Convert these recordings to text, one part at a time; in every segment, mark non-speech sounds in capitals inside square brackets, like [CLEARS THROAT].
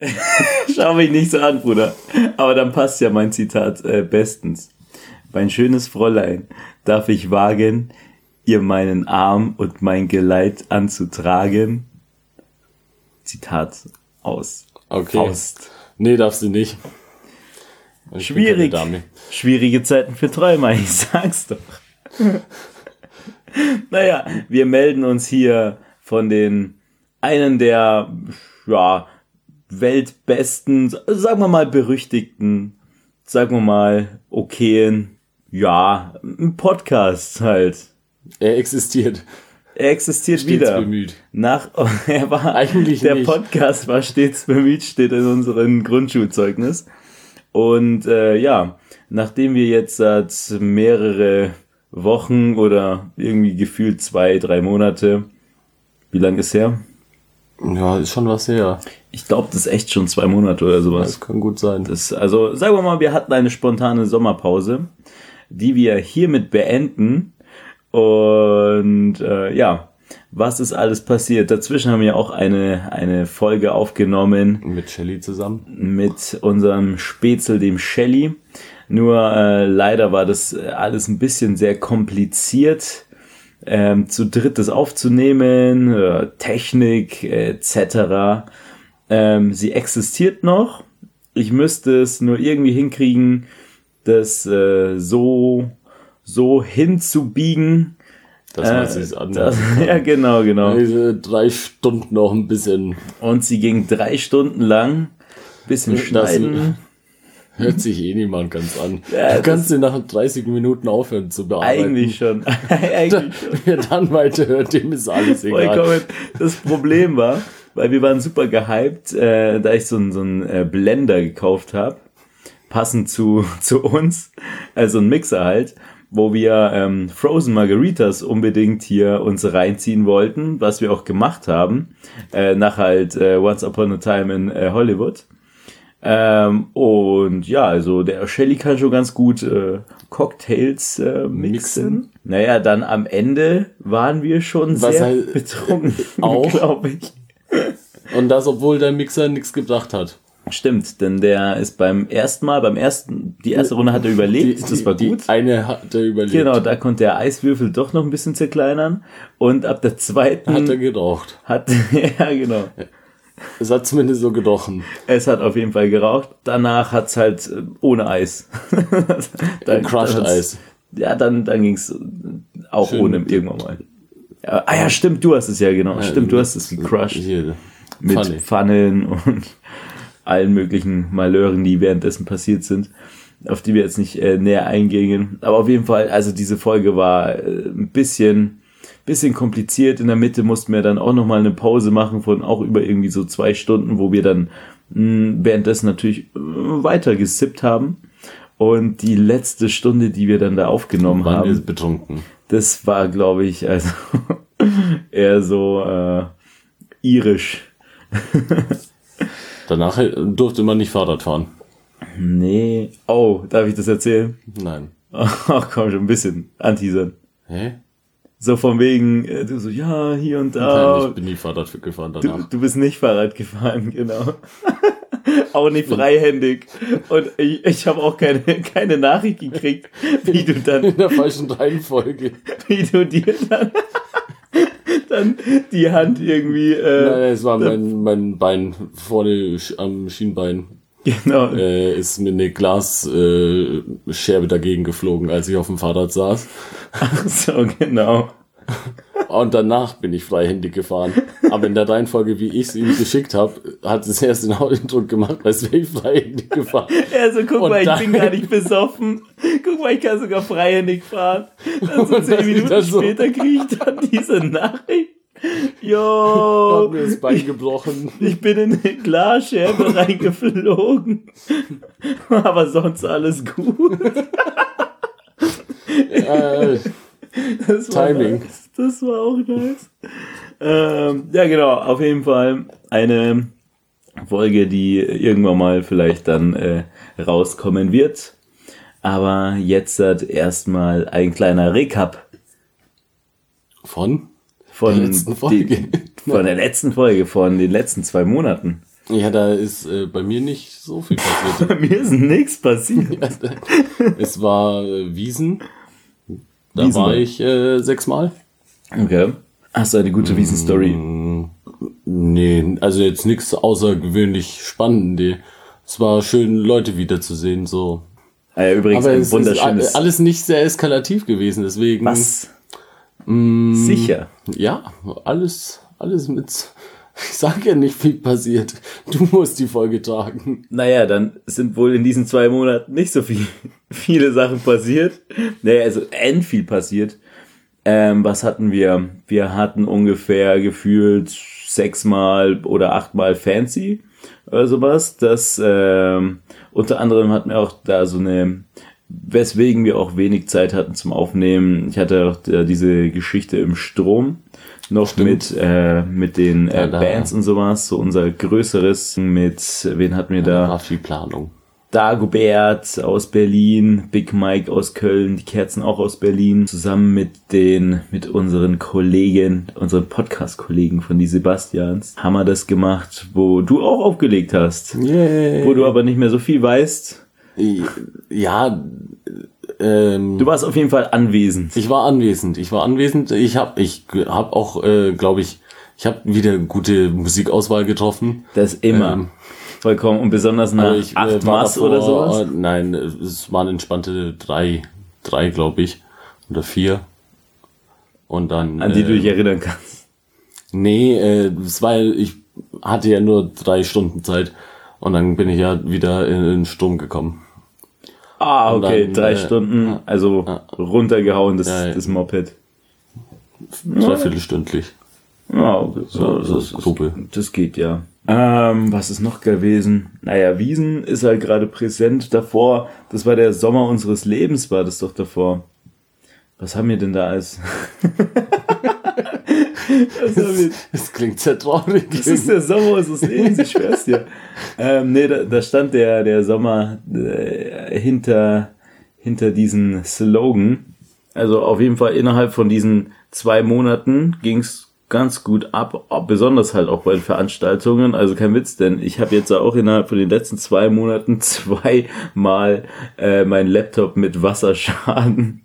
[LAUGHS] Schau mich nicht so an, Bruder. Aber dann passt ja mein Zitat äh, bestens. Mein schönes Fräulein, darf ich wagen, ihr meinen Arm und mein Geleit anzutragen? Zitat aus. Okay. Faust. Nee, darfst du nicht. Ich Schwierig. Schwierige Zeiten für Träumer, [LAUGHS] ich sag's doch. [LAUGHS] naja, wir melden uns hier von den einen der ja, weltbesten, sagen wir mal berüchtigten, sagen wir mal okayen, ja, Podcast halt. Er existiert. Er existiert stets wieder. bemüht. Nach, [LAUGHS] er war, Eigentlich der nicht. Podcast war stets bemüht, steht in unserem Grundschulzeugnis. Und äh, ja, nachdem wir jetzt seit mehrere Wochen oder irgendwie gefühlt zwei, drei Monate, wie lange ist her? Ja, ist schon was her. Ich glaube, das ist echt schon zwei Monate oder sowas. Das kann gut sein. Das, also sagen wir mal, wir hatten eine spontane Sommerpause, die wir hiermit beenden und äh, ja, was ist alles passiert? Dazwischen haben wir auch eine, eine Folge aufgenommen. Mit Shelly zusammen. Mit unserem Spätzle, dem Shelly. Nur äh, leider war das alles ein bisschen sehr kompliziert. Ähm, zu drittes aufzunehmen, äh, Technik äh, etc. Ähm, sie existiert noch. Ich müsste es nur irgendwie hinkriegen, das äh, so so hinzubiegen. Dass man äh, sich anhört. [LAUGHS] Ja, genau, genau. Diese drei Stunden noch ein bisschen. Und sie ging drei Stunden lang, bisschen schneiden. Hört sich eh niemand ganz an. [LAUGHS] Ja, du kannst dir nach 30 Minuten aufhören zu bearbeiten. Eigentlich schon. [LAUGHS] eigentlich schon. Wer dann weiterhört, dem ist alles egal. Vollkommen. Das Problem war, weil wir waren super gehypt, äh, da ich so, einen so einen äh, Blender gekauft habe, passend zu, [LAUGHS] zu uns, also ein Mixer halt wo wir ähm, Frozen Margaritas unbedingt hier uns reinziehen wollten, was wir auch gemacht haben, äh, nach halt äh, Once Upon a Time in äh, Hollywood. Ähm, und ja, also der Shelly kann schon ganz gut äh, Cocktails äh, mixen. mixen. Naja, dann am Ende waren wir schon was sehr halt [LAUGHS] betrunken, [LAUGHS] glaube ich. Und das, obwohl der Mixer nichts gebracht hat. Stimmt, denn der ist beim ersten Mal, beim ersten, die erste Runde hat er überlebt, die, das war gut. Die eine hat er überlebt. Genau, da konnte der Eiswürfel doch noch ein bisschen zerkleinern und ab der zweiten hat er geraucht. Hat [LAUGHS] ja genau. Es hat zumindest so gerochen. Es hat auf jeden Fall geraucht. Danach hat's halt äh, ohne Eis. [LAUGHS] dann Crushed Eis. Ja, dann dann ging's auch Schön. ohne irgendwann mal. Ja, ah ja, stimmt, du hast es ja genau. Ja, stimmt, du hast es gecrushed. Hier, mit Pfanne. Pfannen und [LAUGHS] allen möglichen Malheuren, die währenddessen passiert sind, auf die wir jetzt nicht äh, näher eingehen. Aber auf jeden Fall, also diese Folge war äh, ein bisschen, bisschen kompliziert. In der Mitte mussten wir dann auch nochmal eine Pause machen von auch über irgendwie so zwei Stunden, wo wir dann mh, hm, währenddessen natürlich äh, weiter gesippt haben. Und die letzte Stunde, die wir dann da aufgenommen Waren haben, betrunken. das war, glaube ich, also [LAUGHS] eher so äh, irisch. [LAUGHS] Danach durfte man nicht Fahrrad fahren. Nee. Oh, darf ich das erzählen? Nein. [LAUGHS] Ach komm, schon ein bisschen anteasern. Hä? So von wegen, äh, du so, ja, hier und da. Nein, ich bin nie Fahrrad gefahren danach. Du, du bist nicht Fahrrad gefahren, genau. [LAUGHS] auch nicht freihändig. Und ich, ich habe auch keine, keine Nachricht gekriegt, wie du dann. In der falschen Reihenfolge. Wie du dir dann [LAUGHS] dann die Hand irgendwie. Äh, Nein, es war mein, mein Bein vorne am Schienbein. Genau. Äh, ist mir eine Glasscherbe dagegen geflogen, als ich auf dem Fahrrad saß. Ach so, genau. Und danach bin ich freihändig gefahren. Aber in der Reihenfolge, wie ich es ihm geschickt habe, hat es erst den Eindruck gemacht, als wäre ich freihändig gefahren. Also guck Und mal, ich bin gar nicht besoffen. Guck mal, ich kann sogar freihändig fahren. Dann so zehn Minuten so später kriege ich dann diese Nachricht. Jo, [LAUGHS] hab mir das Bein gebrochen. Ich bin in eine Glasscherbe [LAUGHS] reingeflogen. Aber sonst alles gut. äh, das Timing. Nice. Das war auch nice. Ähm, ja, genau, auf jeden Fall eine Folge, die irgendwann mal vielleicht dann äh, rauskommen wird. Aber jetzt hat erstmal ein kleiner Recap. Von? Von der letzten Folge. Die, von der letzten Folge, von den letzten zwei Monaten. Ja, da ist äh, bei mir nicht so viel passiert. [LAUGHS] Bei mir ist nichts passiert. [LAUGHS] es war äh, Wiesen. Da Wiesen. war ich äh, sechsmal. Okay. Hast du eine gute Wiesen-Story? Nee, also jetzt nichts außergewöhnlich Spannendes. Es war schön, Leute wiederzusehen, so. Ah ja, übrigens Aber ein es ist wunderschönes. a- alles nicht sehr eskalativ gewesen, deswegen. Was? Mm. Sicher. Ja, alles, alles mit. Ich sag ja nicht viel passiert. Du musst die Folge tragen. Naja, dann sind wohl in diesen zwei Monaten nicht so viel, viele Sachen passiert. Naja, also end viel passiert. Ähm, was hatten wir? Wir hatten ungefähr gefühlt sechsmal oder achtmal Fancy oder sowas. Das ähm, unter anderem hatten wir auch da so eine, weswegen wir auch wenig Zeit hatten zum Aufnehmen. Ich hatte auch äh, diese Geschichte im Strom noch mit äh, mit den äh, Ja, da- Bands und sowas. So unser größeres mit wen hatten wir da? Raffi-Planung. Dagobert aus Berlin, Big Mike aus Köln, die Kerzen auch aus Berlin, zusammen mit den, mit unseren Kollegen, unseren Podcast-Kollegen von die Sebastians, haben wir das gemacht, wo du auch aufgelegt hast, Yay. wo du aber nicht mehr so viel weißt. Ja, ähm, Du warst auf jeden Fall anwesend. ich war anwesend. Ich war anwesend. Ich habe ich hab auch, äh, glaube ich, ich habe wieder gute Musikauswahl getroffen. Das immer. Ähm, Vollkommen. Und besonders nach ich äh, acht war Maß davor, oder sowas. äh, Nein, es waren entspannte drei, drei glaube ich. Oder vier. Und dann. an die du äh, dich erinnern kannst. Nee, äh, es war, ich hatte ja nur drei Stunden Zeit. Und dann bin ich ja wieder in den Sturm gekommen. Ah, okay. dann, Drei äh, Stunden, also runtergehauen, das, Ja, ja. das Moped. Dreiviertelstündlich. Ja, okay. So, so das, Gruppe. das geht ja. Ähm, was ist noch gewesen? Naja, Wiesen ist halt gerade präsent. Davor, das war der Sommer unseres Lebens, war das doch davor. Was haben wir denn da als? [LAUGHS] Wir? Das klingt sehr traurig. Das ist der Sommer unseres Lebens, ich schwör's dir. Ähm, nee, da, da stand der, der Sommer äh, hinter, hinter diesen Slogan. Also auf jeden Fall innerhalb von diesen zwei Monaten ging's ganz gut ab, besonders halt auch bei den Veranstaltungen. Also kein Witz, denn ich habe jetzt auch innerhalb von den letzten zwei Monaten [LAUGHS] zweimal äh, meinen Laptop mit Wasserschaden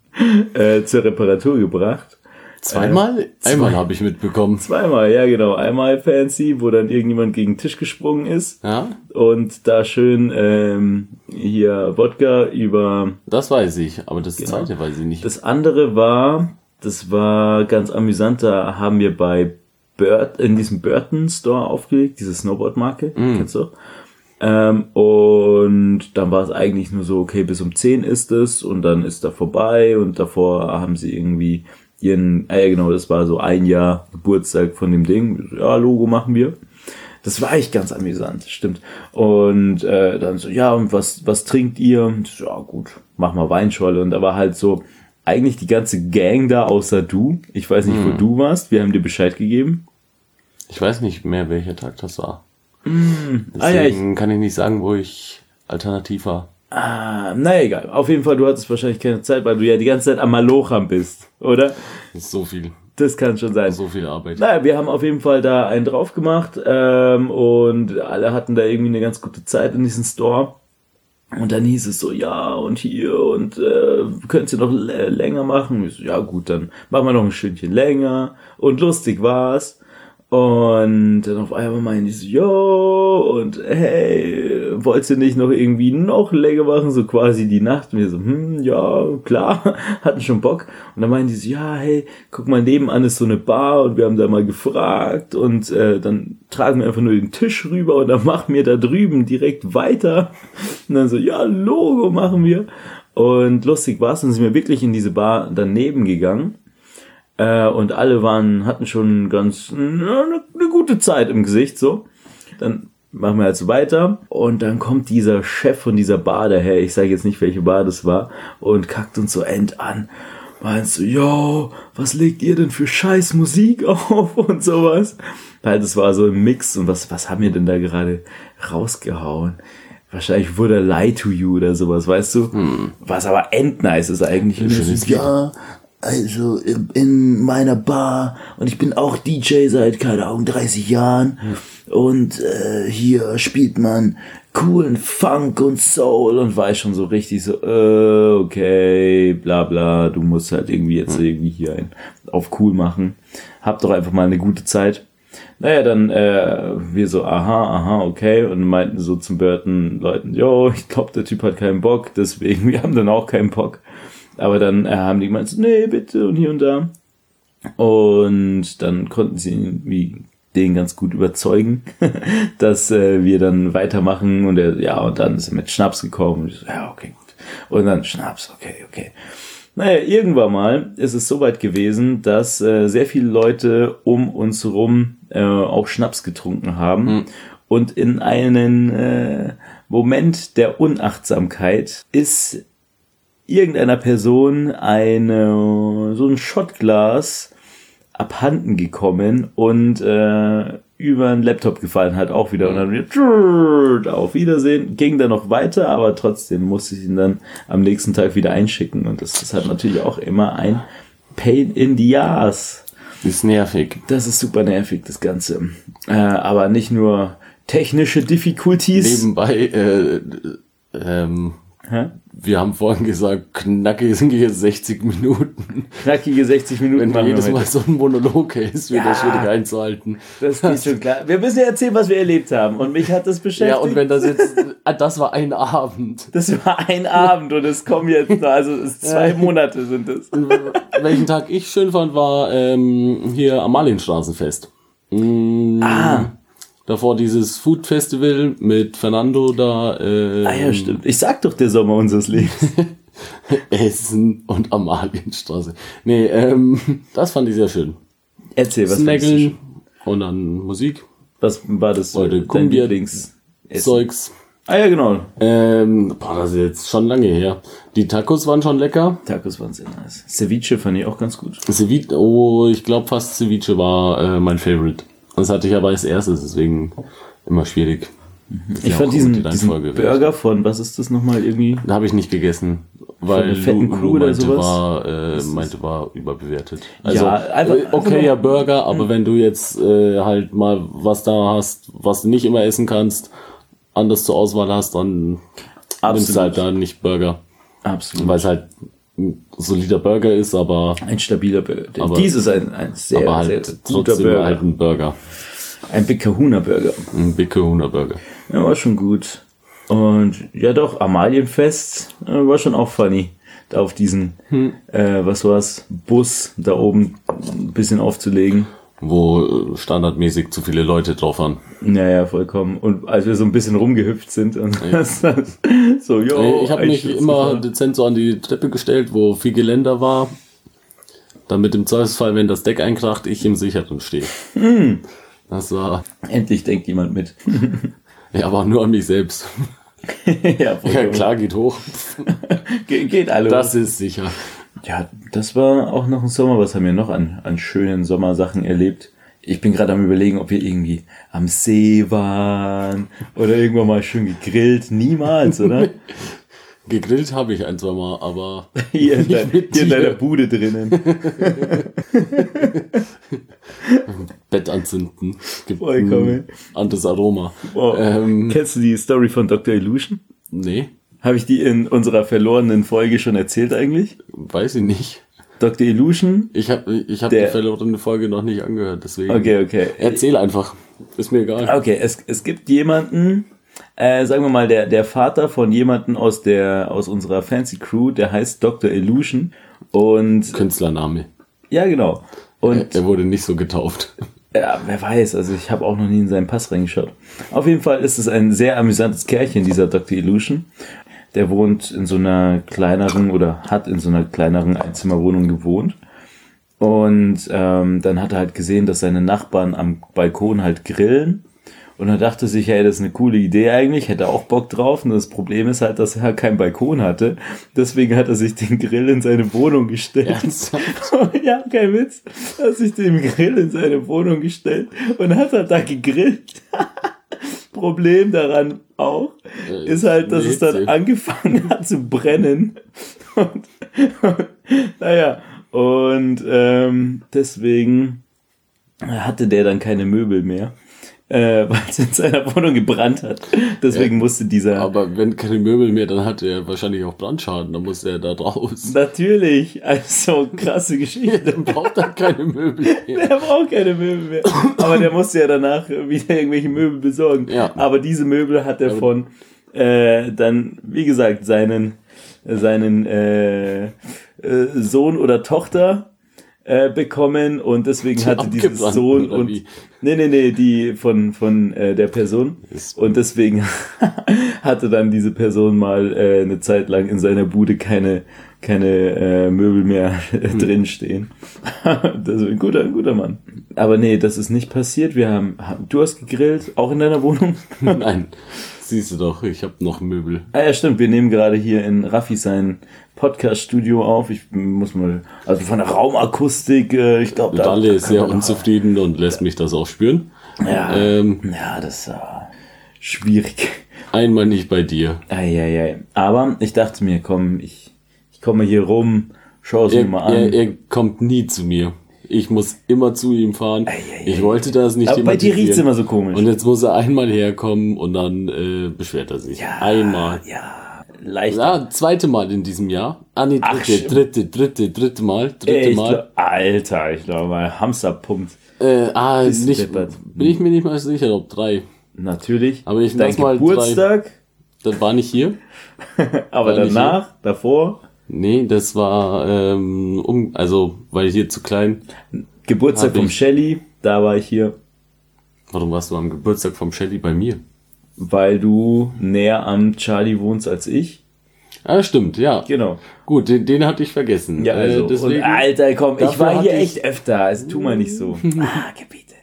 äh, zur Reparatur gebracht. Zweimal? Einmal habe ich mitbekommen. Zweimal, ja genau. Einmal Fancy, wo dann irgendjemand gegen den Tisch gesprungen ist Ja, und da schön ähm, hier Wodka über. das weiß ich. Aber das Genau. zweite weiß ich nicht. Das andere war, das war ganz amüsant, da haben wir bei Burt, in diesem Burton Store aufgelegt, diese Snowboard-Marke, kennst du? Ähm, und dann war es eigentlich nur so, okay, bis um 10 ist es und dann ist da vorbei und davor haben sie irgendwie ihren, äh, genau, das war so ein Jahr Geburtstag von dem Ding. Ja, Logo machen wir. Das war echt ganz amüsant, stimmt. Und äh, dann so, ja, und was, was trinkt ihr? Und so, ja, gut, mach mal Weinscholle. Und da war halt so, eigentlich die ganze Gang da, außer du. Ich weiß nicht, wo du warst. Wir haben dir Bescheid gegeben. Ich weiß nicht mehr, welcher Tag das war. Ah, ja, ich- Deswegen kann ich nicht sagen, wo ich alternativ war. Ah, na egal. Auf jeden Fall, du hattest wahrscheinlich keine Zeit, weil du ja die ganze Zeit am Malochern bist, oder? Das ist so viel, Das kann schon sein. so viel Arbeit. Naja, wir haben auf jeden Fall da einen drauf gemacht ähm, und alle hatten da irgendwie eine ganz gute Zeit in diesem Store. Und dann hieß es so, ja, und hier, und äh, könnt ihr noch länger machen? Ich so, ja gut, dann machen wir noch ein Stündchen länger. Und lustig war's. Und dann auf einmal meinen die so, yo, und hey, wolltest du nicht noch irgendwie noch länger machen? So quasi die Nacht. Und wir so, hm, ja, klar, [LAUGHS] hatten schon Bock. Und dann meinen die so, ja, hey, guck mal, nebenan ist so eine Bar und wir haben da mal gefragt und äh, dann tragen wir einfach nur den Tisch rüber und dann machen wir da drüben direkt weiter. [LAUGHS] Und dann so, ja, Logo machen wir. Und lustig war's, dann sind wir wirklich in diese Bar daneben gegangen. Äh, und alle waren, hatten schon ganz eine, eine gute Zeit im Gesicht, so. Dann machen wir also weiter. Und dann kommt dieser Chef von dieser Bar daher, ich sage jetzt nicht, welche Bar das war, und kackt uns so end an. Meinst du, yo, was legt ihr denn für scheiß Musik [LAUGHS] auf und sowas? Weil das war so ein Mix und was, was haben wir denn da gerade rausgehauen? Wahrscheinlich wurde Lie to You oder sowas, weißt du? Was aber endnice ist eigentlich. Schönes so, ja, also in- in meiner Bar und ich bin auch DJ seit, keine Ahnung, 30 Jahren und äh, hier spielt man coolen Funk und Soul und war ich schon so richtig so, äh, okay, bla bla, du musst halt irgendwie jetzt irgendwie hier ein auf cool machen. Hab doch einfach mal eine gute Zeit. Naja, dann äh, wir so, aha, aha, okay. Und meinten so zum Burton Leuten, jo, ich glaube, der Typ hat keinen Bock, deswegen, [LAUGHS] wir haben dann auch keinen Bock. Aber dann äh, haben die gemeint, so, nee, bitte und hier und da. Und dann konnten sie irgendwie den ganz gut überzeugen, [LAUGHS] dass äh, wir dann weitermachen. Und er, ja, und dann ist er mit Schnaps gekommen. Und ich so, ja, okay, gut. Und dann Schnaps, okay, okay. Naja, irgendwann mal ist es soweit gewesen, dass äh, sehr viele Leute um uns rum äh, auch Schnaps getrunken haben. Und in einen äh, Moment der Unachtsamkeit ist irgendeiner Person eine, so ein Shotglas abhanden gekommen und äh, über einen Laptop gefallen hat auch wieder und dann wieder auf Wiedersehen ging dann noch weiter, aber trotzdem musste ich ihn dann am nächsten Tag wieder einschicken und das ist halt natürlich auch immer ein Pain in the ass. Ist nervig. Das ist super nervig, das Ganze. Äh, aber nicht nur technische Difficulties. Nebenbei, äh, ähm, Hä? Wir haben vorhin gesagt, knackige 60 Minuten. Knackige 60 Minuten Wenn jedes. Mal so einen Monolog hältst, wird Ja. das schwierig einzuhalten. Das ist schon klar. Wir müssen ja erzählen, was wir erlebt haben. Und mich hat das beschäftigt. Ja, und wenn das jetzt, ah, das war ein Abend. das war ein Abend und es kommen jetzt, noch- also zwei Monate sind es. Welchen Tag ich schön fand, war ähm, hier Amalienstraßenfest. Mm, Ah. Davor dieses Food Festival mit Fernando da. Äh, Ah ja, stimmt. Ich sag doch der Sommer unseres Lebens. [LAUGHS] Essen und Amalienstraße. Nee, ähm, das fand ich sehr schön. Erzähl, was Snaggeln schön? und dann Musik, Was war das so Heute dein Lieblings? Zeugs. Ah ja, genau. Ähm, boah, das ist jetzt schon lange her. Die Tacos waren schon lecker. Tacos waren sehr nice. Ceviche fand ich auch ganz gut. Ceviche, oh, ich glaube fast Ceviche war äh, mein Favorite. Das hatte ich aber als erstes, deswegen immer schwierig. Ist Ich ja fand diesen, die diesen. Burger von, was ist das nochmal irgendwie? Da habe ich nicht gegessen, weil der fetten Lu, Kuh Lu oder meinte, sowas? war, äh, meinte, war überbewertet. Also, Ja, einfach- äh, okay, ja, einfach Burger, aber wenn du jetzt äh, halt mal was da hast, was du nicht immer essen kannst, anders zur Auswahl hast, dann nimmst du halt da nicht Burger. Absolut. Weil es halt ein solider Burger ist, aber, Ein stabiler Burger. Aber- Dies ist ein, ein sehr, aber sehr halt guter trotzdem Burger. halt ein Burger. Ein Big Kahuna Burger. Ein Big Kahuna Burger. Ja, war schon gut. Und ja doch, Amalienfest äh, war schon auch funny. Da auf diesen, äh, was war's, Bus da oben ein bisschen aufzulegen. Wo äh, standardmäßig zu viele Leute drauf waren. Naja, vollkommen. Und als wir so ein bisschen rumgehüpft sind und das, das, so, yo, ich habe mich immer dezent so an die Treppe gestellt, wo viel Geländer war, damit im Zweifelsfall, wenn das Deck einkracht, ich im Sicheren stehe. Hm. Das war, Endlich denkt jemand mit. [LAUGHS] ja, aber nur an mich selbst. [LAUGHS] ja, Ja, klar, geht hoch. [LAUGHS] Ge geht alle. Das ist sicher. Ja, das war auch noch ein Sommer. Was haben wir noch an, an schönen Sommersachen erlebt? Ich bin gerade am überlegen, ob wir irgendwie am See waren oder irgendwann mal schön gegrillt. Niemals, oder? [LAUGHS] Gegrillt habe ich ein, Mal, aber [LAUGHS] Hier in, dein, hier in deiner Bude drinnen. [LAUGHS] Bett anzünden. Gibt Vollkommen. ein anderes Aroma. Wow. Ähm, Kennst du die Story von Dr. Illusion? nee, Habe ich die in unserer verlorenen Folge schon erzählt eigentlich? weiß ich nicht. Dr. Illusion? Ich habe ich hab die verlorene Folge noch nicht angehört, deswegen. Okay, okay. Erzähl einfach. Ist mir egal. Okay, es, es gibt jemanden, äh, sagen wir mal, der, der Vater von jemanden aus der, aus unserer Fancy Crew, der heißt Dr. Illusion. Und, Künstlername. ja, genau. Und, Er wurde nicht so getauft. ja, wer weiß, also ich habe auch noch nie in seinen Pass reingeschaut. Auf jeden Fall ist es ein sehr amüsantes Kerlchen, dieser Dr. Illusion. Der wohnt in so einer kleineren oder hat in so einer kleineren Einzimmerwohnung gewohnt. Und ähm, dann hat er halt gesehen, dass seine Nachbarn am Balkon halt grillen. Und er dachte sich, hey, das ist eine coole Idee eigentlich, hätte auch Bock drauf. Und das Problem ist halt, dass er halt keinen Balkon hatte. Deswegen hat er sich den Grill in seine Wohnung gestellt. Ernsthaft? [LAUGHS] ja, kein Witz. Er hat sich den Grill in seine Wohnung gestellt und hat halt da gegrillt. [LAUGHS] Problem daran auch Äh, ist halt, dass es dann angefangen [LAUGHS] hat zu brennen. Und, und [LAUGHS] naja, Und ähm, deswegen hatte der dann keine Möbel mehr, äh, [LAUGHS] weil es in seiner Wohnung gebrannt hat. Deswegen musste dieser. Aber wenn keine Möbel mehr, dann hat er wahrscheinlich auch Brandschaden, dann muss er da raus. Natürlich, also krasse Geschichte. [LAUGHS] Dann braucht er keine Möbel mehr. Der braucht keine Möbel mehr. Aber der musste ja danach wieder irgendwelche Möbel besorgen. Ja. Aber diese Möbel hat er von äh, dann, wie gesagt, seinen, seinen äh, äh, Sohn oder Tochter äh, bekommen und deswegen hatte dieses Sohn und wie? nee nee nee die von von äh, der Person Ist- und deswegen [LAUGHS] hatte dann diese Person mal äh, eine Zeit lang in seiner Bude keine keine äh, Möbel mehr [LAUGHS] Hm. drin stehen. [LAUGHS] das ist ein guter ein guter Mann. Aber nee, das ist nicht passiert. Wir haben, haben du hast gegrillt auch in deiner Wohnung. Nein, siehst du doch, ich habe noch Möbel. Ah ja, stimmt. Wir nehmen gerade hier in Raffi sein Podcast-Studio auf. Ich muss mal, also von der Raumakustik, äh, ich glaube, da ist sehr unzufrieden und lässt mich das auch spüren. Ja, Ähm, ja, das war schwierig. einmal nicht bei dir. Eieiei. Aber ich dachte mir, komm, ich, ich komme hier rum, schau es mir mal an. er, er kommt nie zu mir. Ich muss immer zu ihm fahren. ei, Ich ei. wollte das nicht Aber bei dir riecht's thematisieren. immer so komisch. Und jetzt muss er einmal herkommen und dann äh, beschwert er sich. Einmal. Ja, leicht. Ja, zweite Mal in diesem Jahr. Ah, nee, Ach, dritte, stimmt. dritte, dritte, dritte Mal. Dritte ich Mal. glaub, Alter, ich glaube mal, Hamster pumpt. Äh, ah, Bist nicht, deppert. bin ich mir nicht mal sicher, ob drei. Natürlich. Aber ich Dein lass mal Geburtstag, Das war nicht hier. [LAUGHS] aber War danach, davor, Nee, das war, ähm, um, also, weil hier zu klein. Geburtstag vom. Shelly, da war ich hier, Warum warst du am Geburtstag vom Shelly bei mir? Weil du näher am Charlie wohnst als ich. Ah, stimmt, ja. Genau. Gut, den, den hatte ich vergessen. Ja, also. äh, deswegen, und Alter, komm, ich war hier echt öfter, also tu mal nicht so. [LAUGHS] ah, Gebiete.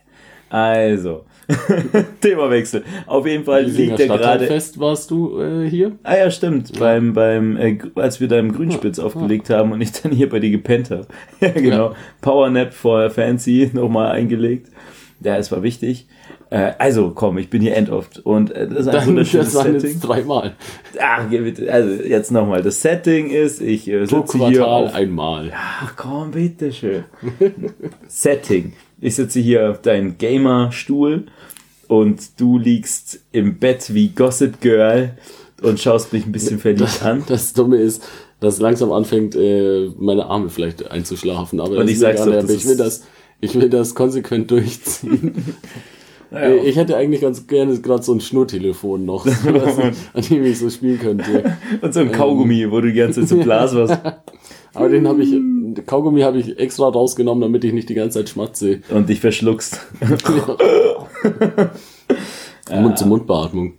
Also, [LAUGHS] Themawechsel. Auf jeden Fall liegt er gerade. Stadtteilfest warst du äh, hier? Ah ja, stimmt. Beim, beim, äh, als wir da im Grünspitz aufgelegt haben und ich dann hier bei dir gepennt habe. [LAUGHS] ja, genau. Powernap for Fancy nochmal eingelegt. Ja, es war wichtig. Äh, also, komm, ich bin hier endoft. Und äh, das ist ein wunderschönes waren Setting. jetzt dreimal. Ach, bitte. Also, jetzt nochmal. Das Setting ist, ich äh, Pro sitze hier Quartal auf einmal. Ach komm, bitteschön. [LAUGHS] Setting. Ich sitze hier auf deinem Gamer-Stuhl und du liegst im Bett wie Gossip Girl und schaust mich ein bisschen verliebt an. Das Dumme ist, dass langsam anfängt, äh, meine Arme vielleicht einzuschlafen. Aber Und ich sag's doch, ich will das, ich will das konsequent durchziehen. [LAUGHS] Naja, Ich hätte eigentlich ganz gerne gerade so ein Schnurtelefon noch, [LAUGHS] was, an dem ich so spielen könnte. und so ein Kaugummi, wo du die ganze Zeit so [LAUGHS] Glas warst. Aber den habe ich, Kaugummi habe ich extra rausgenommen, damit ich nicht die ganze Zeit schmatze. und dich verschluckst. Mund-zu-Mund-Beatmung.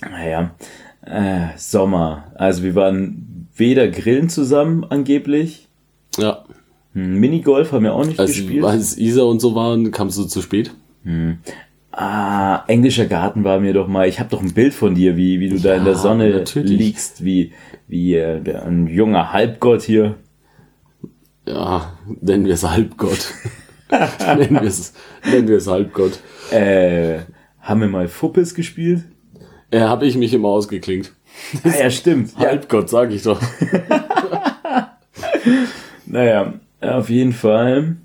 Naja, äh, Sommer. Also wir waren weder grillen zusammen angeblich. Ja, Minigolf haben wir auch nicht als, gespielt. als Isa und so waren, kamst du zu spät. Ah, englischer Garten war mir doch mal. Ich habe doch ein Bild von dir, wie, wie du da in der Ja, Sonne natürlich. liegst, wie, wie äh, ein junger Halbgott hier. Ja, nennen wir es Halbgott. [LAUGHS] nennen wir es nennen wir es Halbgott. Äh, haben wir mal Fuppes gespielt? Äh, habe ich mich immer ausgeklingt. Ah, ja, stimmt. Ja, Halbgott, sag ich doch. [LAUGHS] naja, auf jeden Fall.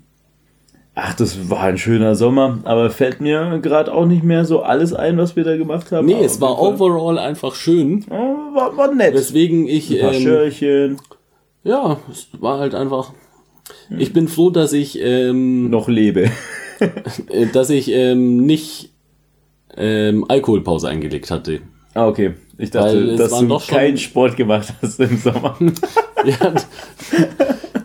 Ach, das war ein schöner Sommer, aber fällt mir gerade auch nicht mehr so alles ein, was wir da gemacht haben. Nee, Aber es war overall einfach schön. War, war nett. Weswegen ich, Ein paar ähm, Schörchen, ja, es war halt einfach. Ich bin froh, dass ich, ähm, noch lebe. [LAUGHS] äh, dass ich ähm, nicht ähm, Alkoholpause eingelegt hatte. ah, okay. Ich dachte, dass du keinen Sport gemacht hast im Sommer. [LAUGHS] Ja,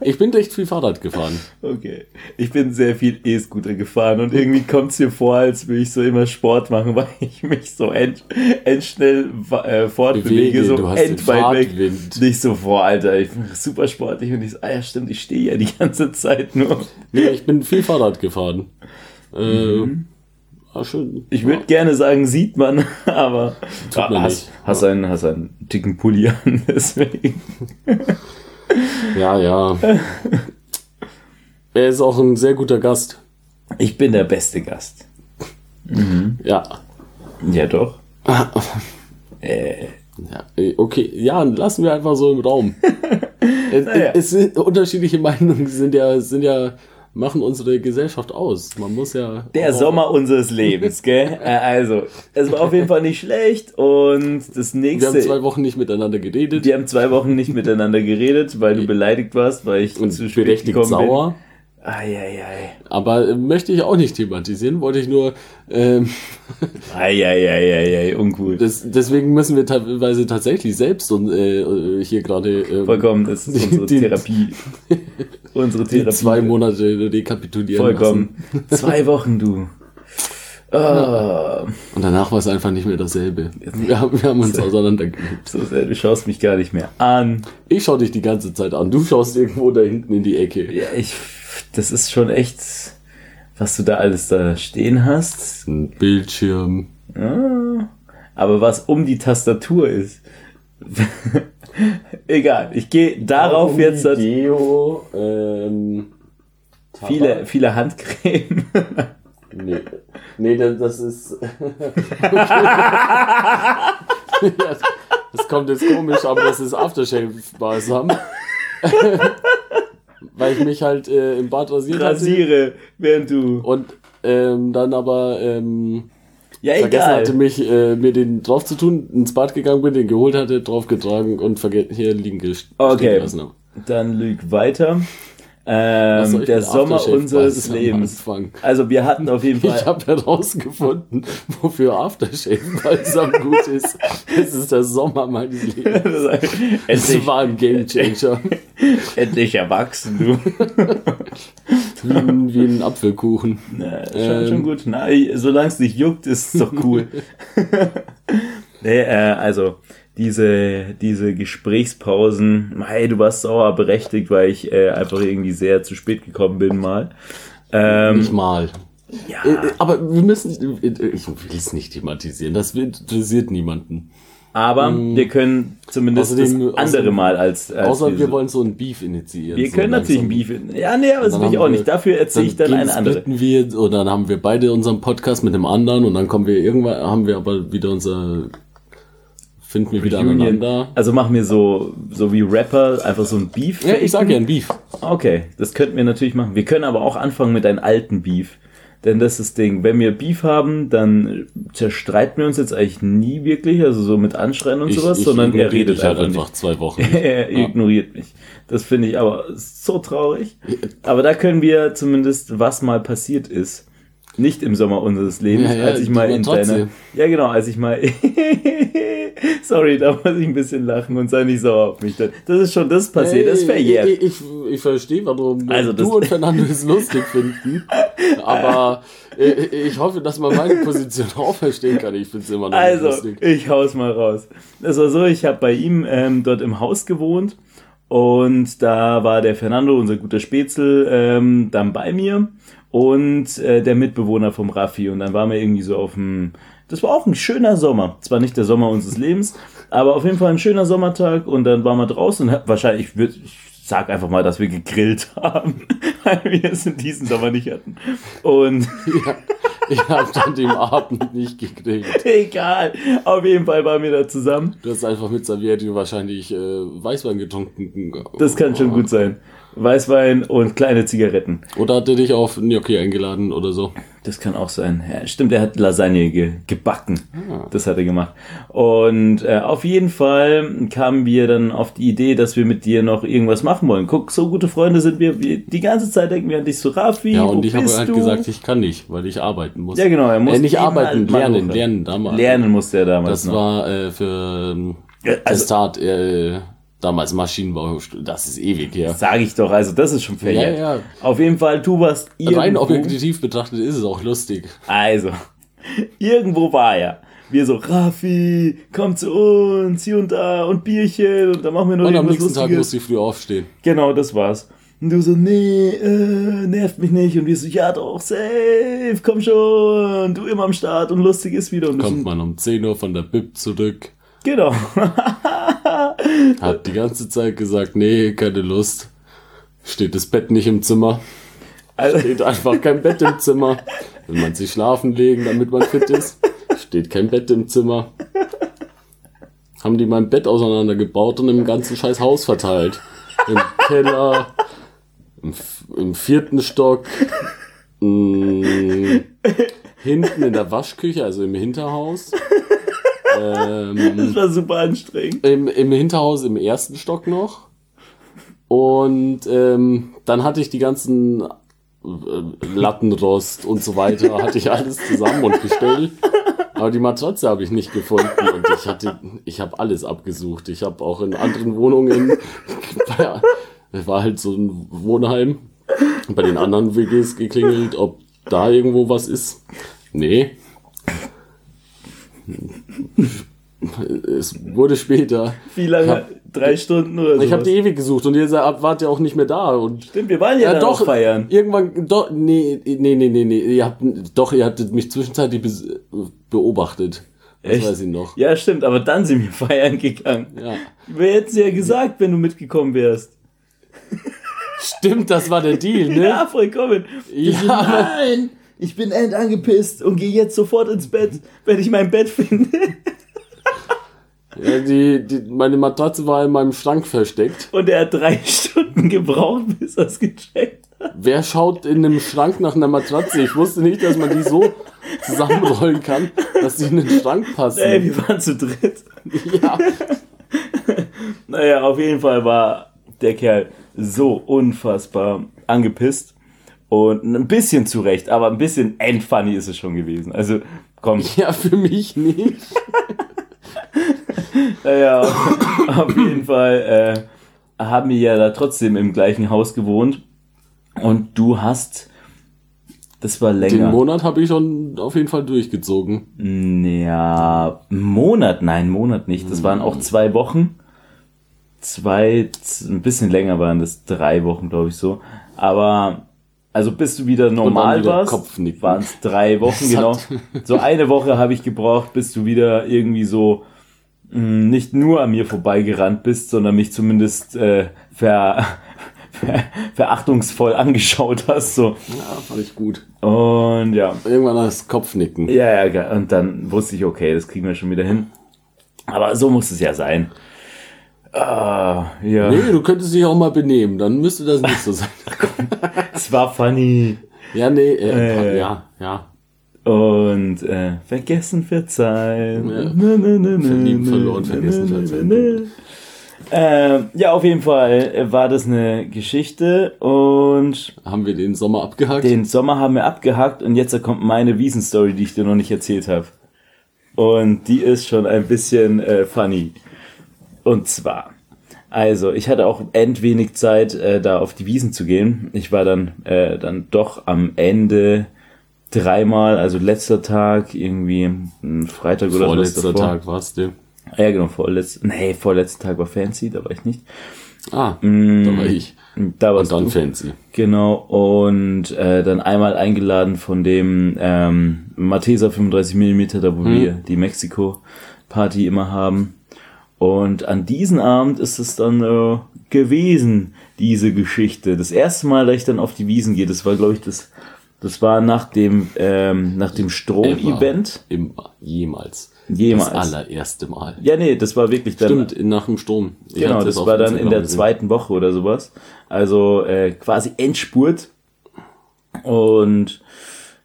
ich bin recht viel Fahrrad gefahren. Okay. Ich bin sehr viel E-Scooter gefahren und irgendwie kommt es mir vor, als würde ich so immer Sport machen, [LAUGHS] weil ich mich so end, endschnell äh, fortbewege, Bewege, so du hast den endweit weg. Nicht so vor, Alter. Ich bin super sportlich und ich so, ah ja, stimmt, ich stehe ja die [LAUGHS] ganze Zeit nur. Nee, ich bin viel Fahrrad gefahren. Äh, war schön. Ich würde gerne sagen, sieht man, [LAUGHS] aber Tut man hast, nicht. hast, einen, hast einen dicken Pulli an, [LAUGHS] deswegen. Ja, ja. Er ist auch ein sehr guter Gast. Ich bin der beste Gast. Ja. Ja, doch. [LAUGHS] Äh, ja. Okay, ja, lassen wir einfach so im Raum. Es, Naja. es sind unterschiedliche Meinungen sind ja, sind ja, machen unsere Gesellschaft aus. Man muss ja. Der Sommer unseres Lebens, gell? [LAUGHS] Äh, Also, es war auf jeden Fall nicht schlecht und das Wir nächste. haben zwei Wochen nicht miteinander geredet. Wir haben zwei Wochen nicht miteinander geredet, weil du [LAUGHS] beleidigt warst, weil ich und zu spät berechtigt gekommen sauer. bin. Eieiei. Aber äh, möchte ich auch nicht thematisieren, wollte ich nur. Ähm, [LAUGHS] Eieiei, uncool. das, deswegen müssen wir teilweise tatsächlich selbst und äh, hier gerade ähm, Vollkommen, das ist unsere Die- Therapie. Unsere die Therapie. zwei Monate rekapitulieren Vollkommen. Zwei Wochen, du. Ah, lassen. Und danach war es einfach nicht mehr dasselbe. Wir haben, wir haben uns auseinandergelebt. so sehr, du schaust mich gar nicht mehr an. Ich schaue dich die ganze Zeit an. Du schaust irgendwo da hinten in die Ecke. Ja, ich, das ist schon echt, was du da alles da stehen hast. Ein Bildschirm. Ah, aber was um die Tastatur ist. [LAUGHS] Egal, ich gehe darauf jetzt das Deo, ähm, viele, viele Handcreme. [LAUGHS] Nee, nee das, das ist. [LAUGHS] Das kommt jetzt komisch, aber das ist Aftershave Balsam. Weil ich mich halt äh, im Bad rasiert hatte Rasiere, während du. und ähm, dann aber ähm, Ja, vergessen egal. hatte, mich äh, mir den drauf zu tun, ins Bad gegangen bin, den geholt hatte, draufgetragen und hier liegen Okay. gelassen habe. Dann lüg weiter. Ähm, ich der Sommer unseres Lebens. Also wir hatten auf jeden [LAUGHS] Ich Fall. habe herausgefunden, wofür Aftershave [LAUGHS] Balsam gut ist. Es ist der Sommer meines [LAUGHS] Lebens. Es war ein Gamechanger. endlich erwachsen, du. Wie ein, wie ein Apfelkuchen. Na, schon, Ähm. schon gut. Na, solange es nicht juckt, ist es doch cool. nee, äh, also diese, diese Gesprächspausen, hey, du warst sauer berechtigt, weil ich äh, einfach irgendwie sehr zu spät gekommen bin mal. Ähm, Nicht mal. ja, Äh, Aber wir müssen, äh, ich will es nicht thematisieren, das interessiert niemanden. aber wir können zumindest Außerdem- das andere außerdem- Mal als, als Außer wir diese- wollen so ein Beef initiieren. wir so können natürlich ein langsam. Beef. Ja, nee, aber das will ich auch wir- nicht. Dafür erzähle ich dann eine andere. wir oder dann haben wir beide unseren Podcast mit dem anderen und dann kommen wir irgendwann, haben wir aber wieder unser, finden wir wieder Reunion. aneinander. Also machen wir so, so wie Rapper, einfach so ein Beef. Ja, ich sag ja ein Beef. Okay, das könnten wir natürlich machen. Wir können aber auch anfangen mit einem alten Beef. Denn das ist das Ding, wenn wir Beef haben, dann zerstreiten wir uns jetzt eigentlich nie wirklich, also so mit Anschreien und Ich, sowas, ich sondern er redet halt einfach einfach zwei Wochen. nicht. [LAUGHS] er Ja. ignoriert mich. Das finde ich aber so traurig. Aber da können wir zumindest, was mal passiert ist, nicht im Sommer unseres Lebens, Ja, ja, als ich mal in deiner, ja genau, als ich mal, [LAUGHS] sorry, da muss ich ein bisschen lachen und sei nicht sauer auf mich. Das ist schon, das ist passiert, das ist verjährt. Ich, ich, ich verstehe, warum Also du und Fernando es lustig finden. [LAUGHS] Aber ich, ich hoffe, dass man meine Position [LAUGHS] auch verstehen kann. Ich finde es immer noch nicht Also, lustig. ich hau's mal raus. Es war so, ich habe bei ihm ähm, dort im Haus gewohnt und da war der Fernando, unser guter Spätzl, ähm, dann bei mir und äh, der Mitbewohner vom Raffi und dann waren wir irgendwie so auf dem, das war auch ein schöner Sommer. Zwar nicht der Sommer unseres Lebens, aber auf jeden Fall ein schöner Sommertag und dann waren wir draußen wahrscheinlich, ich, würd, ich sag einfach mal, dass wir gegrillt [LAUGHS] haben, weil wir es in diesem Sommer nicht hatten. Und Ja, ich habe dann den Abend nicht gekriegt. [LAUGHS] egal, auf jeden Fall waren wir da zusammen. Du hast einfach mit Servietti wahrscheinlich äh, Weißwein getrunken. Das kann schon gut sein. Weißwein und kleine Zigaretten. Oder hat er dich auf Gnocchi eingeladen oder so? Das kann auch sein. Ja, stimmt, er hat Lasagne ge gebacken. Ah. Das hat er gemacht. Und äh, auf jeden Fall kamen wir dann auf die Idee, dass wir mit dir noch irgendwas machen wollen. Guck, so gute Freunde sind wir. wir die ganze Zeit denken wir an dich so, Rafi. Ja, und ich habe halt du? gesagt, ich kann nicht, weil ich arbeiten muss. Ja, genau, er muss äh, nicht arbeiten, halt lernen, lernen damals. Lernen musste er damals Das noch. war äh, für ähm, also- Testat, äh, damals Maschinenbau, das ist ewig her. Sag ich doch, also das ist schon verjährt. Ja, ja. Auf jeden Fall, du warst Rein objektiv betrachtet ist es auch lustig. Also, [LAUGHS] irgendwo war er. Wir so, Raffi, komm zu uns, hier und da und Bierchen und dann machen wir noch Und am nächsten Tag Lustiges. muss ich früh aufstehen. Genau, das war's. Und du so, nee, äh, nervt mich nicht. Und wir so, ja doch, safe, komm schon. Du immer am Start und lustig ist wieder. Und Kommt man um 10 Uhr von der Bib zurück. genau. [LAUGHS] Hat die ganze Zeit gesagt, nee, keine Lust. Steht das Bett nicht im Zimmer. Also, Steht einfach kein Bett im Zimmer. Will man sich schlafen legen, damit man fit ist. Steht kein Bett im Zimmer. Haben die mein Bett auseinandergebaut und im ganzen scheiß Haus verteilt. im Keller, im, im vierten Stock, mh, hinten in der Waschküche, also im Hinterhaus. Ähm, [LAUGHS] Das war super anstrengend. im, Im Hinterhaus im ersten Stock noch. Und ähm, dann hatte ich die ganzen äh, Lattenrost und so weiter, [LAUGHS] hatte ich alles zusammen und Gestell. Aber die Matratze habe ich nicht gefunden und ich hatte, ich habe alles abgesucht. Ich habe auch in anderen Wohnungen, [LAUGHS] ja, es war halt so ein Wohnheim, bei den anderen WGs geklingelt, ob da irgendwo was ist. Nee. Es wurde später. Wie lange? hab- Drei Stunden oder so. Ich habe die ewig gesucht und ihr wart ja auch nicht mehr da. Und Stimmt, wir waren ja, dann auch feiern. Irgendwann, doch, nee, nee, nee, nee, nee. Ihr habt, doch, ihr hattet mich zwischenzeitlich be beobachtet. Das Echt? weiß ich noch. Ja, stimmt, aber dann sind wir [LAUGHS] feiern gegangen. Ja. Wir hätten es ja gesagt, wenn du mitgekommen wärst. Stimmt, das war der Deal, ne? [LAUGHS] Ja, vollkommen. Ja. Nein, ich bin endangepisst und gehe jetzt sofort ins Bett, wenn ich mein Bett finde. ja die, die, meine Matratze war in meinem Schrank versteckt. Und er hat drei [LAUGHS] Stunden gebraucht, bis er es gecheckt hat. Wer schaut in einem Schrank nach einer Matratze? Ich wusste nicht, dass man die so zusammenrollen kann, dass sie in den Schrank passen. Ey, wir waren zu dritt. ja. [LAUGHS] Naja, auf jeden Fall war der Kerl so unfassbar angepisst. Und ein bisschen zurecht, aber ein bisschen endfunny ist es schon gewesen. Also, komm, [LAUGHS] ja, für mich nicht. [LAUGHS] naja, auf jeden Fall äh, haben wir ja da trotzdem im gleichen Haus gewohnt. Und du hast, das war Den länger. Monat habe ich schon auf jeden Fall durchgezogen. Ja, Monat, nein, Monat nicht. Das waren auch zwei Wochen. Zwei, ein bisschen länger waren das, drei Wochen, glaube ich so. Aber, also bis du wieder normal wieder warst, waren es drei Wochen, [LAUGHS] genau. So eine Woche habe ich gebraucht, bis du wieder irgendwie so mh, nicht nur an mir vorbeigerannt bist, sondern mich zumindest äh, ver, [LAUGHS] ver, verachtungsvoll angeschaut hast. So. Ja, fand ich gut. Und ja. Irgendwann das Kopfnicken. Ja, ja, und dann wusste ich, okay, das kriegen wir schon wieder hin. Aber so muss es ja sein. Ah, ja. Nee, du könntest dich auch mal benehmen, dann müsste das nicht so sein. [LAUGHS] [LAUGHS] Es war funny. ja, nee, äh, Äh. ja, ja. Und äh, vergessen verzeihen. Ja. Na, na, na, Verlieben, verloren, vergessen, verzeihen. Ähm, ja, auf jeden Fall war das eine Geschichte und Haben wir den Sommer abgehakt? den Sommer haben wir abgehakt und jetzt kommt meine Wiesenstory, die ich dir noch nicht erzählt habe. Und die ist schon ein bisschen äh, funny. Und zwar, also ich hatte auch end wenig Zeit, äh, da auf die Wiesen zu gehen. Ich war dann, äh, dann doch am Ende dreimal, also letzter Tag, irgendwie ein Freitag oder was Vorletzter davor. Tag warst du. Ja, genau, vorletzter, nee, vorletzter Tag war Fancy, da war ich nicht. Ah, Mm, da war ich. Da Und warst dann du. Fancy. Genau, und äh, dann einmal eingeladen von dem ähm, Matesa 35 mm, da wo Mhm. wir die Mexiko-Party immer haben. Und an diesem Abend ist es dann äh, gewesen, diese Geschichte. Das erste Mal, dass ich dann auf die Wiesen gehe, das war, glaube ich, das, das war nach dem, ähm, nach dem Strom-Event. Immer. Jemals. Jemals. Das allererste Mal. Ja, nee, das war wirklich dann. Stimmt, nach dem Sturm. Ich Genau, das auf war dann in der gesehen. zweiten Woche oder sowas. Also äh, quasi Endspurt. Und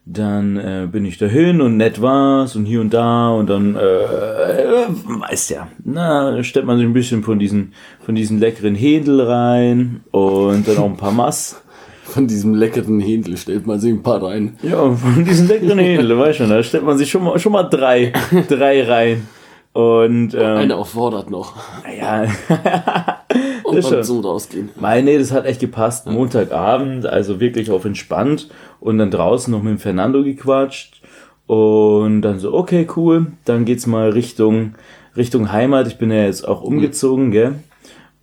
dann äh, bin ich dahin und nett war's und hier und da und dann, äh, äh, weißt ja, na, stellt man sich ein bisschen von diesen, von diesen leckeren Händel rein und dann auch ein paar Mass. [LAUGHS] Von diesem leckeren Händel stellt man sich ein paar rein. Ja, von diesen leckeren Händel, [LAUGHS] weißt du, da stellt man sich schon mal, schon mal drei, drei rein. Und, ähm, Einer auffordert noch. ja, [LAUGHS] Und Das dann so rausgehen. Nein, nee, das hat echt gepasst. Montagabend, also wirklich auf entspannt und dann draußen noch mit dem Fernando gequatscht und dann so, okay, cool, dann geht's mal Richtung, Richtung Heimat. Ich bin ja jetzt auch umgezogen, gell?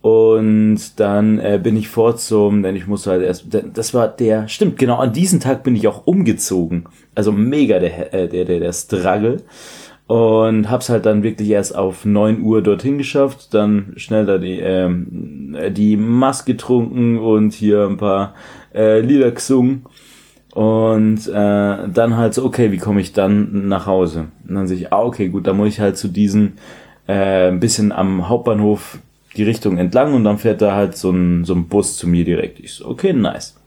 Und dann äh, bin ich vor zum, denn ich musste halt erst, das war der, stimmt, genau, an diesem Tag bin ich auch umgezogen. Also mega der, äh, der, der, der Struggle. Und hab's halt dann wirklich erst auf 9 Uhr dorthin geschafft, dann schnell da die, ähm, die Mask getrunken und hier ein paar äh, Lieder gesungen. Und äh, dann halt so, okay, wie komme ich dann nach Hause? Und dann sehe ich, ah, okay, gut, dann muss ich halt zu diesen äh, ein bisschen am Hauptbahnhof die Richtung entlang und dann fährt da halt so ein, so ein Bus zu mir direkt. Ich so, okay, nice.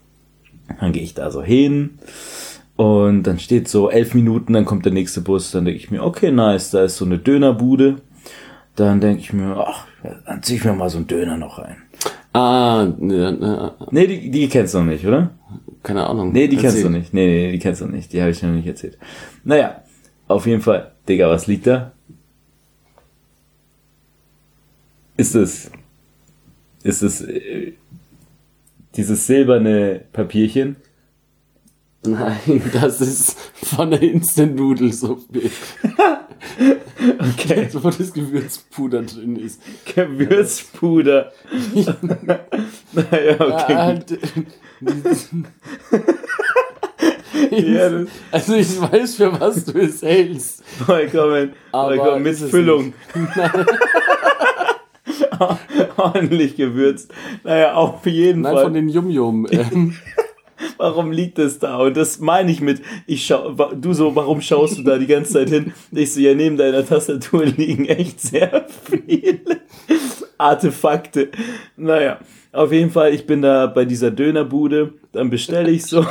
Dann gehe ich da so hin und dann steht so elf Minuten, dann kommt der nächste Bus. Dann denke ich mir, okay, nice, da ist so eine Dönerbude. Dann denke ich mir, ach, dann zieh ich mir mal so einen Döner noch rein. Ah, ne, ne, Nee, die, die kennst du noch nicht, oder? keine Ahnung. Nee, die kennst Erzähl. du nicht. Nee, nee, die kennst du nicht. Die habe ich noch nicht erzählt. Naja, auf jeden Fall. Digga, was liegt da? Ist es. Ist es. Äh, dieses silberne Papierchen? Nein, das ist von der Instant-Nudelsuppe. Okay. [LAUGHS] wo das Gewürzpuder drin ist. Gewürzpuder. naja, okay. Ah, gut. d- [LAUGHS] Ja, das- also ich weiß, für was du es hältst. Vollkommen. Aber Vollkommen mit ist es Füllung. [LAUGHS] Ordentlich gewürzt. Naja, auf jeden Nein, Fall. von den Yum-Yum. Warum liegt es da? Und das meine ich mit, ich schau, du so, warum schaust du da die ganze Zeit hin? Ich so, ja, neben deiner Tastatur [LAUGHS] liegen echt sehr viele Artefakte. Naja, auf jeden Fall, ich bin da bei dieser Dönerbude, dann bestelle ich so. [LAUGHS]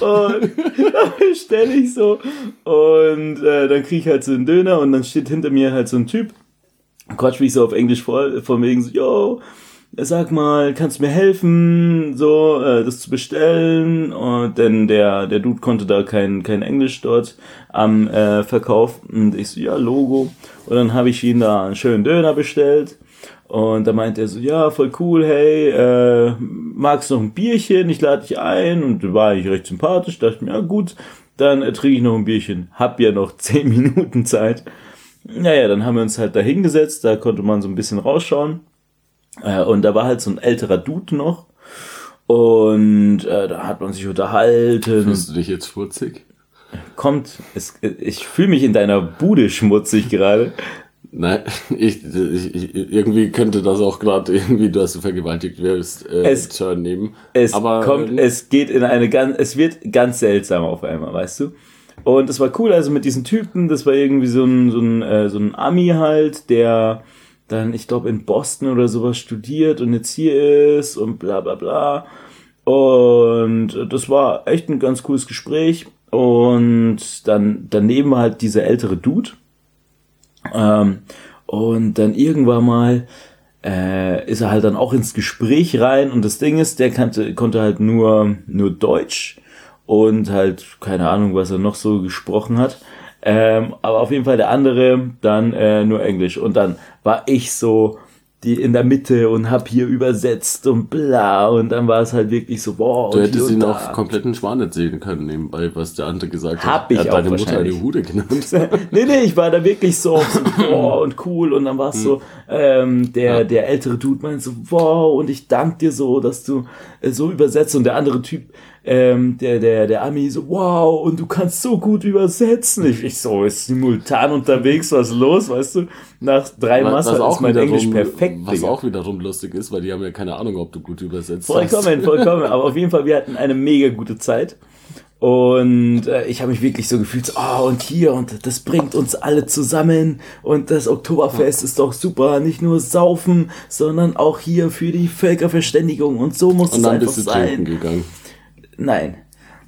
Und dann bestelle ich so. Und äh, dann kriege ich halt so einen Döner und dann steht hinter mir halt so ein Typ quatsch mich so auf Englisch vor, von wegen so, yo, sag mal, kannst du mir helfen, so, äh, das zu bestellen? Und denn der, der Dude konnte da kein, kein Englisch dort am äh, Verkauf. Und ich so, ja, Logo. Und dann habe ich ihn da einen schönen Döner bestellt. Und da meint er so, ja, voll cool, hey, äh, magst du noch ein Bierchen? Ich lade dich ein. Und war ich recht sympathisch, dachte mir, ja gut, dann äh, trinke ich noch ein Bierchen. Hab ja noch [LAUGHS] zehn Minuten Zeit. Naja, dann haben wir uns halt da hingesetzt, da konnte man so ein bisschen rausschauen. Äh, und da war halt so ein älterer Dude noch. Und äh, da hat man sich unterhalten. Fühlst du dich jetzt schmutzig? Kommt, es, ich fühle mich in deiner Bude schmutzig gerade. Nein, ich, ich, ich, irgendwie könnte das auch gerade irgendwie, dass du vergewaltigt wirst, äh, Es- Turn nehmen. Es Aber kommt, ähm, es geht in eine ganz, es wird ganz seltsam auf einmal, weißt du? Und es war cool, also mit diesen Typen, das war irgendwie so ein, so ein, äh, so ein Ami halt, der dann, ich glaube, in Boston oder sowas studiert und jetzt hier ist und bla bla bla. Und das war echt ein ganz cooles Gespräch. Und dann daneben war halt dieser ältere Dude. Ähm, und dann irgendwann mal äh, ist er halt dann auch ins Gespräch rein und das Ding ist, der kannte, konnte halt nur, nur Deutsch und halt keine Ahnung, was er noch so gesprochen hat. Ähm, aber auf jeden Fall der andere dann äh, nur Englisch und dann war ich so die in der Mitte und hab hier übersetzt und bla und dann war es halt wirklich so boah Du hättest ihn auch da. kommt nicht erzählen können, nebenbei, was der andere gesagt Hab hat. ich er hat auch deine Mutter eine Hude genannt. [LAUGHS] nee, nee, ich war da wirklich so, so boah, und cool und dann war es so, ähm, der, Ja. der ältere Dude meint so, wow, und ich dank dir so, dass du äh, so übersetzt und der andere Typ, ähm, der, der, der Ami so, wow, und du kannst so gut übersetzen. Ich, ich so, ist simultan unterwegs, was ist los, weißt du? Nach drei Master ist mein Englisch perfekt, was Digga. auch wiederum lustig ist, weil die haben ja keine Ahnung, ob du gut übersetzt Vollkommen, vollkommen. Aber auf jeden Fall, wir hatten eine mega gute Zeit. Und äh, ich habe mich wirklich so gefühlt, so, oh, und hier, und das bringt uns alle zusammen. Und das Oktoberfest ist doch super. Nicht nur saufen, sondern auch hier für die Völkerverständigung. Und so muss Und es dann einfach bist du trinken sein. gegangen. Nein.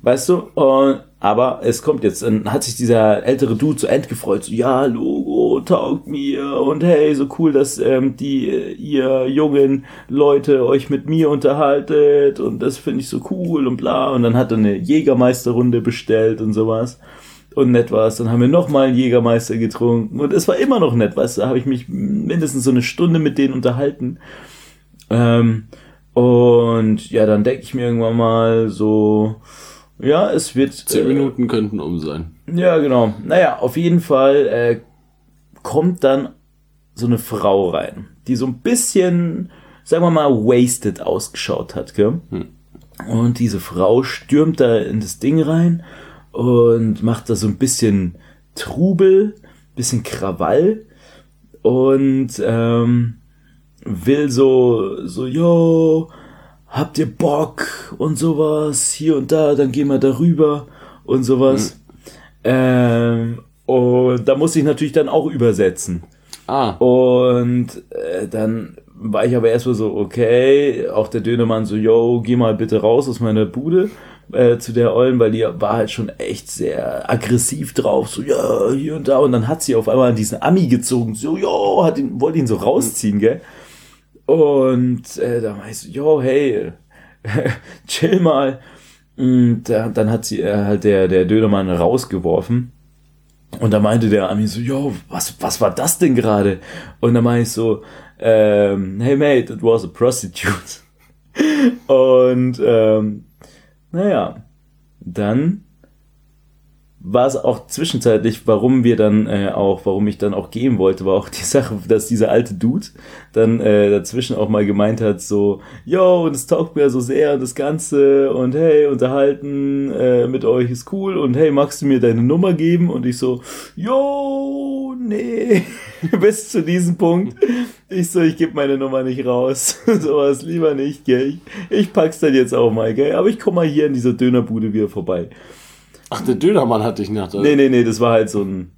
Weißt du? Und, aber es kommt jetzt, dann hat sich dieser ältere Dude so endgefreut, so, ja, Logo taugt mir und hey, so cool, dass ähm, die, äh, ihr jungen Leute euch mit mir unterhaltet und das finde ich so cool und bla. Und dann hat er eine Jägermeisterrunde bestellt und sowas. Und nett war es. Dann haben wir nochmal einen Jägermeister getrunken und es war immer noch nett, weißt du, da habe ich mich mindestens so eine Stunde mit denen unterhalten. Ähm, und ja, dann denke ich mir irgendwann mal so, ja, es wird. Zehn äh, Minuten könnten um sein. Ja, genau. Naja, auf jeden Fall äh, kommt dann so eine Frau rein, die so ein bisschen, sagen wir mal, wasted ausgeschaut hat, gell? Und diese Frau stürmt da in das Ding rein und macht da so ein bisschen Trubel, bisschen Krawall und ähm, will so, so, yo, habt ihr Bock und sowas, hier und da, dann gehen wir darüber und sowas. Ähm, und da muss ich natürlich dann auch übersetzen. Ah, Und äh, dann war ich aber erstmal so, okay, auch der Dönermann so, yo, geh mal bitte raus aus meiner Bude äh, zu der Eulen, weil die war halt schon echt sehr aggressiv drauf, so, ja, hier und da. Und dann hat sie auf einmal an diesen Ami gezogen, so, yo, hat ihn, wollte ihn so rausziehen, gell? Und äh, da war ich so, yo, hey, [LAUGHS] chill mal. Und äh, dann hat sie äh, halt der, der Dönermann rausgeworfen. Und da meinte der Ami so, yo, was, was war das denn gerade? Und dann meinte ich so, ähm, hey mate, it was a prostitute. [LAUGHS] Und ähm, naja, dann war es auch zwischenzeitlich, warum wir dann äh, auch, warum ich dann auch gehen wollte, war auch die [LAUGHS] Sache, dass dieser alte Dude dann äh, dazwischen auch mal gemeint hat, so, yo, und es taugt mir so sehr das Ganze und hey, unterhalten äh, mit euch ist cool und hey, magst du mir deine Nummer geben? Und ich so, yo, nee, [LAUGHS] bis zu diesem Punkt. Ich so, ich gebe meine Nummer nicht raus. [LAUGHS] Sowas lieber nicht, gell? Ich, ich pack's dann jetzt auch mal, gell? Aber ich komm mal hier in dieser Dönerbude wieder vorbei. Ach, der Dönermann hatte ich nach. Nee, nee, nee, das war halt so ein,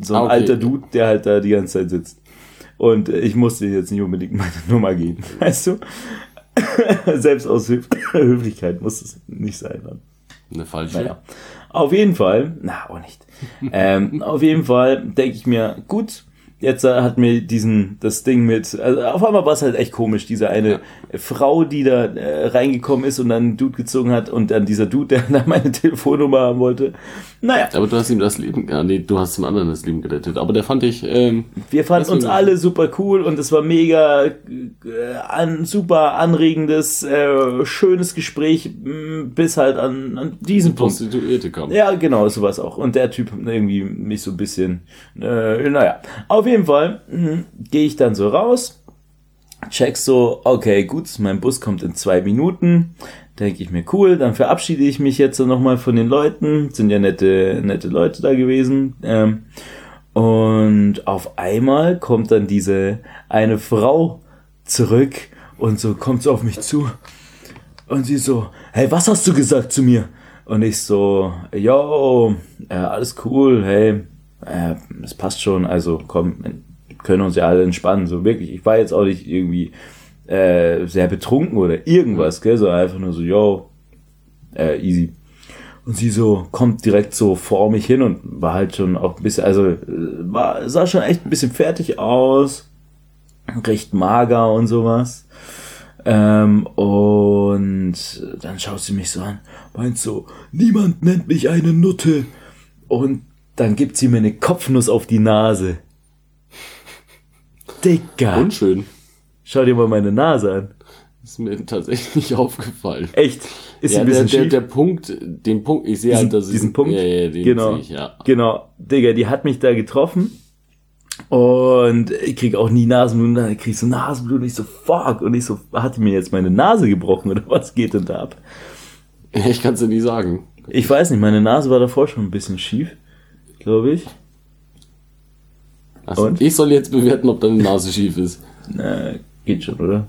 so ein Ah, okay. alter Dude, der halt da die ganze Zeit sitzt. Und äh, ich musste jetzt nicht unbedingt [LAUGHS] meine Nummer geben, weißt du? [LAUGHS] Selbst aus Höf [LAUGHS] Höflichkeit muss es nicht sein. Dann. Eine falsche. Naja. Auf jeden Fall, na, auch nicht. ähm, auf jeden Fall denke ich mir, gut, jetzt äh, hat mir diesen, das Ding mit, also auf einmal war es halt echt komisch, diese eine Frau, die da äh, reingekommen ist und dann einen Dude gezogen hat und dann dieser Dude, [LAUGHS] der dann meine Telefonnummer haben wollte. Naja, Aber du hast ihm das Leben, ja, nee, du hast dem anderen das Leben gerettet. Aber der fand ich, ähm, Wir fanden uns alle super cool und es war mega äh, an, super anregendes, äh, schönes Gespräch, mh, bis halt an, an diesen Punkt. Prostituierte kam. Ja, genau, sowas auch. Und der Typ irgendwie mich so ein bisschen, äh, naja. Auf jeden Fall mh, gehe ich dann so raus, check so, okay, gut, mein Bus kommt in zwei Minuten. Denke ich mir, cool, dann verabschiede ich mich jetzt nochmal von den Leuten. Sind ja nette, nette Leute da gewesen. Ähm, und auf einmal kommt dann diese eine Frau zurück und so kommt so auf mich zu. Und sie so, hey, was hast du gesagt zu mir? Und ich so, yo, äh, alles cool, hey, äh, es passt schon, also komm, wir können uns ja alle entspannen, so wirklich. Ich war jetzt auch nicht irgendwie äh, sehr betrunken oder irgendwas, gell, so einfach nur so, yo, äh, easy. Und sie so kommt direkt so vor mich hin und war halt schon auch ein bisschen, also äh, war, sah schon echt ein bisschen fertig aus, recht mager und sowas. Ähm, und dann schaut sie mich so an, meint so, niemand nennt mich eine Nutte. Und dann gibt sie mir eine Kopfnuss auf die Nase. Dicker. Unschön. Schau dir mal meine Nase an. Ist mir tatsächlich nicht aufgefallen. Echt. Ist ja, ein der, bisschen der, schief. der Punkt, den Punkt, ich sehe diesen, halt, dass diesen ich, Punkt. Ja, ja, den genau. ich, ja. Genau. Digga, die hat mich da getroffen. Und ich krieg auch nie Nasenbluten, dann krieg ich so Nasenbluten, ich so, fuck, und ich so, hat die mir jetzt meine Nase gebrochen oder [LAUGHS] was geht denn da ab? Ich kann es dir nicht sagen. Ich weiß nicht, meine Nase war davor schon ein bisschen schief, glaube ich. Also, Und? ich soll jetzt bewerten, ob deine Nase schief ist. Na, geht schon, oder?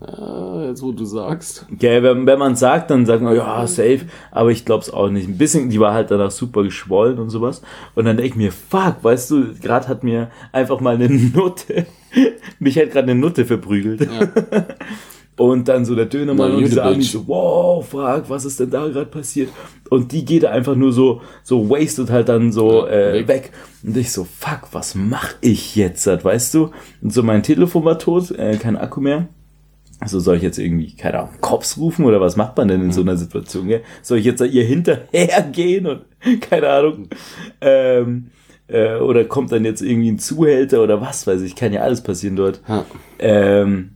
Ja, jetzt wo du sagst. Okay, wenn, wenn man sagt, dann sagt man, ja, safe, aber ich glaub's auch nicht. Ein bisschen, die war halt danach super geschwollen und sowas. Und dann denk ich mir, fuck, weißt du, gerade hat mir einfach mal eine Nutte, [LAUGHS] mich hat gerade eine Nutte verprügelt. Ja. [LAUGHS] Und dann so der Dönermann Na, und you dieser Ami so, wow, fuck, was ist denn da gerade passiert? Und die geht einfach nur so, so wasted halt dann so äh, weg. weg. Und ich so, fuck, was mach ich jetzt, weißt du? Und so mein Telefon war tot, äh, kein Akku mehr. Also soll ich jetzt irgendwie, keine Ahnung, Cops rufen oder was macht man denn in so einer Situation, gell? Soll ich jetzt ihr hinterhergehen [LAUGHS] und keine Ahnung. Ähm, äh, oder kommt dann jetzt irgendwie ein Zuhälter oder was weiß ich, kann ja alles passieren dort. Ja. Ähm,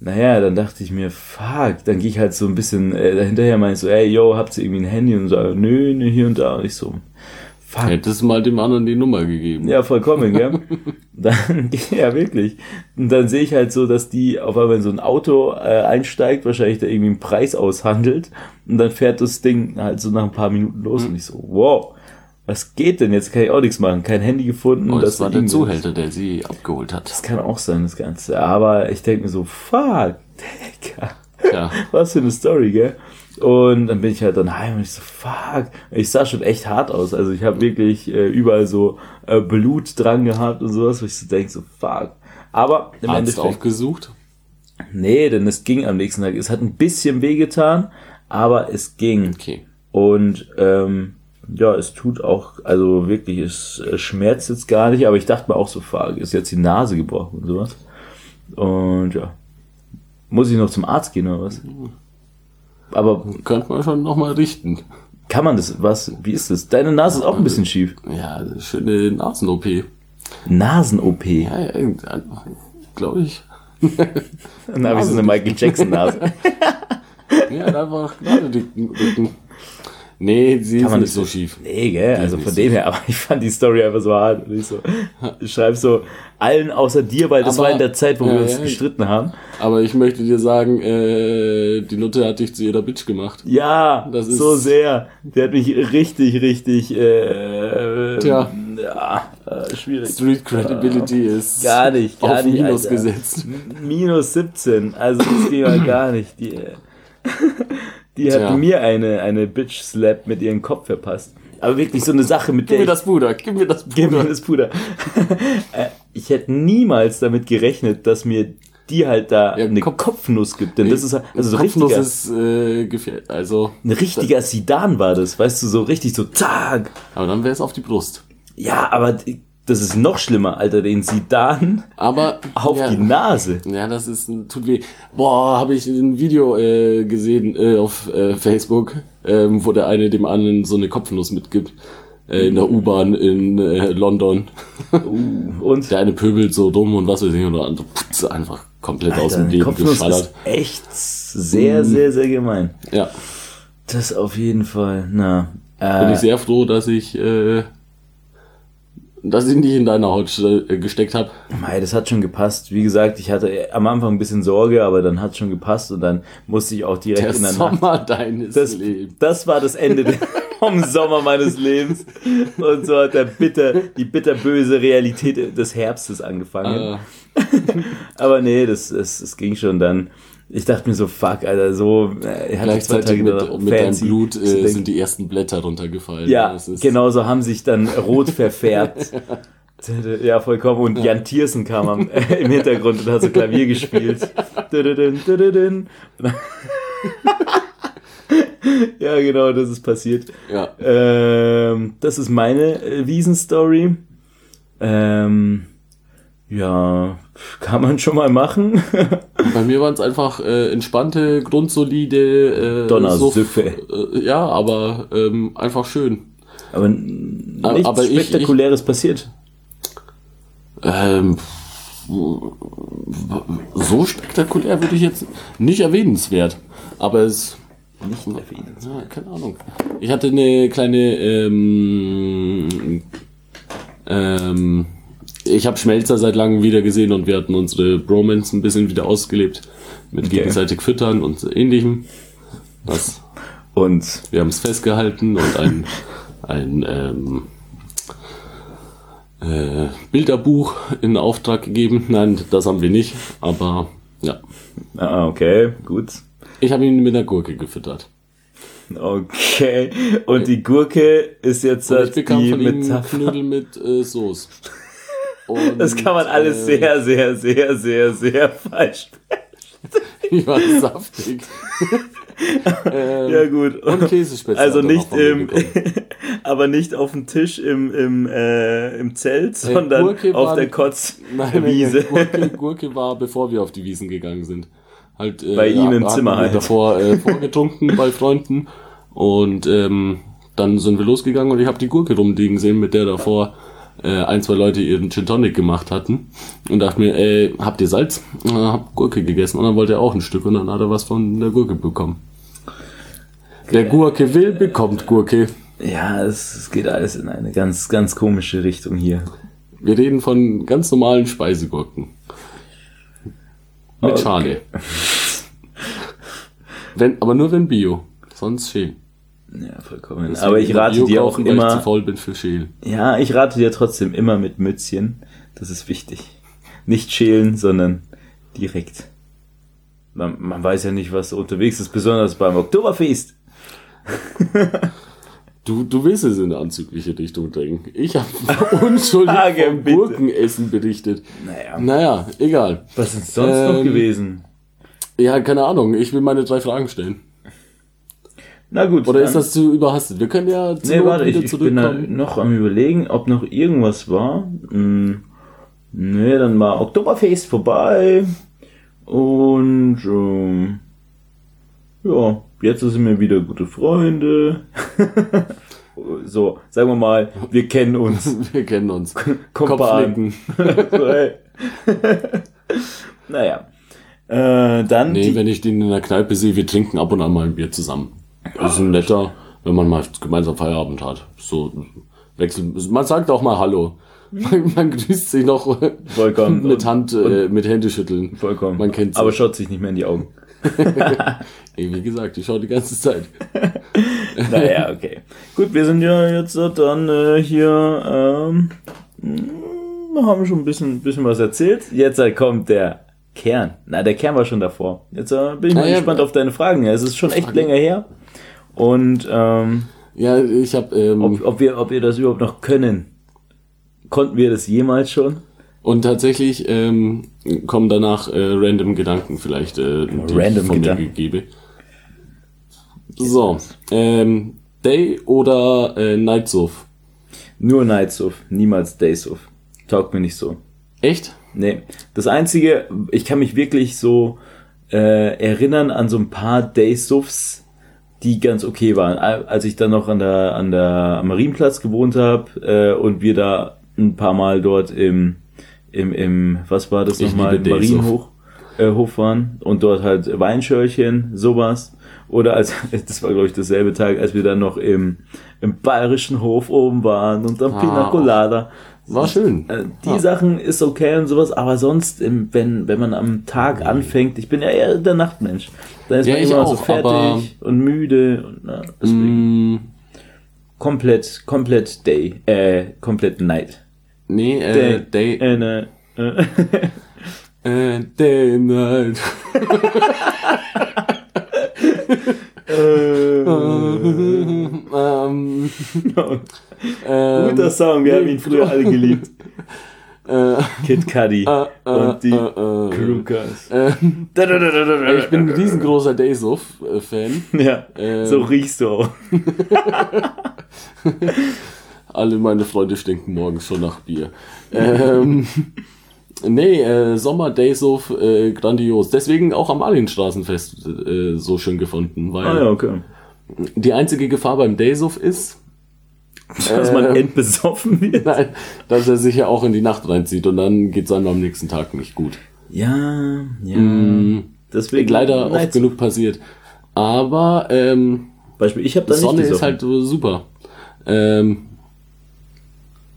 naja, dann dachte ich mir, fuck, dann gehe ich halt so ein bisschen äh, dahinterher, meine ich so, ey, yo, habt ihr irgendwie ein Handy? Und so, nö, nö, hier und da. Und ich so, fuck. Hättest mal dem anderen die Nummer gegeben. Ja, vollkommen, gell? [LAUGHS] dann, [LAUGHS] ja, wirklich. Und dann sehe ich halt so, dass die auf einmal in so ein Auto äh, einsteigt, wahrscheinlich da irgendwie einen Preis aushandelt. Und dann fährt das Ding halt so nach ein paar Minuten los. Und ich so, wow, was geht denn? Jetzt kann ich auch nichts machen. Kein Handy gefunden. Oh, das war der Zuhälter, der sie abgeholt hat. Das kann auch sein, das Ganze. Aber ich denke mir so, fuck, Digga. Tja. [LAUGHS] Was für eine Story, gell? Und dann bin ich halt dann heim und ich so, fuck. Ich sah schon echt hart aus. Also ich habe wirklich äh, überall so äh, Blut dran gehabt und sowas, wo ich so denke, so, fuck. Aber im Arzt Endeffekt. aufgesucht. Nee, denn es ging am nächsten Tag. Es hat ein bisschen wehgetan, aber es ging. Okay. Und ähm, ja, es tut auch, also wirklich, es äh, schmerzt jetzt gar nicht, aber ich dachte mir auch so, fuck, ist jetzt die Nase gebrochen und sowas. Und ja. Muss ich noch zum Arzt gehen oder was? Aber Könnte man schon nochmal richten. kann man das, was, wie ist das? Deine Nase ist auch ein bisschen schief. Ja, schöne Nasen-OP. Ja, Nasen-OP. ja, glaube ich. [LAUGHS] Na, wie so eine Michael Jackson-Nase. [LAUGHS] Ja, einfach gerade dicken. Nee, sie ist man nicht so schief. Nee, gell, also nicht von dem her, aber ich fand die Story einfach so hart. Und ich so, ich schreibe so allen außer dir, weil das Aber- war in der Zeit, wo ja, wir uns ja. gestritten haben. Aber ich möchte dir sagen, äh, die Nutte hat dich zu ihrer Bitch gemacht. Ja, Das ist- so sehr. Der hat mich richtig, richtig, äh, Tja. ja, äh, schwierig. Street Credibility ist Gar nicht, gar auf nicht, Minus Alter. gesetzt. Minus 17, also das ging mal [CLEARS THROAT] gar nicht. Die, äh, die hat Tja. mir eine, eine Bitch-Slap mit ihrem Kopf verpasst. Aber wirklich so eine Sache, mit Gib der mir ich das Puder, gib mir das Gib mir Puder. das Puder. [LAUGHS] Äh, ich hätte niemals damit gerechnet, dass mir die halt da Ja, eine Kopf- Kopfnuss gibt. Denn das ist halt- also so Kopfnuss richtiger, ist äh, gefährlich. Also, ein richtiger Sidan war das, weißt du, so richtig so zack. aber dann wäre es auf die Brust. Ja, aber das ist noch schlimmer, Alter, den Sidan Aber auf ja, die Nase. Ja, das ist tut weh. Boah, habe ich ein Video äh, gesehen äh, auf äh, Facebook, ähm, wo der eine dem anderen so eine Kopfnuss mitgibt. Äh, in der U-Bahn in äh, London. Und Der eine pöbelt so dumm und was weiß ich und der andere putz, einfach komplett aus dem Alter, Leben Kopfnuss geschallert. ist echt sehr, sehr, sehr gemein. Ja. Das auf jeden Fall. Na, Bin äh, ich sehr froh, dass ich äh, dass ich nicht in deiner Haut äh, gesteckt habe. Mei, das hat schon gepasst. Wie gesagt, ich hatte am Anfang ein bisschen Sorge, aber dann hat schon gepasst und dann musste ich auch direkt Der in der Nacht Sommer deines das, Lebens. das war das Ende de- [LAUGHS] vom Sommer meines Lebens. Und so hat der bitter, die bitterböse Realität des Herbstes angefangen. Äh, [LAUGHS] Aber nee, das, das, das ging schon dann. Ich dachte mir so, fuck, Alter, so. Äh, gleichzeitig mit, danach mit deinem. Blut äh, sind die ersten Blätter runtergefallen. Ja, genau so haben sich dann rot verfärbt. [LAUGHS] Ja, vollkommen. Und Jan Thiersen kam am, äh, im Hintergrund und hat so Klavier gespielt. [LAUGHS] Ja, genau, das ist passiert. Ja. Ähm, das ist meine äh, Wiesenstory. Ähm, ja, kann man schon mal machen. [LAUGHS] Bei mir waren es einfach äh, entspannte, grundsolide äh, Donnersüffe. Äh, ja, aber ähm, einfach schön. Aber nichts aber ich- Spektakuläres passiert. Ähm, so spektakulär würde ich jetzt nicht erwähnenswert. Aber es. Nicht erwähnt. Ja, keine Ahnung. Ich hatte eine kleine. Ähm, ähm, ich habe Schmelzer seit langem wieder gesehen und wir hatten unsere Bromance ein bisschen wieder ausgelebt. Mit Okay. gegenseitig Füttern und ähnlichem. Das, Und wir haben es festgehalten und ein, [LAUGHS] ein ähm, äh, Bilderbuch in Auftrag gegeben. Nein, das haben wir nicht. Aber ja, Ah, okay, gut. ich habe ihn mit einer Gurke gefüttert. Okay. Und die Gurke ist jetzt Und ich bekam die von ihm Metapher. Knödel mit äh, Soße. Und, Das kann man alles äh, sehr, sehr, sehr, sehr, sehr falsch. [LAUGHS] Die war saftig. [LAUGHS] ähm, Ja, gut. Und Käsespätzle. Also nicht im, [LAUGHS] aber nicht auf dem Tisch im, im, äh, im Zelt, Äh, sondern Gurke auf der Kotzwiese. Gurke, Gurke war, bevor wir auf die Wiesen gegangen sind. Halt, äh, Bei ihm im Zimmer wir halt. davor äh, vorgetrunken bei Freunden. Und ähm, dann sind wir losgegangen und ich habe die Gurke rumliegen sehen, mit der davor äh, ein, zwei Leute ihren Gin Tonic gemacht hatten. Und dachte mir, ey, habt ihr Salz? Und dann hab Gurke gegessen. Und dann wollte er auch ein Stück und dann hat er was von der Gurke bekommen. Wer Gurke will, bekommt Gurke. Ja, es, es geht alles in eine ganz, ganz komische Richtung hier. Wir reden von ganz normalen Speisegurken. Mit Okay. Schale. Wenn, aber nur wenn Bio. Sonst Schäl. Ja, vollkommen. Deswegen Aber ich immer rate Bio dir auch kaufen, weil ich zu immer, faul bin für Schäl. ja, ich rate dir trotzdem immer mit Mützchen. Das ist wichtig. Nicht schälen, sondern direkt. Man, man weiß ja nicht, was unterwegs ist, besonders beim Oktoberfest. [LAUGHS] Du, du willst es in eine anzügliche Richtung drängen. Ich habe [LAUGHS] unschuldig Frage, vom bitte. Gurkenessen berichtet. Naja. Naja, egal. Was ist sonst noch Ähm, gewesen? Ja, keine Ahnung. Ich will meine drei Fragen stellen. Na gut. Oder ist das zu überhastet? Wir können ja zu Nee, warte, ich, wieder ich bin da zurückkommen. noch am überlegen, ob noch irgendwas war. Hm, nee, dann war Oktoberfest vorbei. Und ähm, ja, jetzt sind wir wieder gute Freunde. [LAUGHS] so, sagen wir mal, wir kennen uns. [LAUGHS] Wir kennen uns. [LAUGHS] Hey. naja. Äh, dann Nee, wenn ich den in der Kneipe sehe, wir trinken ab und an mal ein Bier zusammen. Das ist ein netter, wenn man mal gemeinsam Feierabend hat. So wechseln. Man sagt auch mal Hallo. Man, man grüßt sich noch Vollkommen. [LAUGHS] mit Hand, äh, mit Händeschütteln. vollkommen. Man kennt Aber schaut sich nicht mehr in die Augen. [LAUGHS] Ey, wie gesagt, ich schaue die ganze Zeit. [LAUGHS] naja, okay. Gut, wir sind ja jetzt dann äh, hier, ähm, mh, haben schon ein bisschen, bisschen was erzählt. Jetzt äh, kommt der Kern. Na, der Kern war schon davor. Jetzt äh, bin ich mal Ah, ja, gespannt auf deine Fragen. Es ist schon echt Fragen. länger her. Und ähm, Ja, ich habe ähm, ob, ob, wir, ob wir das überhaupt noch können. Konnten wir das jemals schon? und tatsächlich ähm, kommen danach äh, random Gedanken vielleicht, äh, die Random ich von Gedanken. mir gebe. So, ähm, Day oder äh, Night Surf? Nur Nightsurf, niemals Daysurf. Taugt mir nicht so. Echt? Nee. Das Einzige, ich kann mich wirklich so äh, erinnern an so ein paar Daysufs, die ganz okay waren. Al- Als ich dann noch an der, an der am Marienplatz gewohnt habe äh, und wir da ein paar Mal dort im, im, im was war das nochmal, Daysuf. Marienhof äh, Hof waren und dort halt Weinschörchen, sowas. Oder als, [LAUGHS] das war glaube ich dasselbe Tag, als wir dann noch im, im bayerischen Hof oben waren und dann Ah, Pina Colada. War schön. Äh, die Ja. Sachen ist okay und sowas, aber sonst, im, wenn, wenn man am Tag anfängt, ich bin ja eher der Nachtmensch, dann ist Ja, man immer so auch, aber- fertig und müde und na, deswegen Mm, komplett, komplett Day, äh, komplett Night. nee, äh, Day, äh, ne, [LAUGHS] äh, äh, Day Night. [LAUGHS] [LAUGHS] ähm, ähm, Guter Song, wir haben ihn früher alle geliebt. Äh, Kid Cudi äh, und die äh, äh, Krukas. äh, ich bin ein riesengroßer Days-Of-Fan. Ja, Ähm. so riechst du auch. [LAUGHS] Alle meine Freunde stinken morgens schon nach Bier. ähm, nee, äh, Sommer Days of äh, grandios. Deswegen auch am Marienstraßenfest äh, so schön gefunden, weil Ah ja, okay. die einzige Gefahr beim Days of ist, [LAUGHS] Dass man Ähm. entbesoffen wird. [LAUGHS] nein, dass er sich ja auch in die Nacht reinzieht und dann geht's einem am nächsten Tag nicht gut. Ja, ja. Mm, Deswegen leider oft Nights- genug passiert. Aber ähm, Beispiel, ich habe da Sonne ist halt äh, super. Ähm,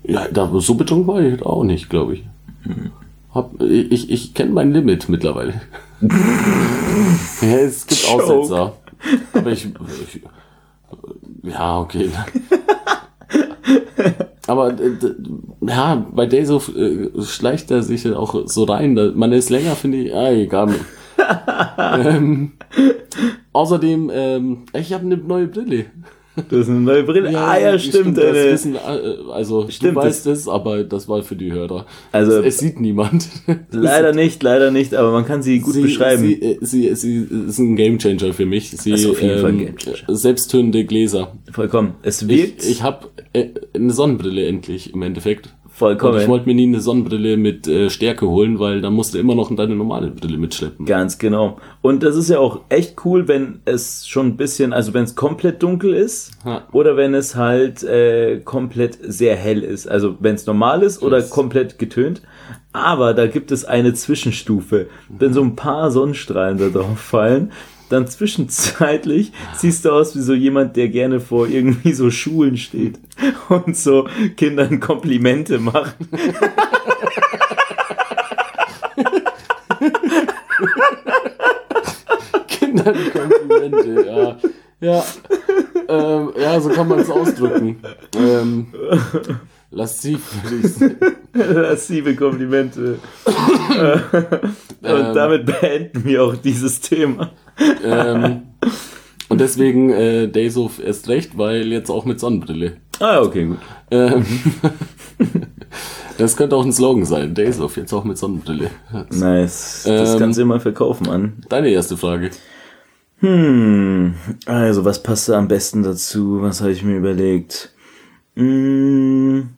ja, da, so betrunken war ich halt auch nicht, glaube ich. Hab, ich ich kenne mein Limit mittlerweile. [LAUGHS] ja, es gibt Joke. Aussetzer. Aber ich, ich. Ja, okay. Aber äh, ja, bei Days of äh, schleicht er sich auch so rein. Da, man ist länger, finde ich. Ah, egal. [LAUGHS] ähm, außerdem, ähm, ich habe eine neue Brille. Das ist eine neue Brille. ah ja, stimmt. das eine, wissen, äh, also Stimmt, du weißt es, aber das war für die Hörer. Also- es, es sieht niemand. leider [LAUGHS] nicht, leider nicht, aber man kann sie gut sie, beschreiben. Sie, äh, sie, sie ist ein Gamechanger für mich. Sie, ist auf jeden Fall ähm, Gamechanger. Selbsttönende Gläser. Vollkommen. Es wirkt Ich, ich habe äh, eine Sonnenbrille endlich im Endeffekt. Und vollkommen. ich wollte mir nie eine Sonnenbrille mit äh, Stärke holen, weil dann musst du immer noch deine normale Brille mitschleppen. Ganz genau. Und das ist ja auch echt cool, wenn es schon ein bisschen, also wenn es komplett dunkel ist Ha. oder wenn es halt äh, komplett sehr hell ist. Also wenn es normal ist oder Yes. komplett getönt. Aber da gibt es eine Zwischenstufe. Wenn so ein paar Sonnenstrahlen da drauf fallen, dann zwischenzeitlich siehst du aus wie so jemand, der gerne vor irgendwie so Schulen steht und so Kindern Komplimente macht. Kinderkomplimente, ja. Ja, ähm, ja, so kann man es ausdrücken. Ähm, lasziv, würde ich sagen. Lassive Komplimente. Und Ähm. damit beenden wir auch dieses Thema. Ähm, und deswegen äh, Days of erst recht, weil jetzt auch mit Sonnenbrille. Ah, okay, gut. Ähm, [LAUGHS] das könnte auch ein Slogan sein. Days of jetzt auch mit Sonnenbrille. Nice. Das Ähm. kannst du immer verkaufen an. Deine erste Frage. Hm, also was passt da am besten dazu? Was habe ich mir überlegt? Hm,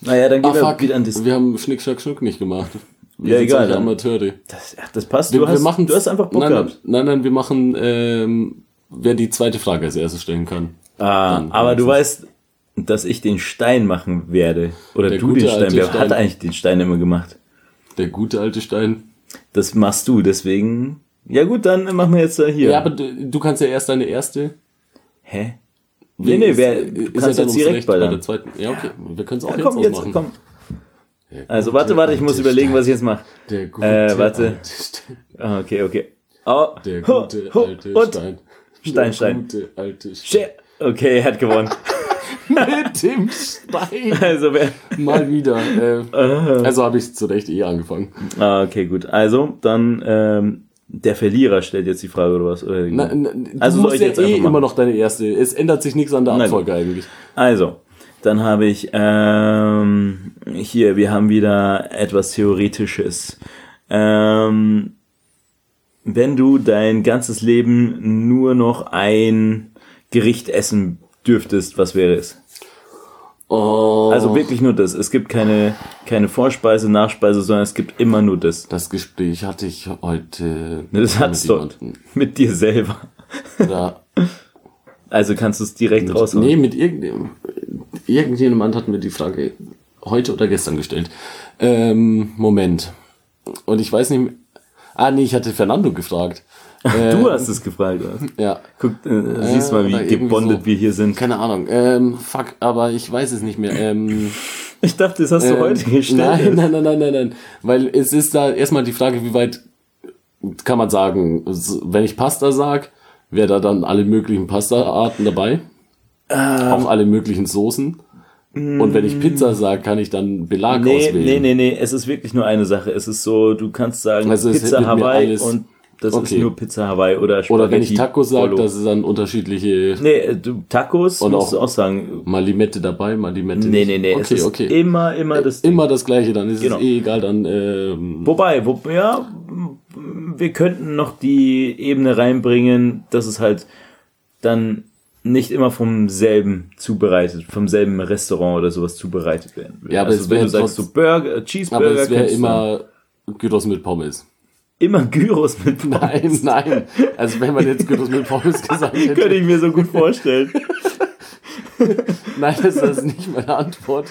naja, dann Ah, gehen wir fuck. wieder an das. Wir haben Schnick, Schnack, Schnuck nicht gemacht. Wir Ja, egal, dann. Amateure. Das, ach, das passt. Wir, Du, wir hast, machen du hast einfach Bock nein, gehabt. Nein, nein, wir machen, ähm, wer die zweite Frage als erstes stellen kann. Ah, Dann aber du weißt, dass ich den Stein machen werde. Oder Der du den Stein. Wer Stein. hat eigentlich den Stein immer gemacht? Der gute alte Stein. Das machst du, deswegen. Ja gut, dann machen wir jetzt hier. Ja, aber du, du kannst ja erst deine erste. Hä? Nee, nee, wer, ist kannst ja dann direkt bei der. zweiten. Ja, okay. Wir können es auch Ja, jetzt komm, jetzt, ausmachen. komm. Der Also warte, warte, ich muss überlegen, was ich jetzt mache. Der gute Äh, warte. alte Stein. Ah, okay, okay. Oh, Der ho, gute ho, alte und Stein. Stein, Der Stein. gute alte Stein. Okay, er hat gewonnen. [LAUGHS] Mit dem Stein. Also wer? Mal wieder. Äh, also habe ich zu Recht eh angefangen. Ah, okay, gut. Also dann ähm, der Verlierer stellt jetzt die Frage oder was? Oder Na, na, du Also soll musst ja jetzt eh machen? immer noch deine erste. Es ändert sich nichts an der Abfolge eigentlich. Also, dann habe ich ähm, hier, wir haben wieder etwas Theoretisches. Ähm, wenn du dein ganzes Leben nur noch ein Gericht essen dürftest, was wäre es? Oh, Also wirklich nur das. Es gibt keine, keine Vorspeise, Nachspeise, sondern es gibt immer nur das. das Gespräch hatte ich heute Das mit hat's doch jemandem. mit dir selber. Oder, Also kannst du es direkt raushauen. nee, mit irgendeinem, irgendjemand hat mir die Frage heute oder gestern gestellt. Ähm, Moment. Und ich weiß nicht mehr, ah nee, ich hatte Fernando gefragt. Äh, Du hast es gefragt. Oder? Ja, Guck, äh, siehst mal, wie gebondet so. wir hier sind. keine Ahnung. Ähm, fuck, aber ich weiß es nicht mehr. Ähm, [LAUGHS] Ich dachte, das hast du Ähm, heute gestellt. Nein, [LAUGHS] nein, nein, nein, nein, nein. Weil es ist da erstmal die Frage, wie weit kann man sagen, wenn ich Pasta sag, wäre da dann alle möglichen Pasta-Arten dabei? Ähm. Auch alle möglichen Soßen? Und wenn ich Pizza sag, kann ich dann Belag Nee, auswählen? nee, nee, nee, es ist wirklich nur eine Sache. Es ist so, du kannst sagen Also Pizza Hawaii alles- und das ist Okay. nur Pizza Hawaii oder Spaghetti Oder wenn ich Tacos sag, Bolo. das ist dann unterschiedliche Nee, äh, du, Tacos Und musst auch- du auch sagen. mal Limette dabei, mal Limette Nee, nee, nee, es Okay, ist okay. immer, immer das Ding. Immer das gleiche, dann ist Genau. es eh egal, dann ähm, Wobei, wo, ja, wir könnten noch die Ebene reinbringen, dass es halt dann nicht immer vom selben zubereitet, vom selben Restaurant oder sowas zubereitet werden. Ja, aber also es wenn du sagst so Burger, äh, Cheeseburger, aber es wäre du immer Gyros mit Pommes. Immer Gyros mit [LAUGHS] Pommes. Nein, nein. Also wenn man jetzt Gyros mit Pommes gesagt [LAUGHS] hätte. Könnte ich mir so gut vorstellen. [LAUGHS] Nein, das ist nicht meine Antwort.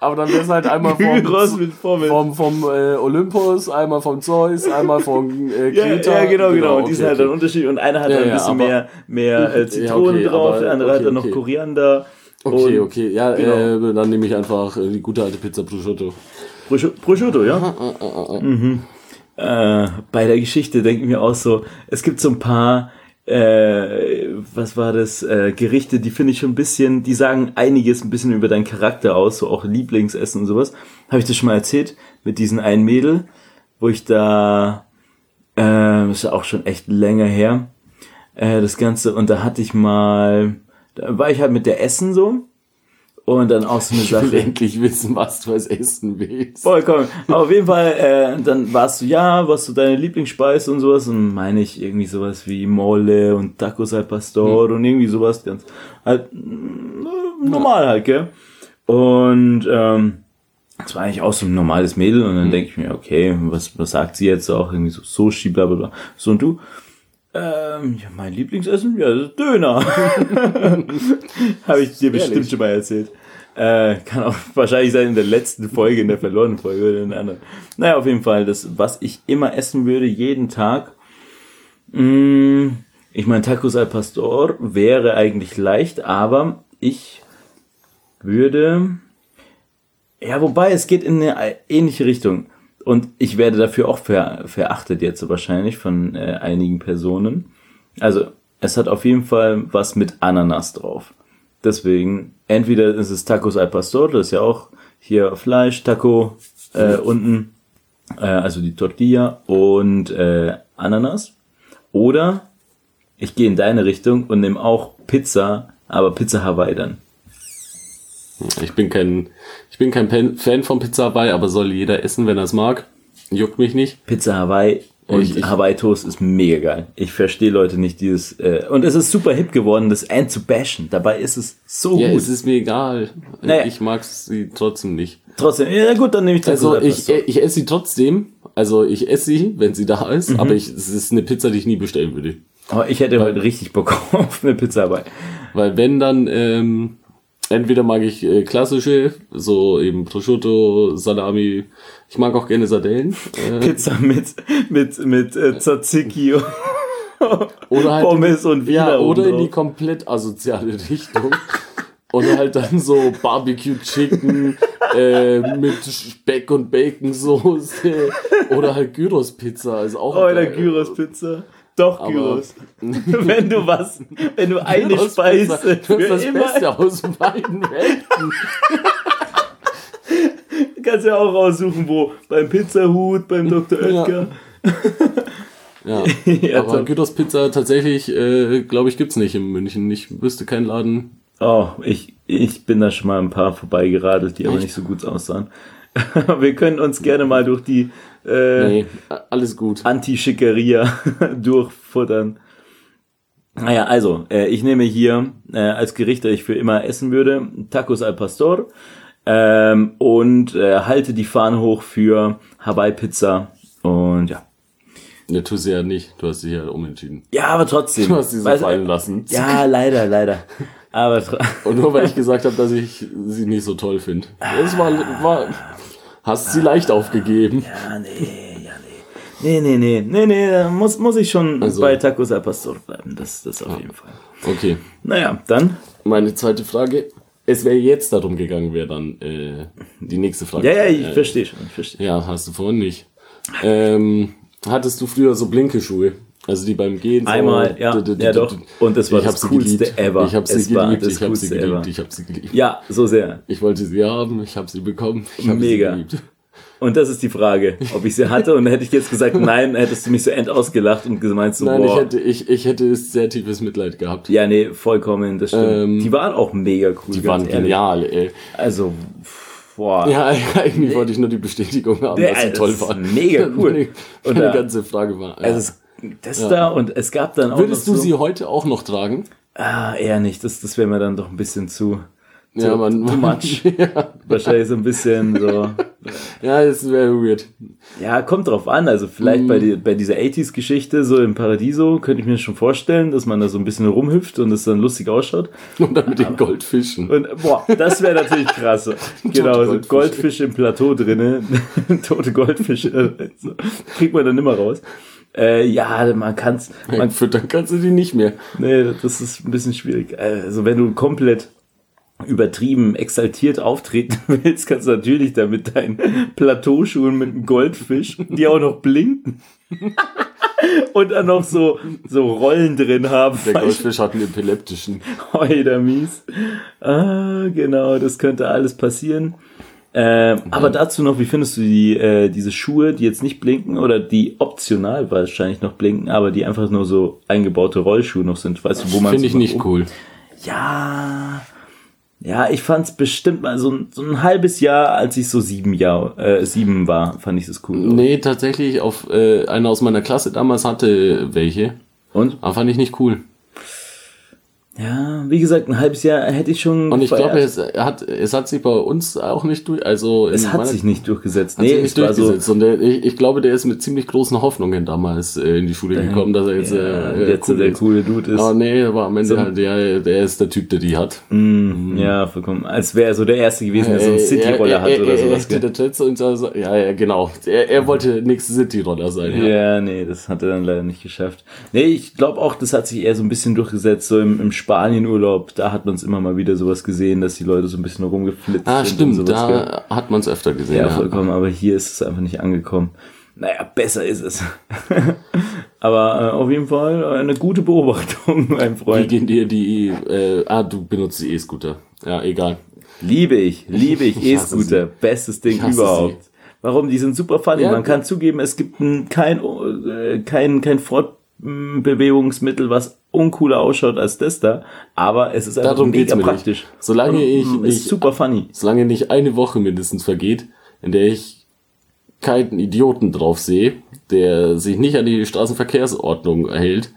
Aber dann wäre es halt einmal vom, vom, vom äh, Olympus, einmal vom Zeus, einmal vom äh, Ja, Kreta. ja, genau, genau. Und die okay, sind halt dann okay. unterschiedlich. Und einer hat Ja, dann ein ja, bisschen aber- mehr, mehr äh, Zitronen okay, drauf, aber- der andere hat okay, dann noch. Koriander. Okay, und okay. Ja, Genau. äh, dann nehme ich einfach äh, die gute alte Pizza Prosciutto. Prosciu- Prosciutto, ja? Mhm. Äh, bei der Geschichte denke ich mir auch so, es gibt so ein paar, äh, was war das, äh, Gerichte, die finde ich schon ein bisschen, die sagen einiges ein bisschen über deinen Charakter aus, so auch Lieblingsessen und sowas. Habe ich das schon mal erzählt mit diesen einen Mädel, wo ich da, äh, das ist ja auch schon echt länger her, äh, das Ganze, und da hatte ich mal, da war ich halt mit der Essen so, und dann auch so eine Ich will Sache. endlich wissen, was du als Essen willst. Vollkommen. Aber auf jeden Fall, äh, dann warst du, ja, was so deine Lieblingsspeise und sowas. Und meine ich irgendwie sowas wie Mole und Tacos al Pastor und irgendwie sowas ganz, halt, mm, normal halt, gell? Und, ähm, das war eigentlich auch so ein normales Mädel und dann denke ich mir, okay, was, was sagt sie jetzt auch? Irgendwie so Sushi, bla, bla, bla. So und du? Ähm, ja, mein Lieblingsessen? Ja, das ist Döner. [LAUGHS] Habe ich dir bestimmt Ehrlich? schon mal erzählt. Äh, kann auch [LAUGHS] wahrscheinlich sein in der letzten Folge, in der verlorenen Folge oder in der anderen. Naja, auf jeden Fall, das, was ich immer essen würde, jeden Tag. Mh, ich meine, Tacos al Pastor wäre eigentlich leicht, aber ich würde, ja, wobei, es geht in eine ähnliche Richtung. Und ich werde dafür auch ver, verachtet jetzt wahrscheinlich von äh, einigen Personen. Also, es hat auf jeden Fall was mit Ananas drauf. Deswegen, entweder ist es Tacos al Pastor, das ist ja auch hier Fleisch, Taco äh, unten, äh, also die Tortilla und äh, Ananas. Oder ich gehe in deine Richtung und nehme auch Pizza, aber Pizza Hawaii dann. Ich bin kein, ich bin kein Fan- von Pizza Hawaii, aber soll jeder essen, wenn er es mag. Juckt mich nicht. Pizza Hawaii und Ich- ich- Hawaii Toast ist mega geil. Ich verstehe Leute nicht dieses äh, und es ist super hip geworden, das End zu bashen. Dabei ist es so Ja, gut. es ist mir egal. Naja. Ich mag sie trotzdem nicht. Trotzdem, ja gut, dann nehme ich Tacos Also al ich, Pastor. ich esse sie trotzdem. Also ich esse sie, wenn sie da ist, Mhm. aber ich, es ist eine Pizza, die ich nie bestellen würde. Aber ich hätte heute richtig Bock [LAUGHS] auf eine Pizza Hawaii. Weil wenn dann, ähm, entweder mag ich äh, klassische, so eben Prosciutto, Salami, ich mag auch gerne Sardellen. Äh, Pizza mit mit mit äh, Tzatziki [LAUGHS] oder halt Pommes und Wiener Ja, oder in die komplett asoziale [LAUGHS] Richtung. Oder halt dann so Barbecue Chicken äh, mit Speck und Bacon Soße oder halt Gyros Pizza ist auch Oder geil. Gyros Pizza. Doch Aber- Gyros. [LAUGHS] wenn du was, wenn du eine Gyros Speise Pizza, das ist das immer, Beste aus beiden Welten. [LAUGHS] kannst ja auch raussuchen, wo beim Pizzahut, beim Dr. Ja. Oetker. Ja, [LAUGHS] Ja, aber top. Gyros Pizza tatsächlich, äh, glaube ich, gibt's nicht in München. Ich wüsste keinen Laden. Oh, ich, ich bin da schon mal ein paar vorbeigeradelt, die aber Echt? nicht so gut aussahen. [LAUGHS] Wir können uns gerne mal durch die äh, Nee, alles gut. Anti-Schickeria [LAUGHS] durchfuttern. Naja, also, äh, ich nehme hier äh, als Gericht, das ich für immer essen würde, Tacos al Pastor ähm, und äh, halte die Fahne hoch für Hawaii-Pizza und ja. Ne, tu sie ja nicht. Du hast dich ja umentschieden. Ja, aber trotzdem. Du hast sie so fallen lassen. Ja, leider, leider. Aber Und nur weil ich [LAUGHS] gesagt habe, dass ich sie nicht so toll finde. Das war, war, hast sie leicht aufgegeben. Ja, nee, ja, nee. Nee, nee, nee, nee, nee, da muss, muss ich schon Also- bei Tacos al Pastor bleiben. Das, das auf jeden Fall. Okay. Naja, dann. Meine zweite Frage. Es wäre jetzt darum gegangen, wäre dann äh, die nächste Frage. Ja, ja, ich Äh, verstehe schon, ich verstehe. Ja, hast du vorhin nicht. Ähm, hattest du früher so blinke Schuhe? Also die beim Gehen so, Einmal, ja, d- ja d- doch. Und das war ich das Coolste ever. Ich habe sie Es geliebt, ich habe sie geliebt, ever. ich habe sie geliebt. Ja, so sehr. Ich wollte sie haben, ich habe sie bekommen. Ich habe Mega. sie geliebt. Und das ist die Frage, ob ich sie hatte. Und hätte ich jetzt gesagt, nein, hättest du mich so end ausgelacht und gemeint so, Nein, ich boah. hätte, ich, ich hätte sehr tiefes Mitleid gehabt. ja, nee, vollkommen, das stimmt. Ähm, die waren auch mega cool. Die waren ehrlich. genial, ey. Also, boah. Ja, eigentlich wollte ich nur die Bestätigung haben, Nee, dass sie toll waren. mega cool. [LAUGHS] Und da- ganze Frage war. Ja. Also, das da und es gab dann auch Würdest du so, sie heute auch noch tragen? Ah, eher nicht. Das, das wäre mir dann doch ein bisschen zu, zu Ja, man- too much. [LAUGHS] ja, Wahrscheinlich so ein bisschen so. ja, das wäre weird. Ja, kommt drauf an. Also vielleicht Mhm. bei, die, bei dieser 80s-Geschichte, so im Paradiso, könnte ich mir schon vorstellen, dass man da so ein bisschen rumhüpft und es dann lustig ausschaut. Und dann mit den Goldfischen. Und boah, das wäre natürlich krass. [LAUGHS] genau, so Goldfische. Goldfische im Plateau drinnen. [LAUGHS] Tote Goldfische. äh, So, kriegt man dann immer raus. Äh, ja, man kann's. Man, Füttern kannst du die nicht mehr. nee, das ist ein bisschen schwierig. Also wenn du komplett übertrieben exaltiert auftreten [LAUGHS] willst, kannst du natürlich da mit deinen Plateauschuhen mit einem Goldfisch, die auch noch blinken. [LAUGHS] Und dann noch so, so Rollen drin haben. Der? Goldfisch hat einen epileptischen. [LAUGHS] Heute mies. Ah, genau, das könnte alles passieren. Ähm, Aber dazu noch, wie findest du die, äh, diese Schuhe, die jetzt nicht blinken oder die optional wahrscheinlich noch blinken, aber die einfach nur so eingebaute Rollschuhe noch sind? Weißt du, wo man Finde ich nicht nach cool. Ja, ja, ich fand's bestimmt mal so ein, so ein halbes Jahr, als ich so sieben Jahr, äh, sieben war, fand ich das cool. Nee, tatsächlich, auf äh, einer aus meiner Klasse damals hatte welche. Und? Aber fand ich nicht cool. Ja, wie gesagt, ein halbes Jahr hätte ich schon. Und ich glaube, es hat, es hat sich bei uns auch nicht durch, also es hat meiner- sich nicht durchgesetzt. Nee, nicht es war so, durchgesetzt. Und der, ich, ich glaube, der ist mit ziemlich großen Hoffnungen damals äh, in die Schule gekommen, dass er jetzt, ja, äh, jetzt so cool der ist. coole Dude ist. Aber nee, aber am Ende halt, der, der ist der Typ, der die hat. Mm, Ja, vollkommen. Als wäre er so der Erste gewesen, der so einen Äh, City-Roller er- hat er- oder er- sowas. er-? Der Letzte und so, ja, ja, genau. Er, er wollte nächste City-Roller sein. Ja. Ja, nee, das hat er dann leider nicht geschafft. Nee, ich glaube auch, das hat sich eher so ein bisschen durchgesetzt, so im, im Spanien-Urlaub, da hat man es immer mal wieder sowas gesehen, dass die Leute so ein bisschen rumgeflitzt Ah, sind. und stimmt, da hat man es öfter gesehen. Ja, Ja, vollkommen, aber hier ist es einfach nicht angekommen. Naja, besser ist es. [LAUGHS] Aber äh, auf jeden Fall eine gute Beobachtung, [LAUGHS] mein Wie Freund. gehen dir die, äh, ah, du benutzt die E-Scooter. Ja, egal. Liebe ich, liebe ich, [LAUGHS] Ich E-Scooter. Bestes Ding überhaupt. Warum? Die sind super funny. Ja, Man ja. kann zugeben, es gibt ein, kein, äh, kein, kein Fortbewegungsmittel, was uncooler ausschaut als das da. Aber es ist einfach Darum geht's mega mir praktisch. nicht. Solange ich nicht, super funny. solange nicht eine Woche mindestens vergeht, in der ich keinen Idioten drauf sehe, der sich nicht an die Straßenverkehrsordnung hält,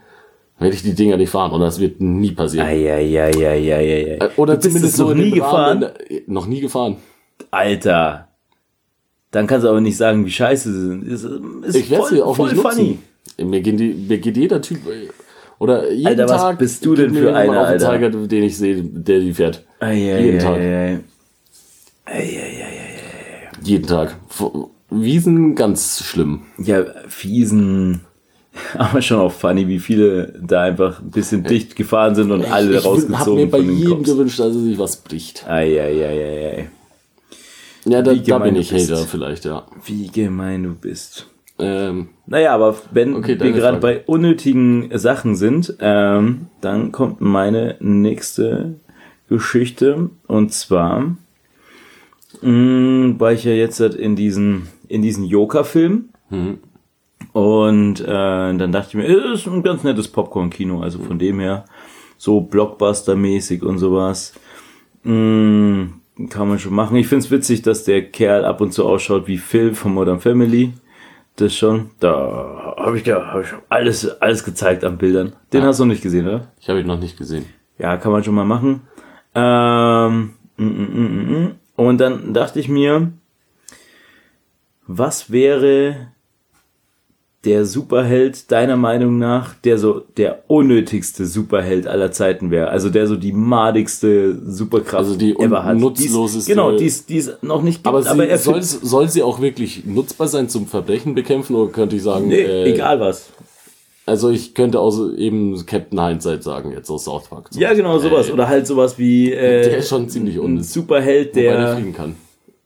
werde ich die Dinger nicht fahren. Und das wird nie passieren. Eieieiei. Äh, Oder du zumindest es noch nie dem Rahmen, gefahren? äh, Noch nie gefahren. Alter. Dann kannst du aber nicht sagen, wie scheiße sie sind. Ist, ist Ich werde sie auch voll nicht funny. Mir, gehen die, mir geht jeder Typ äh, oder jeden Alter, was Tag bist du denn für mir einer, auf den Alter? Zeiger, den ich sehe, der die fährt. Jeden Tag. Eieieiei. Jeden Tag. Wiesen ganz schlimm. Ja, fiesen. [LAUGHS] Aber schon auch funny, wie viele da einfach ein bisschen dicht gefahren sind und alle ich habe rausgezogen mir bei von den jedem Cops. gewünscht, dass er sich was bricht. Eieieiei. Ja, da, Wie da gemein bin ich bist. Hater vielleicht, ja. Wie gemein du bist. Ähm, Naja, aber wenn Okay, wir gerade bei unnötigen Sachen sind, ähm, dann kommt meine nächste Geschichte. Und zwar mh, war ich ja jetzt halt in diesen, in diesen Joker-Film. Und äh, dann dachte ich mir, es ist ein ganz nettes Popcorn-Kino, also von dem her so Blockbuster-mäßig und sowas. Mm, kann man schon machen. Ich find's witzig, dass der Kerl ab und zu ausschaut wie Phil von Modern Family. Das schon. Da habe ich ja hab ich alles, alles gezeigt an Bildern. Den hast du noch nicht gesehen, oder? ich habe ihn noch nicht gesehen. Ja, kann man schon mal machen. Ähm, mm, mm, mm, mm. Und dann dachte ich mir, was wäre der Superheld deiner Meinung nach, der so der unnötigste Superheld aller Zeiten wäre? Also der so die madigste Superkraft Also die ever hat. nutzloseste- Die's- Genau, die es noch nicht gibt. Aber, sie, er soll, soll sie auch wirklich nutzbar sein zum Verbrechen bekämpfen oder könnte ich sagen, nee, äh, egal was. Also ich könnte auch eben Captain Hindsight sagen, jetzt aus South Park. Ja, genau, sowas. Äh, Oder halt sowas wie äh, der ist schon ziemlich ein Superheld, der der fliegen kann.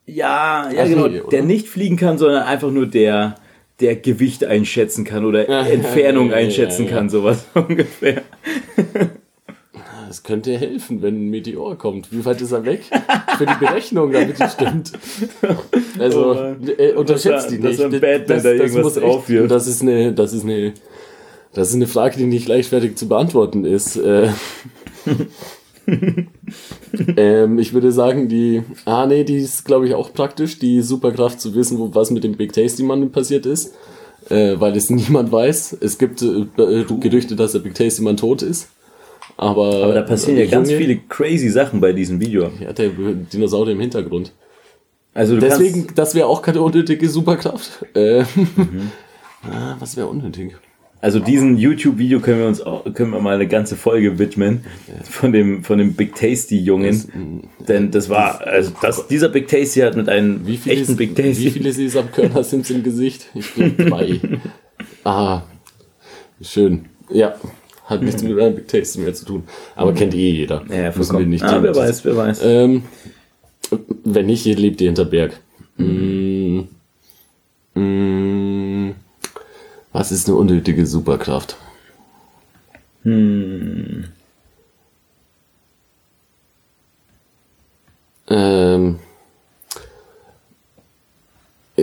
Ja, ja Ach genau, nee, der nicht fliegen kann, sondern einfach nur der, der Gewicht einschätzen kann oder [LAUGHS] Ja, Entfernung ja, einschätzen kann, sowas [LAUGHS] ungefähr. Das könnte helfen, wenn ein Meteor kommt. Wie weit ist er weg? Für die Berechnung, damit es stimmt. Also, Oh äh, unterschätzt die nicht. dass so ein Batman da irgendwas muss drauf wirft. Das ist eine, das ist eine, das ist eine Frage, die nicht leichtfertig zu beantworten ist. [LAUGHS] Äh, ähm, ich würde sagen, die, ah nee, die ist glaube ich auch praktisch, die Superkraft zu wissen, wo, was mit dem Big Tasty Mann passiert ist. Äh, weil es [LAUGHS] niemand weiß. Es gibt äh, Gerüchte, dass der Big Tasty Mann tot ist. Aber, Aber da passieren ja äh, ganz Junge- viele crazy Sachen bei diesem Video. ja, der Dinosaurier im Hintergrund. Also Deswegen, das wäre auch keine unnötige Superkraft. Äh, Mhm. [LAUGHS] ah, was wäre unnötig? Also diesen YouTube-Video können wir uns auch, können wir mal eine ganze Folge widmen von dem, von dem Big Tasty Jungen. Denn das war, also das, dieser Big Tasty hat mit einem Wie viele, echten Big wie Tasty. viele Sesamkörner sind im Gesicht? Ich glaube [LAUGHS] drei. ah, schön. Ja, hat nichts mit einem Big Taste mehr zu tun. Aber kennt eh jeder. Mhm. Ja, Müssen wir nicht ah, wer weiß, wer weiß. Ähm, wenn nicht, lebt ihr hinter Berg. Mm, mm, was ist eine unnötige Superkraft? Ähm, äh,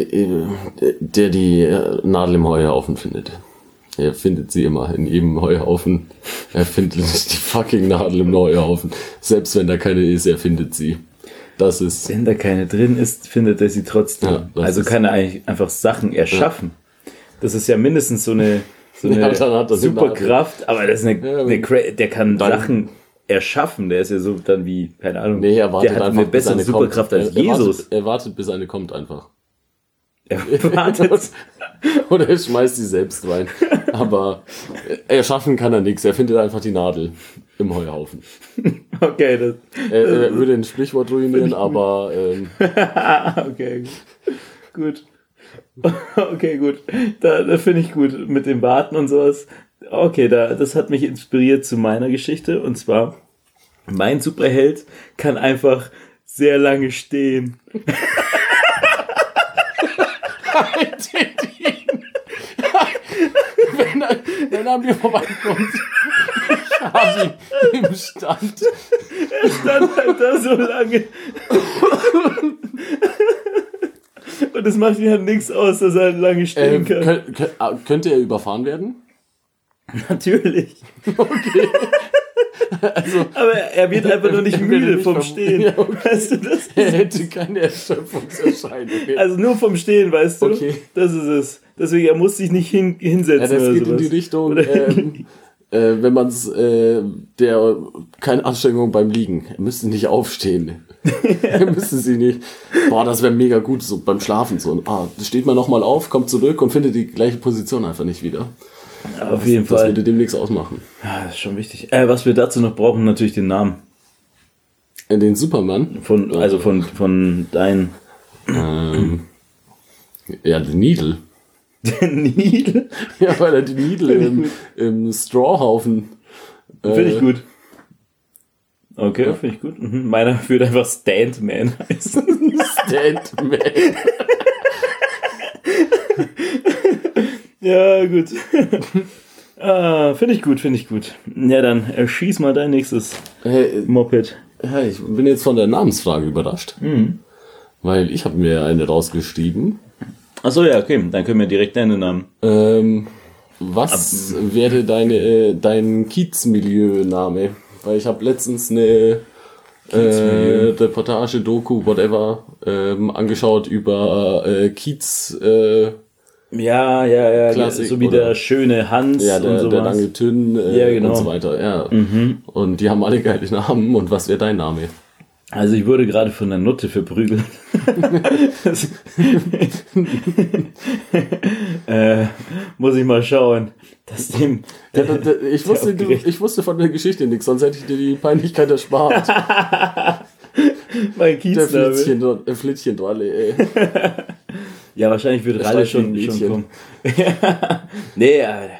äh, der die Nadel im Heuhaufen findet. Er findet sie immer in jedem Heuhaufen. Er findet die fucking Nadel im Heuhaufen. Selbst wenn da keine ist, er findet sie. Das ist. Wenn da keine drin ist, findet er sie trotzdem. Ja, also kann er eigentlich einfach Sachen erschaffen. Das ist ja mindestens so eine, so eine Ja, er Superkraft, aber das ist eine, Ja, eine Cra- der kann Sachen erschaffen. Der ist ja so dann wie, keine Ahnung, Nee, er wartet der hat einfach, eine bessere eine Superkraft kommt. als er, er Jesus. Wartet, er wartet, bis eine kommt einfach. Er wartet. [LAUGHS] Oder er schmeißt sie selbst rein. Aber erschaffen kann er nichts. Er findet einfach die Nadel im Heuhaufen. [LAUGHS] Okay, das, Er, er würde ein Sprichwort ruinieren, aber ähm, [LAUGHS] okay, gut. [LAUGHS] Okay, gut. Da, da finde ich gut mit dem Warten und sowas. Okay, da, das hat mich inspiriert zu meiner Geschichte. Und zwar, mein Superheld kann einfach sehr lange stehen. wenn, er, wenn er mir vorbeikommt, ich habe ihn im Stand. stand halt da so lange. Und es macht halt nichts aus, dass er lange stehen Ähm, kann. könnt, könnt, könnte er überfahren werden? [LAUGHS] Natürlich. Okay. [LAUGHS] Aber er wird einfach nur nicht müde nicht vom vom- Stehen. [LAUGHS] Ja, okay. Weißt du das? Er hätte keine Erschöpfungserscheinungen. Also nur vom Stehen, weißt du? Okay. Das ist es. Deswegen, er muss sich nicht hin, Ja, hinsetzen das oder geht in sowas. die Richtung, ähm, äh, wenn man es, äh, der, keine Anstrengung beim Liegen. Er müsste nicht aufstehen. [LAUGHS] er müsste sie nicht. Boah, das wäre mega gut, so beim Schlafen so. Ah, steht man nochmal auf, kommt zurück und findet die gleiche Position einfach nicht wieder. Auf jeden Das Fall. würde dem nichts ausmachen. Ja, das ist schon wichtig. Äh, was wir dazu noch brauchen, natürlich den Namen. Äh, Den Superman, Von, also von, von deinen. ähm, ja, den Needle. [LAUGHS] Den Needle. Ja, weil er die Needle im, im Strawhaufen. Finde ich äh, gut. Okay, finde ich gut. Mhm. Meiner [LAUGHS] würde einfach Standman heißen. [LAUGHS] Standman. ja, gut. [LAUGHS] ah, finde ich gut, finde ich gut. Ja, dann äh, schieß mal dein nächstes Hey, Moped. ja, ich bin jetzt von der Namensfrage überrascht. Weil ich habe mir eine rausgeschrieben. Achso, ja, okay. Dann können wir direkt deinen Namen. Ähm, was wäre deine, äh, dein Kiezmilieu-Name? Weil ich habe letztens eine äh, Reportage, Doku, whatever, ähm, angeschaut über äh, Kiez, äh, Ja, ja, ja. Klassik, so wie oder? der schöne Hans ja, und der, sowas. der lange Tünn äh, Ja, genau. und so weiter. Ja. Und die haben alle geile Namen. Und was wäre dein Name? Also ich wurde gerade von der Nutte verprügelt. [LAUGHS] Äh, muss ich mal schauen. dass dem, Ja, da, da, ich, [LAUGHS] wusste, du, ich wusste von der Geschichte nichts, sonst hätte ich dir die Peinlichkeit erspart. [LAUGHS] mein Der Kiezname. Flittchen, äh, Flittchen ey. Ja, wahrscheinlich wird Der Ralle schon, schon kommen. Nee, aber,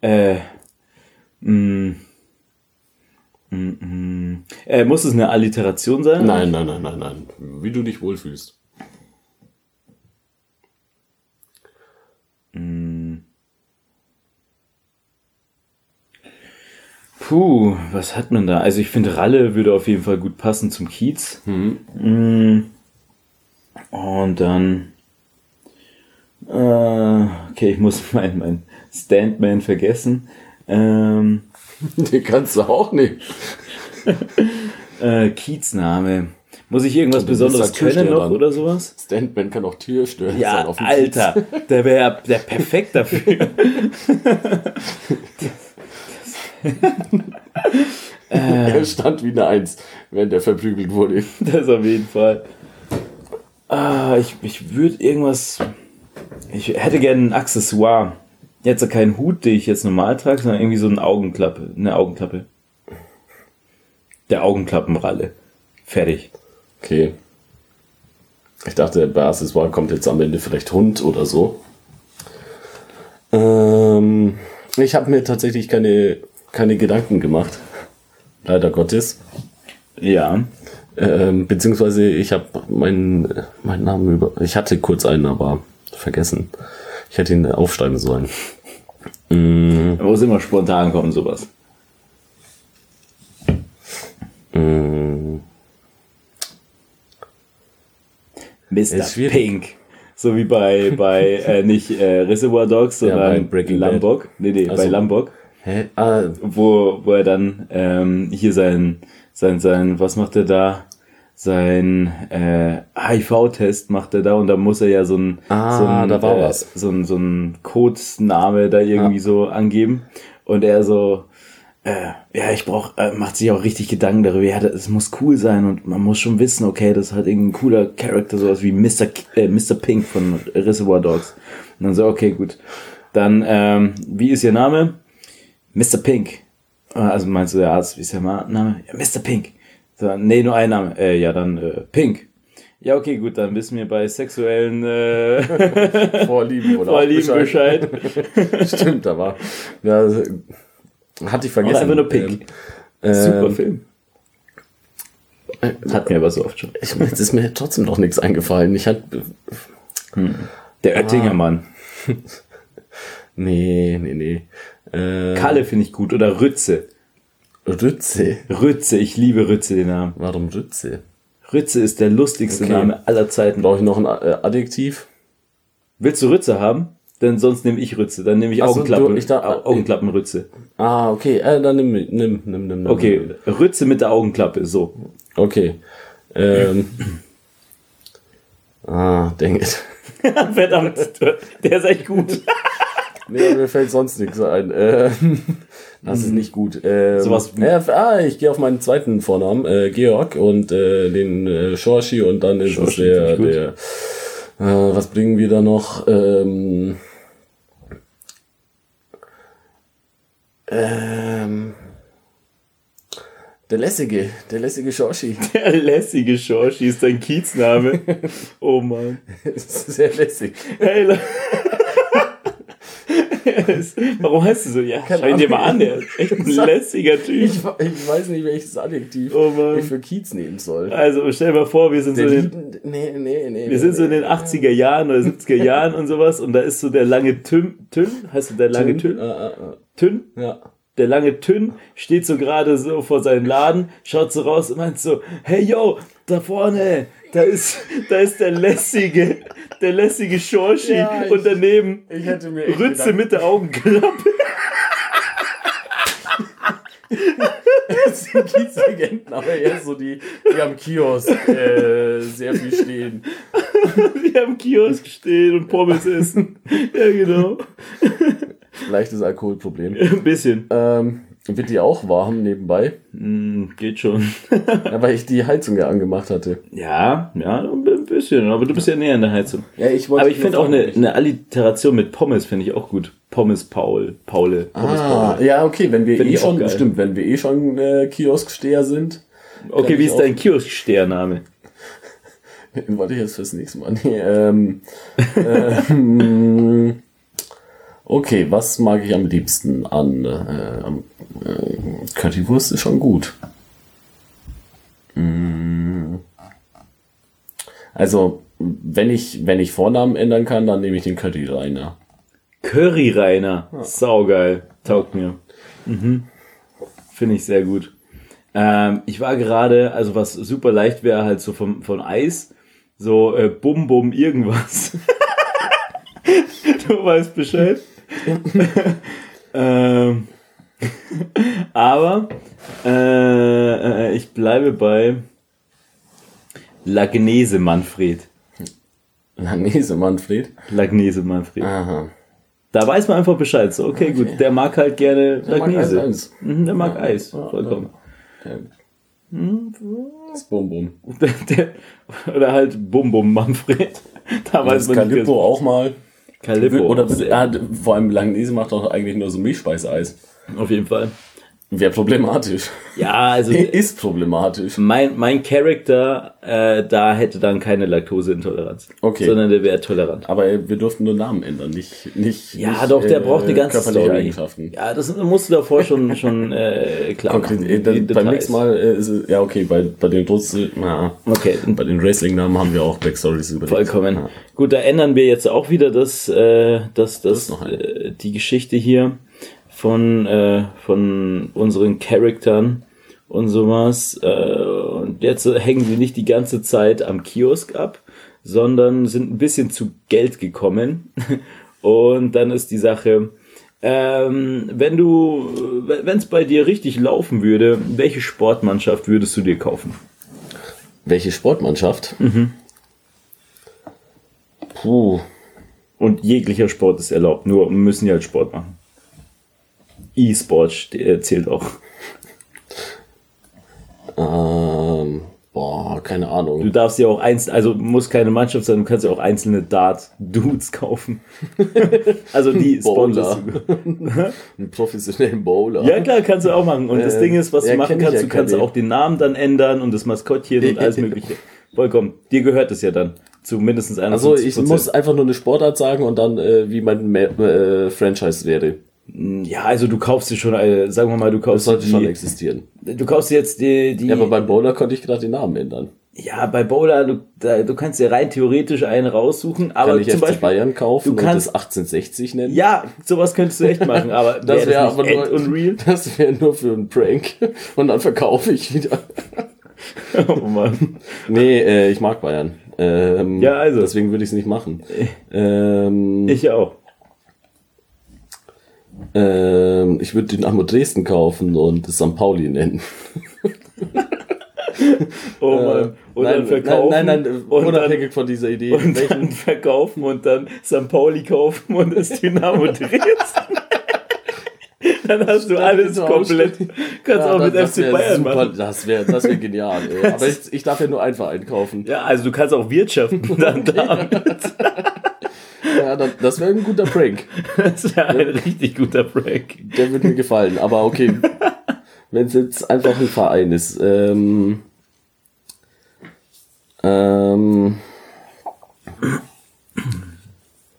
äh, mh, mh, mh. Äh, muss es eine Alliteration sein? Nein, nein, nein, nein, nein. Wie du dich wohlfühlst. Puh, was hat man da? Also ich finde, Ralle würde auf jeden Fall gut passen zum Kiez. Mm. Und dann. Äh, okay, ich muss [LAUGHS] mein, mein Standman vergessen. Ähm, [LAUGHS] Den kannst du auch nicht. [LAUGHS] äh, Kiezname. Muss ich irgendwas Besonderes der können noch oder sowas? Standman kann auch Türstörer sein Ja, auf dem Alter, [LAUGHS] der wäre der perfekt dafür. Kiez. Er stand wie eine Eins, wenn der verprügelt wurde. Das auf jeden Fall. Ah, ich, ich würde irgendwas. Ich hätte gerne ein Accessoire. Jetzt keinen Hut, den ich jetzt normal trage, sondern irgendwie so eine Augenklappe. Eine Augenklappe. Der Augenklappenralle. Fertig. Okay. Ich dachte, bei Accessoire kommt jetzt am Ende vielleicht Hund oder so. Ähm, ich habe mir tatsächlich keine, keine Gedanken gemacht. Leider Gottes. Ja. Ähm, beziehungsweise ich habe meinen meinen Namen über. Ich hatte kurz einen, aber vergessen. Ich hätte ihn aufschreiben sollen. Mm, Aber muss immer spontan kommen, sowas. mm, Mr. Ist schwierig. Pink. So wie bei, bei äh, nicht äh, Reservoir Dogs, bei sondern Breaking Bad. Lambok. Nee, nee, bei Also- Lambok. hä? Ah, wo, wo er dann ähm, hier sein, sein, sein, was macht er da? Sein äh, HIV-Test macht er da und da muss er ja so ein, Ah, so ein, da war äh, was. so ein, so ein Codename da irgendwie so angeben und er so, äh, ja, ich brauch, äh, macht sich auch richtig Gedanken darüber, ja, das muss cool sein und man muss schon wissen, okay, das hat irgendein cooler Charakter, sowas wie Mr. K äh, Mr. Pink von Reservoir Dogs. Und dann so, okay, gut. Dann, ähm, wie ist Ihr Name? Mr. Pink. Ah, Also meinst du, der Arzt, wie ist der Name? Ja, Mr. Pink. So, nee, nur ein Name. Äh, ja, dann äh, Pink. Ja, okay, gut, dann wissen wir bei sexuellen äh, [LAUGHS] Vorlieben oder Vorlieben auch Bescheid. [LAUGHS] Stimmt, da war. Ja, hatte ich vergessen. Ist einfach nur Pink. Ähm, Super ähm, Film. Hat mir aber so oft schon. Ich, jetzt ist mir trotzdem noch nichts eingefallen. Ich hatte. Der Ah. Oettinger Mann. [LAUGHS] Nee, nee, nee. Äh, Kalle finde ich gut oder Rütze. Rütze. Rütze, ich liebe Rütze, den Namen. Warum Rütze? Rütze ist der lustigste Okay. Name aller Zeiten. Brauche ich noch ein äh, Adjektiv? Willst du Rütze haben? Denn sonst nehme ich Rütze. Dann nehme ich Ach so, Augenklappen, du- ich da- Au- Augenklappenrütze. Ah, okay. Äh, dann nimm, nimm, nimm, nimm, nimm. Okay, Rütze mit der Augenklappe, so. Okay. Ähm. [CLEARS THROAT] ah, dang it. [LAUGHS] Verdammt, der ist echt gut. [LAUGHS] Nee, mir fällt sonst nichts ein. Ähm, das ist nicht gut. Ähm, Sowas wie- äh, ah, ich gehe auf meinen zweiten Vornamen, äh, Georg, und äh, den äh, Shorshi und dann ist Shorshi, es der, der äh, was bringen wir da noch? Ähm, ähm, der lässige, der lässige Shorshi. [LAUGHS] Der lässige Schorschi ist dein Kiezname. [LAUGHS] Oh Mann. [LAUGHS] Sehr lässig. Hey, Le- ist- [LAUGHS] Warum heißt du so? Ja, Keine schau ihn dir mal an, der ist echt ein lässiger Typ. Ich, ich weiß nicht, welches Adjektiv Oh ich für Kiez nehmen soll. Also stell dir mal vor, wir sind so Der in den, nee, nee, nee. wir sind so in den 80er Jahren oder 70er [LAUGHS] Jahren und sowas und da ist so der lange Tüm, Tün, heißt du der lange Tün? Äh, äh, Tün? äh, ja. Der lange Tün steht so gerade so vor seinem Laden, schaut so raus und meint so, hey yo, da vorne, da ist, da ist der lässige, der lässige Schorschi Ja, ich- und daneben Ich hätte mir echt Rütze mit der Augenklappe. das sind Kiezlegenden, aber eher so die, die am Kiosk äh, sehr viel stehen. Die am Kiosk stehen und Pommes essen. Ja, genau. Leichtes Alkoholproblem. Ein bisschen. Ähm, wird die auch warm nebenbei? Hm, geht schon. [LAUGHS] Ja, weil ich die Heizung ja angemacht hatte. Ja, ja, ein bisschen. Aber du bist ja näher an der Heizung. Ja, ich wollte Aber ich finde auch eine, eine Alliteration mit Pommes finde ich auch gut. Pommes Paul, Paule, Pommes Ah, Paul. ja, okay, wenn wir Find eh schon, stimmt, wenn wir eh schon äh, Kiosksteher sind, Okay, wie ist dein Kioskstername? den [LAUGHS] wollte ich jetzt fürs nächste Mal. Nee, ähm, [LAUGHS] ähm, okay, was mag ich am liebsten an? Äh, am, äh, Currywurst ist schon gut. Mm. Also, wenn ich, wenn ich Vornamen ändern kann, dann nehme ich den Curry Rainer. Curry Rainer. Saugeil. Taugt mir. Mhm. Finde ich sehr gut. Ähm, ich war gerade, also was super leicht wäre, halt so vom, von Eis, so äh, Bum Bum irgendwas. [LAUGHS] du weißt Bescheid. [LAUGHS] ähm, aber äh, äh, ich bleibe bei Lagnese Manfred. Langnese Manfred. Lagnese Manfred. Aha. Da weiß man einfach Bescheid. So, okay, gut, der mag halt gerne mag Lagnese. Eis, Eis. Mhm, der mag Eis, ja, vollkommen. Das Bum Bum. [LAUGHS] Der, oder halt Bum Bum Manfred. [LAUGHS] Da weiß Das man Calippo auch mal. Calippo. Oder ja, vor allem Langnese macht auch eigentlich nur so Milchspeiseeis. auf jeden Fall. Wäre problematisch. Ja, also [LAUGHS] Ist problematisch. mein, mein Charakter, äh, da hätte dann keine Laktoseintoleranz. Okay. Sondern der wäre tolerant. Aber wir durften nur Namen ändern, nicht. nicht Ja, nicht, doch, der äh, braucht eine ganze Story. Eigenschaften. Ja, das musst du davor schon, schon äh, klar Okay, machen. äh, dann, beim Details. nächsten Mal äh, ist es, ja okay, bei, bei den Russen, na, Okay, bei den Wrestling-Namen haben wir auch Backstories überlegt. Vollkommen. Ja. Gut, da ändern wir jetzt auch wieder das, äh, das, das, eine. äh, die Geschichte hier von, äh, von unseren Charaktern und sowas. Äh, und jetzt hängen sie nicht die ganze Zeit am Kiosk ab, sondern sind ein bisschen zu Geld gekommen. [LAUGHS] Und dann ist die Sache, ähm, wenn du, wenn es bei dir richtig laufen würde, welche Sportmannschaft würdest du dir kaufen? Welche Sportmannschaft? Mhm. Puh. Und jeglicher Sport ist erlaubt, nur müssen ja halt Sport machen. E-Sport äh, zählt auch. Ähm, boah, keine Du Ahnung. darfst ja auch einzeln, also muss keine Mannschaft sein, du kannst ja auch einzelne Dart-Dudes kaufen. [LAUGHS] also die Bowler. Sponsors. [LAUGHS] Einen professionellen Bowler. Ja klar, kannst du auch machen. Und das Äh, Ding ist, was ja, du machen kannst, ja du kannst auch den Namen dann ändern und das Maskottchen und alles mögliche. [LAUGHS] Vollkommen. Dir gehört es ja dann. Zu mindestens einer Also ich muss einfach nur eine Sportart sagen und dann, äh, wie mein Ma äh, Franchise wäre. Ja, also du kaufst dir schon, äh, sagen wir mal, du Das kaufst sollte schon die, existieren. du kaufst jetzt die, die Ja, aber beim Bowler konnte ich gerade den Namen ändern. Ja, bei Bowler, du, da, du kannst dir rein theoretisch einen raussuchen, aber Kann ich zum FC Beispiel, Bayern kaufen du und kannst- das 1860 nennen? ja, sowas könntest du echt machen, aber [LAUGHS] Das wäre wär aber nur, unreal. [LAUGHS] das wäre nur für einen Prank [LAUGHS] und dann verkaufe ich wieder. Oh Mann. Nee, äh, ich mag Bayern. Ähm, Ja, also. Deswegen würde ich es nicht machen. Ähm, Ich auch. Ähm, ich würde Dynamo Dresden kaufen und das St. Pauli nennen. [LAUGHS] Oh Mann. Und nein, dann verkaufen. Nein, nein, nein unabhängig dann, von dieser Idee. und welchen- dann verkaufen und dann St. Pauli kaufen und das Dynamo [LAUGHS] Dresden. dann hast du alles du komplett. Kannst Ja, auch mit das- FC Bayern super, machen. Das wäre das wär genial. Ey. [LAUGHS] Aber ich, ich darf ja nur einen Verein kaufen. Ja, also du kannst auch wirtschaften dann damit. Ja, das, das wäre ein guter Prank. [LAUGHS] Das wäre ein richtig guter Prank. Der würde mir gefallen. Aber okay, [LAUGHS] wenn es jetzt einfach ein Verein ist. Ähm, ähm,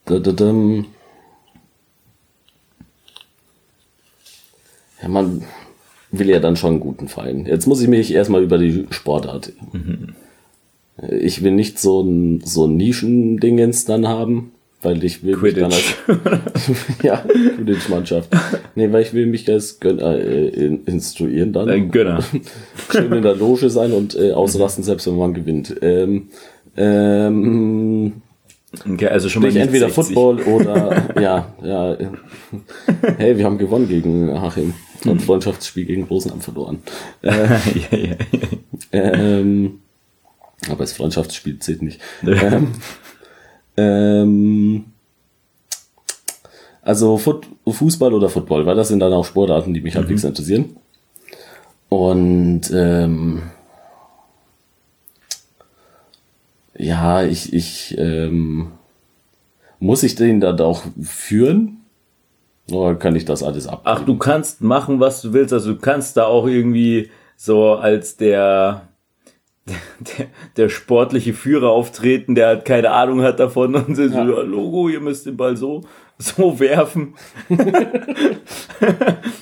da, da, dam. ja, man will ja dann schon einen guten Verein. Jetzt muss ich mich erstmal über die Sportart. Ich will nicht so ein, so ein Nischendingens dann haben, weil ich will mich dann als Quidditch. [LAUGHS] ja, Quidditch-Mannschaft. Nee, weil ich will mich als Gönner äh, in- instruieren dann. Ein Gönner. [LAUGHS] Schön in der Loge sein und äh, ausrasten, selbst wenn man gewinnt. Ähm, ähm, Okay, also schon mal entweder 60. Football [LAUGHS] oder ja, ja. äh, Hey, wir haben gewonnen gegen Haching und Freundschaftsspiel gegen Rosenheim verloren. ja, ja, ja. Ähm, aber das Freundschaftsspiel zählt nicht. ähm, ähm, also Fußball oder Football, weil das sind dann auch Sportarten, die mich halbwegs interessieren. Und ähm, ja, ich, ich ähm, muss ich den dann auch führen? Oder kann ich das alles ab? Ach, du kannst machen, was du willst. Also du kannst da auch irgendwie so als der, der, der sportliche Führer auftreten, der halt keine Ahnung hat davon und so, ja. Logo, ihr müsst den Ball so, so werfen. [LAUGHS]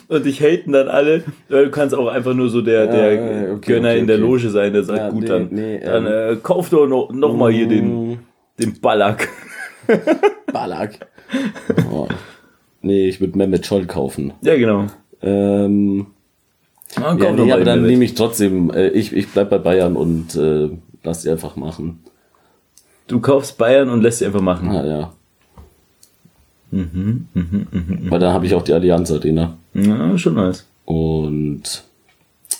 und dich haten dann alle. Du kannst auch einfach nur so der, der ja, okay, Gönner okay, in der okay. Loge sein, der sagt, Ja, gut, nee, dann, nee, dann ähm, äh, kauf doch noch, noch mal hier den, Mm, den Ballack. [LAUGHS] Ballack. Oh. Nee, ich würde Mehmet Scholl kaufen. Ja, genau. Ähm, Ja, ja, doch nee, aber dann nehme ich trotzdem, äh, ich, ich bleib bei Bayern und äh, lass die einfach machen. Du kaufst Bayern und lässt sie einfach machen. Ja, ja. Mhm, Weil dann habe ich auch die Allianz Arena. Ja, schon nice. Und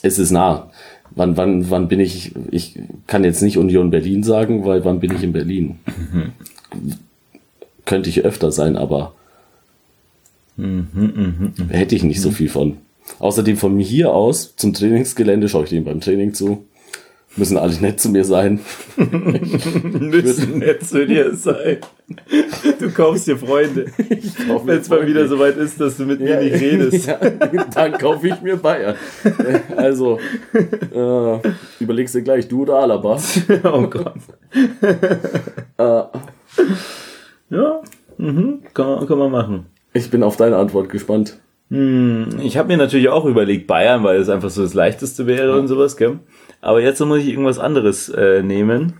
es ist nah. Wann, wann, wann bin ich, ich kann jetzt nicht Union Berlin sagen, weil wann bin ich in Berlin? Könnte ich öfter sein, aber hätte ich nicht so viel von. Außerdem von hier aus zum Trainingsgelände schaue ich denen beim Training zu. Müssen alle nett zu mir sein. [LAUGHS] Müssen nett zu dir sein. Du kaufst dir Freunde. [LAUGHS] Wenn es mal wieder soweit ist, dass du mit mir nicht redest. [LAUGHS] Ja, dann kaufe ich mir Bayern. Also, äh, überlegst du gleich, du oder Alaba? oh Gott. Äh, Ja, mhm. kann, kann man machen. ich bin auf deine Antwort gespannt. Hm, ich habe mir natürlich auch überlegt Bayern, weil es einfach so das leichteste wäre und sowas, gell? Aber jetzt muss ich irgendwas anderes äh, nehmen.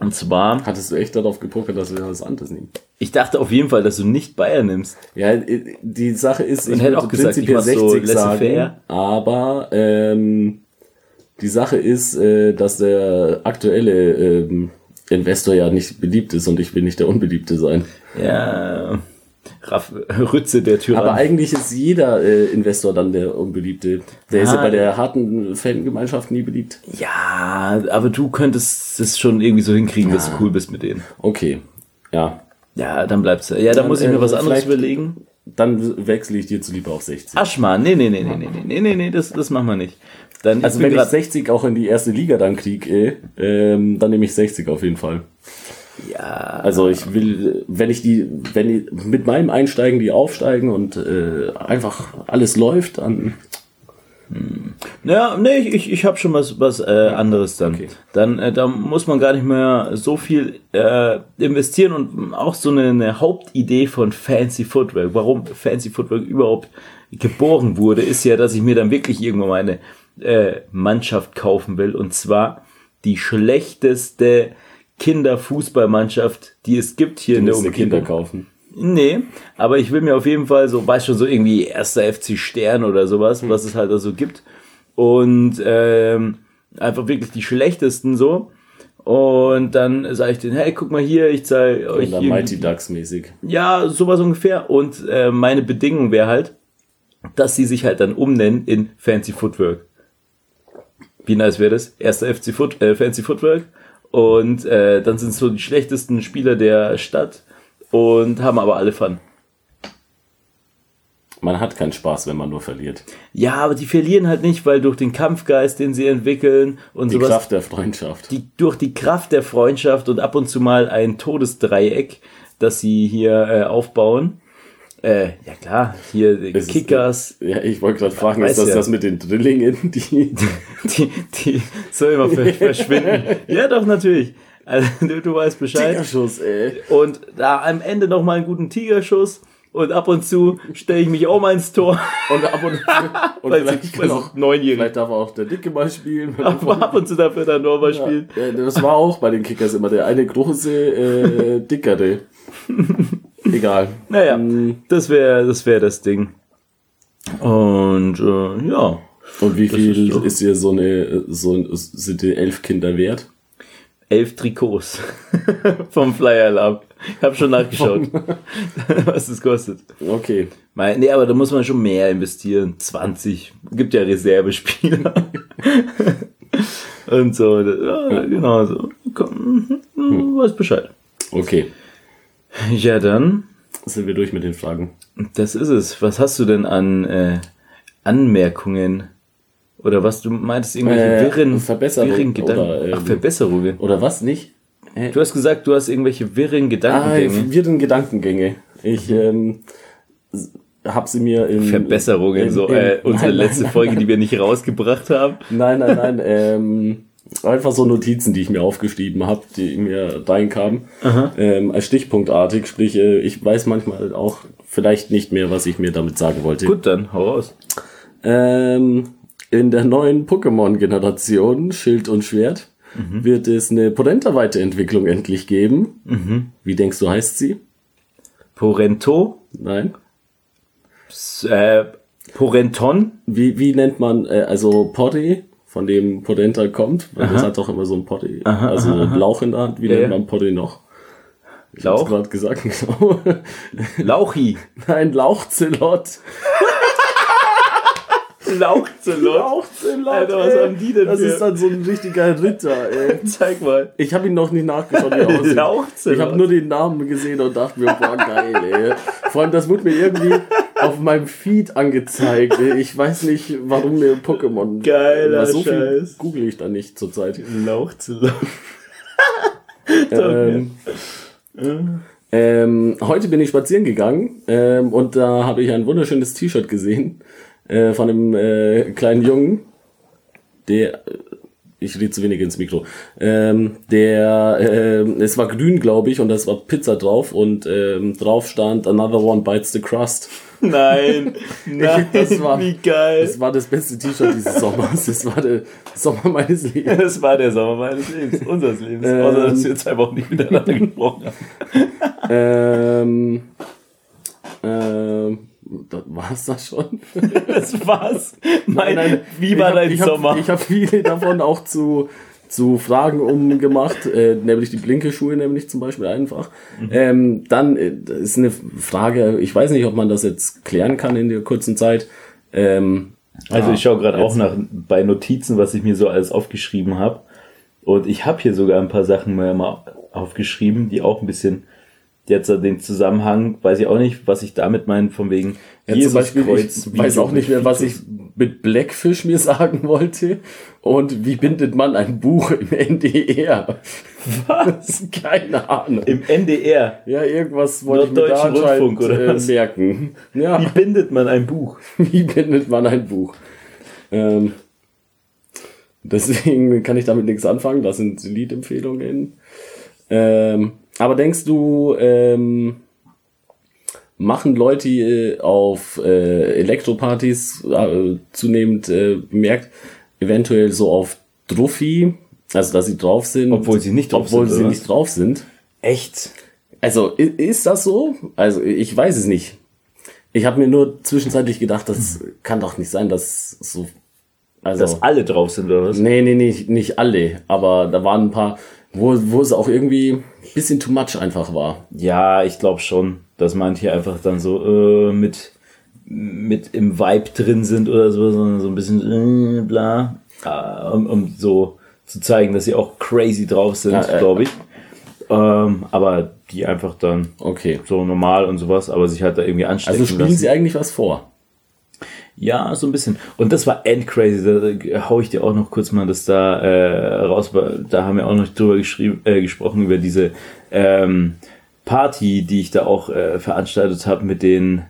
Und zwar, Hattest du echt darauf gepokert, dass wir was anderes nehmen? ich dachte auf jeden Fall, dass du nicht Bayern nimmst. Ja, äh, die Sache ist, ich hätte auch gesagt, ich prinzipiell so 60 sagen, laissez-faire. aber ähm, die Sache ist, äh, dass der aktuelle ähm, Investor ja nicht beliebt ist und ich will nicht der Unbeliebte sein. Ja, Raff, [LAUGHS] Rütze der Tyrann. Aber eigentlich ist jeder äh, Investor dann der Unbeliebte. Der ist ja Ah, bei der harten Fangemeinschaft nie beliebt. Ja, aber du könntest es schon irgendwie so hinkriegen, dass du cool bist mit denen. Okay, ja. Ja, dann bleibst du. Ja, dann Dann, muss ich mir äh, was anderes überlegen. Dann wechsle ich dir zu lieber auf 60. Aschmann, nee, nee, nee, nee, nee, nee, nee, nee, das, das machen wir nicht. Dann, Also wenn ich grad- 60 auch in die erste Liga dann krieg, eh, ähm, dann nehme ich 60 auf jeden Fall. Ja, Also ich will, wenn ich die, wenn ich mit meinem Einsteigen die aufsteigen und äh, einfach alles läuft, dann Ja, nee, ich, ich, ich habe schon was, was äh, anderes dann. Okay. Dann äh, da muss man gar nicht mehr so viel äh, investieren und auch so eine, eine Hauptidee von Fancy Footwork, warum Fancy Footwork überhaupt geboren wurde, ist ja, dass ich mir dann wirklich irgendwann mal eine äh, Mannschaft kaufen will und zwar die schlechteste Kinderfußballmannschaft, die es gibt hier Du in der Umgebung. Kinder kaufen. Nee, aber ich will mir auf jeden Fall so, weißt schon, so irgendwie erster FC Stern oder sowas, was es halt da so gibt. Und ähm, einfach wirklich die schlechtesten so. Und dann sage ich denen, hey, guck mal hier, ich zeige euch Oder. Mighty Ducks mäßig. Ja, sowas ungefähr. Und äh, meine Bedingung wäre halt, dass sie sich halt dann umnennen in Fancy Footwork. Wie nice wäre das? Erster FC Foot, äh, Fancy Footwork. Und äh, dann sind es so die schlechtesten Spieler der Stadt und haben aber alle Fun. Man hat keinen Spaß, wenn man nur verliert. Ja, aber die verlieren halt nicht, weil durch den Kampfgeist, den sie entwickeln und Die sowas, Kraft der Freundschaft. die, durch die Kraft der Freundschaft und ab und zu mal ein Todesdreieck, das sie hier äh, aufbauen. Äh, ja klar, hier äh, Es ist- Kickers, Ja, ich wollte gerade fragen, ist das ja. das mit den Drillingen, die [LAUGHS] die, die so immer ver- [LAUGHS] verschwinden. ja, doch, natürlich. Also, du, du weißt Bescheid. Tigerschuss, ey. Und da am Ende noch mal einen guten Tigerschuss. Und ab und zu stelle ich mich auch mal ins Tor. Und ab und, [LAUGHS] und Weil vielleicht, weil auch, neunjährig. vielleicht darf auch der Dicke mal spielen. Aber ab und zu dafür dann nochmal spielen. Ja, das war auch bei den Kickers immer der eine große, äh, dickere. Egal. Naja, Mm. das wäre das, wär das Ding. Und äh, ja, Und wie viel ist ist, so. dir so eine, so, sind die elf Kinder wert? elf Trikots [LAUGHS] vom Flyer Alarm. Ich habe schon nachgeschaut, [LAUGHS] [LAUGHS] was das kostet. Okay. Mein, nee, aber da muss man schon mehr investieren. 20. Gibt ja Reservespieler. Und so. Ja, genau so. Komm, hm, weiß Bescheid. Okay. [LAUGHS] Ja, dann. Sind wir durch mit den Fragen. Das ist es. Was hast du denn an äh, Anmerkungen? Oder was du meintest, irgendwelche Äh, wirren, Verbesserung wirren Gedanken? oder, ähm, Ach, Verbesserungen. Oder was nicht? Hä? Du hast gesagt, du hast irgendwelche wirren Ah, Gedankengänge. wirren Gedankengänge. Ich ähm, s- hab sie mir in Verbesserungen, in- so in- äh, [LAUGHS] unsere nein, letzte nein, Folge, die wir nicht rausgebracht haben. Nein, nein, nein. [LAUGHS] ähm, einfach so Notizen, die ich mir aufgeschrieben habe, die mir reinkamen. Ähm, als stichpunktartig, sprich, äh, ich weiß manchmal auch vielleicht nicht mehr, was ich mir damit sagen wollte. Gut, dann hau raus. Ähm, in der neuen Pokémon-Generation, Schild und Schwert, wird es eine Polenta-Weiterentwicklung endlich geben. Wie denkst du, heißt sie? Porento, Nein? s- äh, Porenton, Wie, wie nennt man, äh, also Potty, von dem Polenta kommt? Weil das hat doch immer so ein Potty, also ein Lauch in der Hand. Wie Ja, nennt man Potty noch? Ich hab's Lauch, gerade gesagt, [LAUGHS] genau. Lauchi, Ein Lauchzelot. [LAUGHS] Lauchzelot. Lauchzelot. Alter, was haben die denn Das für- ist dann so ein richtiger Ritter, ey. [LAUGHS] Zeig mal. Ich habe ihn noch nicht nachgeschaut, wie er aussieht. Lauchzelot. Ich habe nur den Namen gesehen und dachte mir, boah, geil, ey. Vor allem, das wurde mir irgendwie auf meinem Feed angezeigt. Ich weiß nicht, warum mir Pokémon... Geiler Weil so viel Scheiß. google ich da nicht zurzeit. Lauchzelot. [LAUGHS] Ähm, ähm, heute bin ich spazieren gegangen ähm, und da habe ich ein wunderschönes T-Shirt gesehen äh, von einem äh, kleinen Jungen, der ich rede zu wenig ins Mikro. Ähm, der ähm, es war grün, glaube ich, und das war Pizza drauf und ähm, drauf stand Another One Bites the Crust. [LAUGHS] Nein, [LAUGHS] nein, das war- wie geil. Das war das beste T-Shirt dieses Sommers. Das war der Sommer meines Lebens. [LAUGHS] Das war der Sommer meines Lebens, unseres Lebens. Ähm. Außer, dass wir jetzt einfach nicht miteinander gesprochen haben. ähm, ähm, das war's das schon. [LAUGHS] Das war's. Mein, Nein, wie war hab, dein ich hab, Sommer? Ich habe viele davon auch zu, zu Fragen umgemacht, äh, nämlich die Blinke-Schuhe, nämlich zum Beispiel einfach. Mhm. Ähm, dann äh, ist eine Frage, ich weiß nicht, ob man das jetzt klären kann in der kurzen Zeit. Ähm, Also ah, ich schaue gerade auch nach bei Notizen, was ich mir so alles aufgeschrieben habe. Und ich habe hier sogar ein paar Sachen mal mal aufgeschrieben, die auch ein bisschen jetzt den Zusammenhang, weiß ich auch nicht, was ich damit meine, von wegen Ja, zum Beispiel, ich weiß auch nicht mehr, was ich mit Blackfish mir [LAUGHS] sagen wollte. Und wie bindet man ein Buch im NDR? [LAUGHS] Was? Keine Ahnung. Im NDR. Ja, irgendwas wollte ich mir da Rundfunk, oder äh, merken. Ja, Wie bindet man ein Buch? [LAUGHS] wie bindet man ein Buch? Ähm, deswegen kann ich damit nichts anfangen. Das sind Liedempfehlungen. Ähm, aber denkst du, ähm, machen Leute äh, auf äh, Elektropartys äh, zunehmend äh, bemerkt, eventuell so auf Druffi Also, dass sie drauf sind. Obwohl sie nicht drauf obwohl sind, sie oder nicht drauf sind. Echt? Also, i- ist das so? Also, ich weiß es nicht. Ich habe mir nur zwischenzeitlich gedacht, das kann doch nicht sein, dass so. Also, Dass alle drauf sind, oder was? nee, nee, nicht, nicht alle. Aber da waren ein paar, wo, wo es auch irgendwie bisschen too much einfach war. Ja, ich glaube schon, dass manche einfach dann so äh, mit, mit im Vibe drin sind oder so, sondern so ein bisschen äh, bla, äh, um, um so zu zeigen, dass sie auch crazy drauf sind, Ja, äh, glaube ich. Ähm, aber die einfach dann Okay. so normal und sowas, aber sich halt da irgendwie anstecken Also spielen lassen. sie eigentlich was vor. Ja, so ein bisschen. Und das war endcrazy. Da hau ich dir auch noch kurz mal das da äh, raus. Da haben wir auch noch drüber geschrieben, äh, gesprochen über diese ähm, Party, die ich da auch äh, veranstaltet habe mit den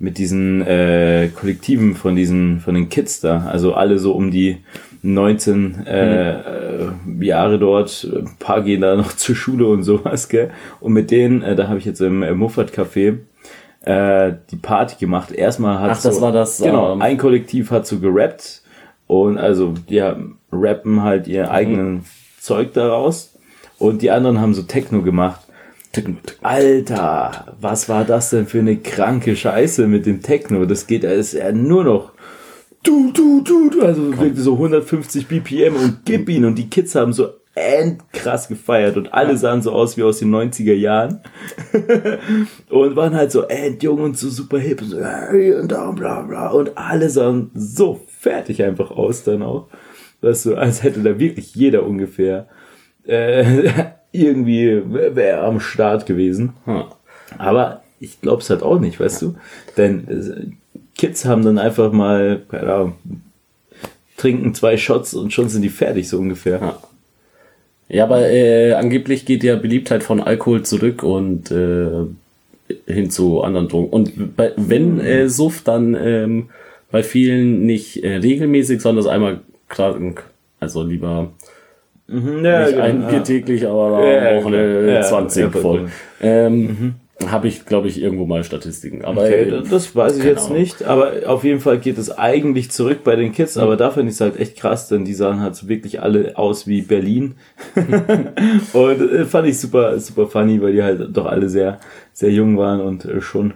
mit diesen äh, Kollektiven von diesen von den Kids da. Also alle so um die 19 äh, äh, Jahre dort. Ein paar gehen da noch [LAUGHS] zur Schule und sowas, gell? Und mit denen, äh, da habe ich jetzt im äh, Muffat Café äh, die Party gemacht. Erstmal hat Ach, das so, war das, Genau, ähm, ein Kollektiv hat so gerappt und also die rappen halt Mhm. ihr eigenen Zeug daraus und die anderen haben so Techno gemacht. Alter, was war das denn für eine kranke Scheiße mit dem Techno? Das geht ist ja nur noch du, du, du, du, also wirklich so 150 BPM und gib ihn und die Kids haben so endkrass gefeiert und alle sahen so aus wie aus den 90er Jahren [LAUGHS] und waren halt so endjung und so super hip und so und da bla bla und alle sahen so fertig einfach aus dann auch, weißt du, als hätte da wirklich jeder ungefähr äh, [LAUGHS] irgendwie wäre am Start gewesen. Hm. Aber ich glaube es halt auch nicht, weißt du? Denn äh, Kids haben dann einfach mal, keine Ahnung, trinken zwei Shots und schon sind die fertig, so ungefähr. Ja. Ja, aber äh, angeblich geht ja Beliebtheit von Alkohol zurück und äh, hin zu anderen Drogen. Und bei, wenn äh, Suff, dann ähm, bei vielen nicht äh, regelmäßig, sondern einmal krank. Also lieber Mhm, ja, nicht genau, ein Bier ja. täglich, aber Ja, Wochenende genau. Ja, 20 ja, Mhm. voll. Ähm, Habe ich, glaube ich, irgendwo mal Statistiken. Aber Okay, das weiß ich jetzt Ahnung. nicht, aber auf jeden Fall geht es eigentlich zurück bei den Kids, aber da finde ich es halt echt krass, denn die sahen halt wirklich alle aus wie Berlin. [LAUGHS] und äh, fand ich super, super funny, weil die halt doch alle sehr, sehr jung waren und äh, schon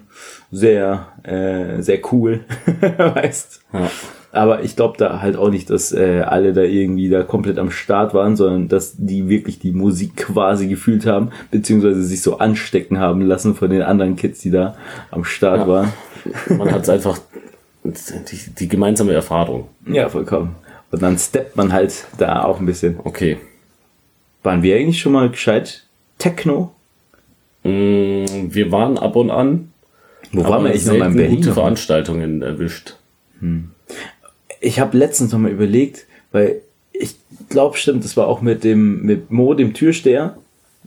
sehr, äh, sehr cool, [LAUGHS] weißt. Ja. Aber ich glaube da halt auch nicht, dass äh, alle da irgendwie da komplett am Start waren, sondern dass die wirklich die Musik quasi gefühlt haben, beziehungsweise sich so anstecken haben lassen von den anderen Kids, die da am Start Ja. waren. man hat einfach die, die gemeinsame Erfahrung. Ja, vollkommen. Und dann steppt man halt da auch ein bisschen. Okay. Waren wir eigentlich schon mal gescheit Techno? Mm, Wir waren ab und an. Wo waren wir eigentlich noch mal in Berlin? gute? Veranstaltungen erwischt. Ich habe letztens noch mal überlegt, weil ich glaube, stimmt, das war auch mit dem mit Mo, dem Türsteher.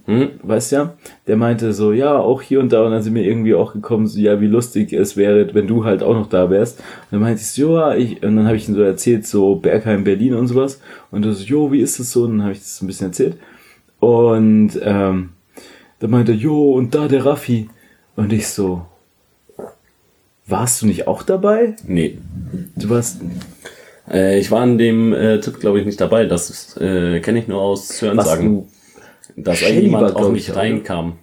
Hm? weißt ja, der meinte so, ja, auch hier und da, und dann sind wir irgendwie auch gekommen, so, ja, wie lustig es wäre, wenn du halt auch noch da wärst. Und dann meinte ich so, ja, ich, und dann habe ich ihm so erzählt, so Bergheim, Berlin und sowas. Und er so, jo, wie ist das so? Und dann habe ich das ein bisschen erzählt. Und ähm, dann meinte er, jo, und da der Raffi. Und ich so, warst du nicht auch dabei? Nee. Du warst, Äh, ich war an dem äh, Tipp, glaube ich, nicht dabei. Das äh, kenne ich nur aus Hörensagen. Dass jemand war, auch glaub nicht ich, oder? reinkam.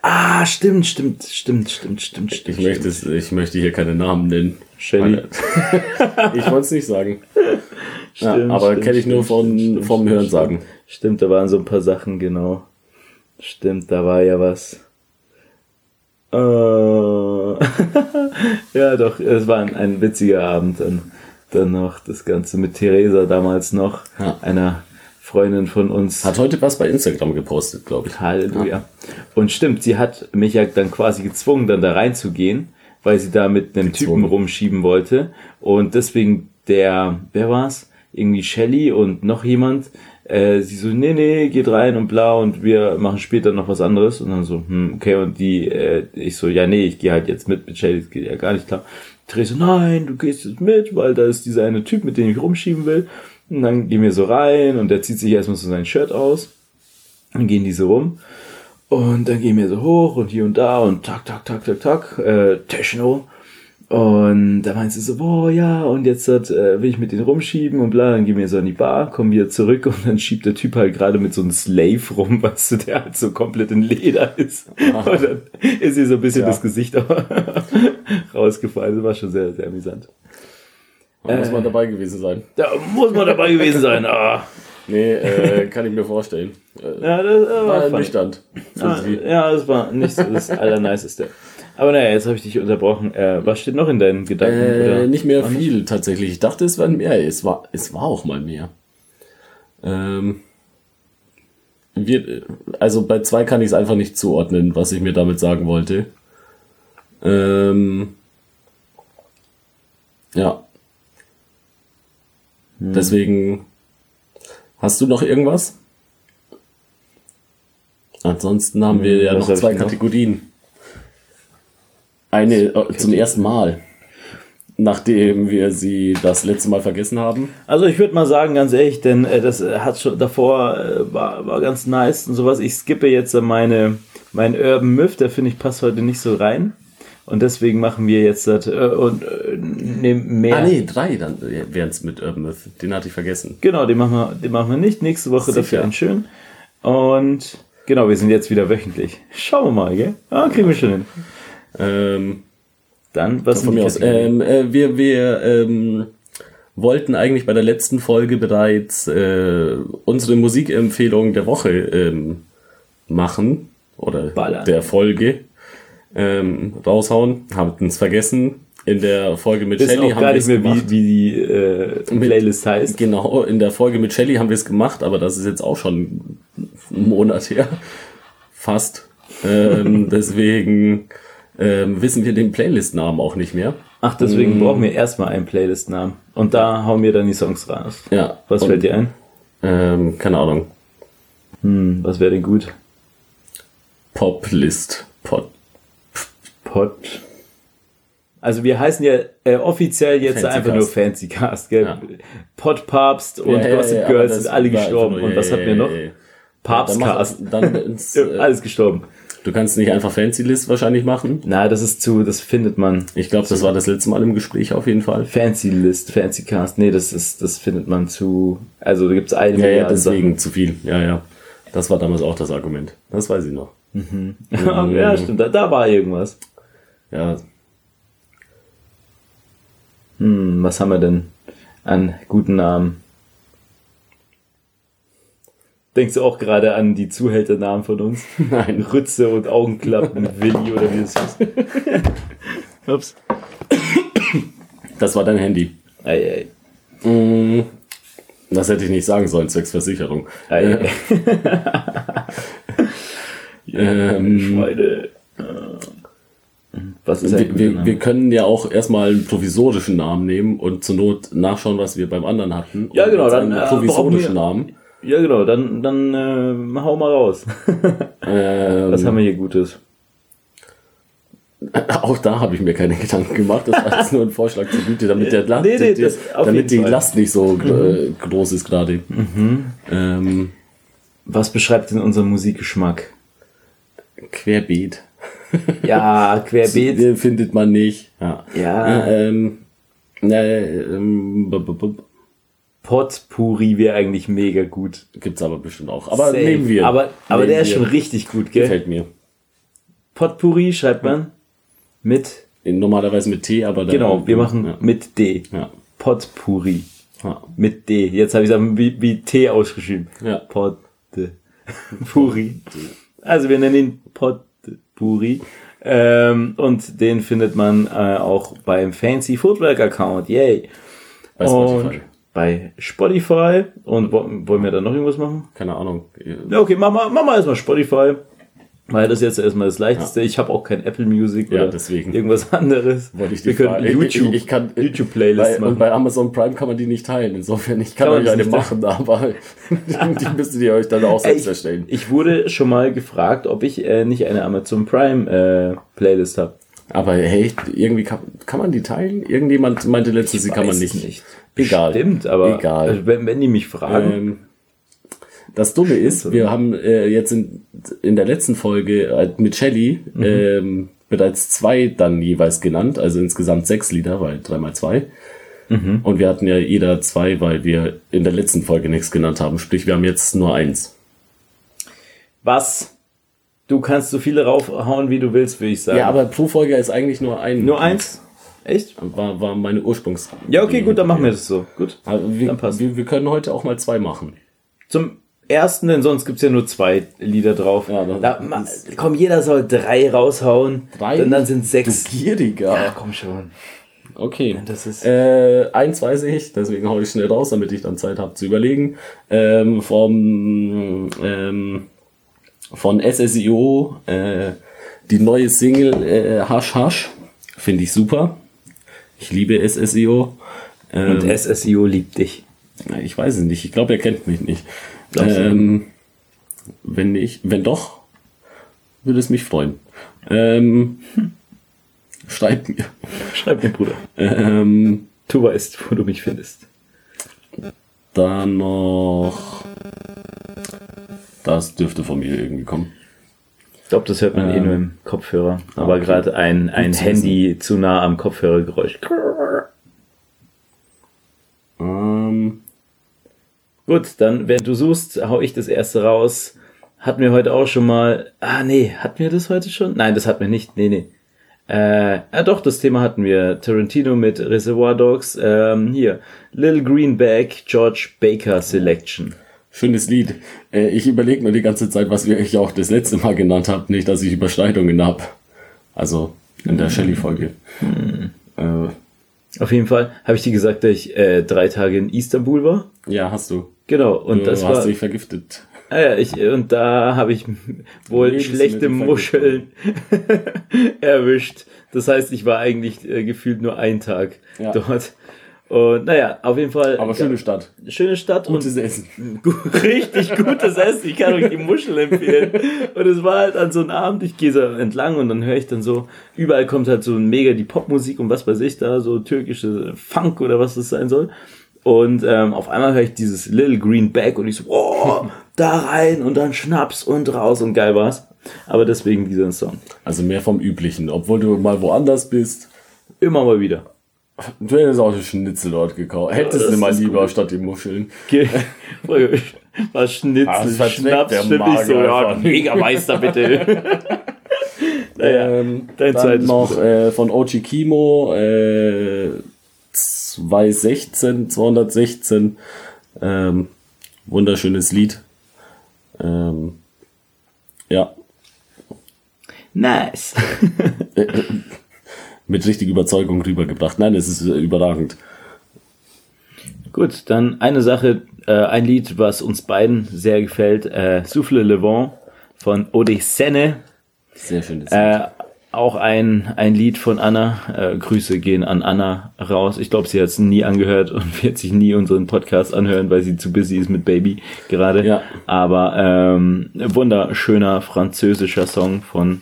Ah, stimmt, stimmt, stimmt, stimmt, stimmt, stimmt. Ich möchte, ich möchte hier keine Namen nennen. Shelly. [LAUGHS] ich wollte es nicht sagen. Ja, Stimmt, aber stimmt, kenne ich nur von, stimmt, vom Hörensagen. Stimmt, da waren so ein paar Sachen, genau. Stimmt, da war ja was. Äh, [LAUGHS] ja, doch, es war ein, ein witziger Abend dann, dann noch. Das Ganze mit Theresa damals noch, Ja. einer Freundin von uns. Hat heute was bei Instagram gepostet, glaube ich. Halleluja. Und stimmt, sie hat mich ja dann quasi gezwungen, dann da reinzugehen, weil sie da mit einem Typen Gezwungen. rumschieben wollte. Und deswegen der, wer war's? Irgendwie Shelly und noch jemand. Äh, sie so, nee, nee, geht rein und bla und wir machen später noch was anderes. Und dann so, hm, okay, und die, äh, ich so, ja, nee, ich gehe halt jetzt mit mit Shelly, das geht ja gar nicht klar. Therese, nein, du gehst jetzt mit, weil da ist dieser eine Typ, mit dem ich rumschieben will. Und dann gehen wir so rein und der zieht sich erstmal so sein Shirt aus. Dann gehen die so rum. Und dann gehen wir so hoch und hier und da und tak, tak, tak, tak, tak, äh, Techno. Und da meinte sie so, boah, ja, und jetzt hat, äh, will ich mit denen rumschieben und bla, dann gehen wir so in die Bar, kommen wieder zurück und dann schiebt der Typ halt gerade mit so einem Slave rum, weißt du, der halt so komplett in Leder ist. Und dann ist ihr so ein bisschen Ja. das Gesicht [LAUGHS] rausgefallen. Das war schon sehr, sehr amüsant. Da muss man dabei gewesen sein. Da muss man dabei gewesen sein. Ah. Nee, äh, kann ich mir vorstellen. Äh, Ja, das, äh, war war für Ah, ja, das war nicht so das Allerniceste. Aber naja, jetzt habe ich dich unterbrochen. Äh, was steht noch in deinen Gedanken? Äh, oder? nicht mehr viel tatsächlich. Ich dachte, es wären mehr. Es war, es war auch mal mehr. Ähm, wir, also bei zwei kann ich es einfach nicht zuordnen, was ich mir damit sagen wollte. Ähm, ja. Hm. Deswegen hast du noch irgendwas? Ansonsten haben wir Hm, ja was noch hab zwei noch? Eine äh, zum ersten Mal, nachdem wir sie das letzte Mal vergessen haben. Also ich würde mal sagen, ganz ehrlich, denn äh, das äh, hat schon davor äh, war, war ganz nice und sowas. Ich skippe jetzt äh, meine mein Urban Myth, der finde ich passt heute nicht so rein. Und deswegen machen wir jetzt das äh, und äh, nehmen mehr. Ah nee, drei dann wären es mit Urban Myth. Den hatte ich vergessen. Genau, den machen wir, den machen wir nicht. Nächste Woche dafür Sicher. einen schön. Und genau, wir sind jetzt wieder wöchentlich. Schauen wir mal, gell? Ah, kriegen wir schon hin. Ähm, Dann, was von mir aus. Ähm, äh, wir wir ähm, wollten eigentlich bei der letzten Folge bereits äh, unsere Musikempfehlung der Woche ähm, machen. Oder Ballern. der Folge ähm, raushauen. Haben es vergessen. In der Folge mit Shelly haben wir es gemacht. wie, wie die äh, Playlist heißt. Genau, in der Folge mit Shelly haben wir es gemacht, aber das ist jetzt auch schon einen Monat her. Fast. Ähm, [LAUGHS] deswegen ähm, wissen wir den Playlist-Namen auch nicht mehr. Ach, Mm. deswegen brauchen wir erstmal einen Playlist-Namen. Und da hauen wir dann die Songs raus. Ja. Was und, fällt dir ein? Ähm, keine Ahnung. Hm, was wäre denn gut? Poplist. Pop. Pod. Also wir heißen ja äh, offiziell jetzt Fancy einfach Cast. nur Fancy Cast, gell? Ja. Podpapst und Ja, ja, Gossip Girls sind alle gestorben. und was hatten wir noch? Papstcast. Dann, dann [LAUGHS] ins, äh, alles gestorben. Du kannst nicht einfach Fancy List wahrscheinlich machen. Na, das ist zu, das findet man. Ich glaube, das war das letzte Mal im Gespräch auf jeden Fall. Fancy List, Fancy Cast. Nee, das ist, das findet man zu. Also da gibt's eine Ja, ja, deswegen zu viel. Ja, ja. Das war damals auch das Argument. Das weiß ich noch. Sachen. [LAUGHS] ja, stimmt. Da, da war irgendwas. Ja, Hm, was haben wir denn an guten Namen? Denkst du auch gerade an die Zuhälternamen von uns? [LAUGHS] nein. Rütze und Augenklappen, [LAUGHS] Willi oder wie das hieß. Ups. Das war dein Handy. Ei, ei. Mm, Das hätte ich nicht sagen sollen, zwecks Versicherung. ei, ei. [LAUGHS] Ähm, Schweine. Was ist wir, wir, wir können ja auch erstmal einen provisorischen Namen nehmen und zur Not nachschauen, was wir beim anderen hatten. Ja, genau, dann, einen äh, provisorischen brauchen Namen. Ja, genau, dann, dann äh, hau mal raus. [LAUGHS] Ähm, Was haben wir hier Gutes? [LAUGHS] Auch da habe ich mir keine Gedanken gemacht. Das war jetzt nur ein Vorschlag zur Güte, damit, der, La Nee, nee, auf damit die Fall. Mhm. Last nicht so äh, groß ist gerade. Ähm, Was beschreibt denn unseren Musikgeschmack? querbeet. Ja, [LAUGHS] querbeet. Findet man nicht. Ja. Ja. Äh, ähm, äh, ähm, Potpourri wäre eigentlich mega gut. gibt's aber bestimmt auch. Aber Safe. nehmen wir. Aber, aber Nehmen der ist schon richtig gut, gell? Gefällt mir. Potpourri schreibt man mit, Normalerweise mit T, aber da, genau, wir machen Ja. mit D. Ja. Potpourri. Ja. Mit D. Jetzt habe ich es wie, wie T ausgeschrieben. Ja. Potpourri. Also wir nennen ihn Potpourri. Ähm, und den findet man äh, auch beim Fancy Footwork Account. Yay. Bei Spotify. Und bei Spotify. Und wo, wollen wir da noch irgendwas machen? Keine Ahnung. Ja, okay, mach mal, mach mal erstmal Spotify. Weil das jetzt erstmal das Leichteste. Ich habe auch kein Apple Music Ja, oder deswegen. irgendwas anderes. Wollte ich die können YouTube, Ich, ich kann YouTube-Playlist bei, machen. Und bei Amazon Prime kann man die nicht teilen. Insofern, ich kann, Kann man euch eine machen, aber [LAUGHS] die [LAUGHS] müsstet ihr euch dann auch selbst erstellen. ich, ich wurde schon mal gefragt, ob ich äh, nicht eine Amazon Prime äh, Playlist habe. Aber hey, irgendwie kann, kann man die teilen? Irgendjemand meinte letztens, sie kann man Weiß nicht. Egal. Stimmt, aber Egal. Also wenn, wenn die mich fragen, Ähm, das Dumme ist, wir haben äh, jetzt in, in der letzten Folge äh, mit Shelly Mhm. ähm, bereits zwei dann jeweils genannt, also insgesamt sechs Lieder, weil drei mal zwei. Und wir hatten ja jeder zwei, weil wir in der letzten Folge nichts genannt haben. Sprich, wir haben jetzt nur eins. Was? Du kannst so viele raufhauen, wie du willst, würde ich sagen. Ja, aber pro Folge ist eigentlich nur ein. Nur eins? Echt? War, war meine Ursprungs. Ja, okay, gut, dann machen wir das so. Gut. Aber wir, Dann passt. wir, wir können heute auch mal zwei machen. Zum ersten, denn sonst gibt's ja nur zwei Lieder drauf. Ja, da, ma, komm, jeder soll drei raushauen. Drei? Denn dann sind sechs. Du gieriger. Ja, komm schon. Okay. Das ist- Äh, eins weiß ich, deswegen hau ich schnell raus, damit ich dann Zeit habe zu überlegen. Ähm, vom ähm, von SSIO äh, die neue Single äh, Hash Hash finde ich super. Ich liebe SSIO. Ähm, Und SSIO liebt dich. ich weiß es nicht. Ich glaube, er kennt mich nicht. Ähm, wenn nicht, wenn doch, würde es mich freuen. Ähm, [LAUGHS] schreibt mir. Schreib mir, Bruder. Ähm, Du weißt, wo du mich findest. Dann noch. Das dürfte von mir irgendwie kommen. Ich glaube, das hört man eh Ähm, nur im Kopfhörer. Aber okay. gerade ein, ein zu Handy zu nah am Kopfhörergeräusch. Ähm, Gut, dann, während du suchst, hau ich das erste raus. Hatten wir heute auch schon mal. Ah, nee, hatten wir das heute schon? Nein, das hatten wir nicht. Nee, nee. Äh, ja doch, das Thema hatten wir. Tarantino mit Reservoir Dogs. Ähm, hier. Little Greenback, George Baker Selection. Schönes Lied. Äh, ich überlege nur die ganze Zeit, was wir ich auch das letzte Mal genannt habe. Nicht, dass ich Überschneidungen habe. Also in der Shelley-Folge. Äh, Auf jeden Fall habe ich dir gesagt, dass ich äh, drei Tage in Istanbul war. ja, hast du. Genau, und du das hast war. dich vergiftet. Ah ja, ich, und da habe ich wohl Lebensmittel schlechte Muscheln [LAUGHS] erwischt. Das heißt, ich war eigentlich äh, gefühlt nur einen Tag Ja. dort. Und naja, auf jeden Fall. Aber schöne Stadt. schöne Stadt Gutes und Essen. [LAUGHS] richtig gutes Essen. Ich kann euch die Muscheln empfehlen. Und es war halt an so einem Abend, ich gehe so entlang und dann höre ich dann so, überall kommt halt so mega die Popmusik und was weiß ich da, so türkische Funk oder was das sein soll. Und ähm, auf einmal höre ich dieses Little Green Bag und ich so, oh, [LAUGHS] da rein und dann Schnaps und raus und geil war's. Aber deswegen dieser Song. Also mehr vom Üblichen. Obwohl du mal woanders bist. Immer mal wieder. Du hättest auch den Schnitzel dort gekauft. Hättest das du mal lieber gut. statt die Muscheln. Ge- [LAUGHS] Was Schnitzel, Ah, Schnaps, ich so, ja, einfach. Megameister bitte. [LAUGHS] naja, Ähm, dein dann noch äh, von Ochi Kimo äh, 216, 216. Ähm, wunderschönes Lied. Ähm, ja, nice. [LAUGHS] mit richtig Überzeugung rübergebracht. Nein, es ist äh, überragend. Gut, dann eine Sache, äh, ein Lied, was uns beiden sehr gefällt, äh, Souffle Le Vent von Odessene. Sehr schönes Lied. Äh, auch ein, ein Lied von Anna. Äh, Grüße gehen an Anna raus. Ich glaube, sie hat es nie angehört und [LAUGHS] wird sich nie unseren Podcast anhören, weil sie zu busy ist mit Baby gerade. Ja. Aber ähm, wunderschöner französischer Song von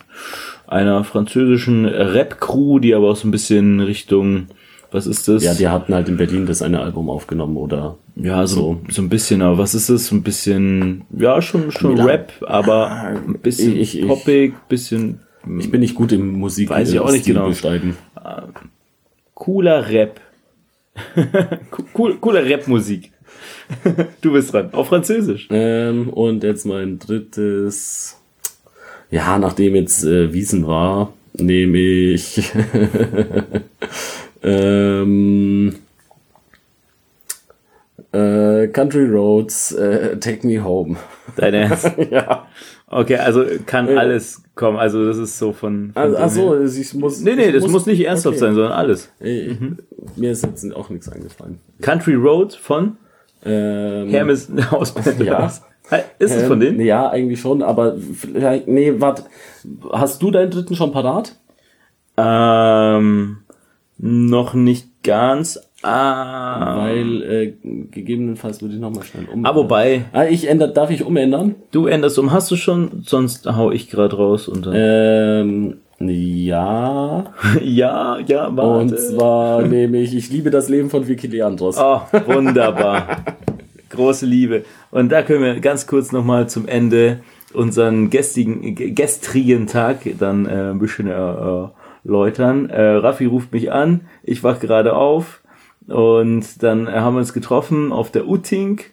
einer französischen Rap-Crew, die aber auch so ein bisschen Richtung, was ist das? Ja, die hatten halt in Berlin das eine Album aufgenommen oder Ja, so, so ein bisschen, aber was ist es? Ein bisschen, ja, schon, schon Milan. Rap, aber ein bisschen Ich- ich- poppig, bisschen ich bin nicht gut im Musik Weiß ich auch nicht Stil genau. beschreiben. cooler Rap. [LAUGHS] cool, cooler Rap-Musik. [LAUGHS] du bist dran, auf Französisch. Ähm, und jetzt mein drittes. Ja, nachdem jetzt äh, Wiesen war, nehme ich [LAUGHS] ähm, äh, Country Roads, äh, Take Me Home. Dein [LAUGHS] Ernst? ja. Okay, also kann alles kommen. Also das ist so von. von Also, dem ach so, her. also ich muss. Nee, nee, ich das muss, nicht ernsthaft okay. sein, sondern alles. Äh, Mir ist jetzt auch nichts eingefallen. Country Road von Ähm, Hermes [LAUGHS] Hausband. Ja. Ist es von ähm, denen? Ja, eigentlich schon, aber vielleicht, nee, warte. Hast du deinen dritten schon parat? Ähm, noch nicht ganz. Ah. Weil äh, gegebenenfalls würde ich nochmal schnell um. Ah, wobei, Ah, ich ändere, darf ich umändern? du änderst um. Hast du schon? Sonst hau ich gerade raus und dann. Ähm, ja. [LAUGHS] ja, ja, Und warte. zwar nehme ich Ich liebe das Leben von Vicky Leandros. Oh, wunderbar. [LAUGHS] Große Liebe. Und da können wir ganz kurz nochmal zum Ende unseren gestigen, g- gestrigen Tag dann äh, ein bisschen äh, erläutern. Äh, Raffi ruft mich an, ich wach gerade auf und dann haben wir uns getroffen auf der Utink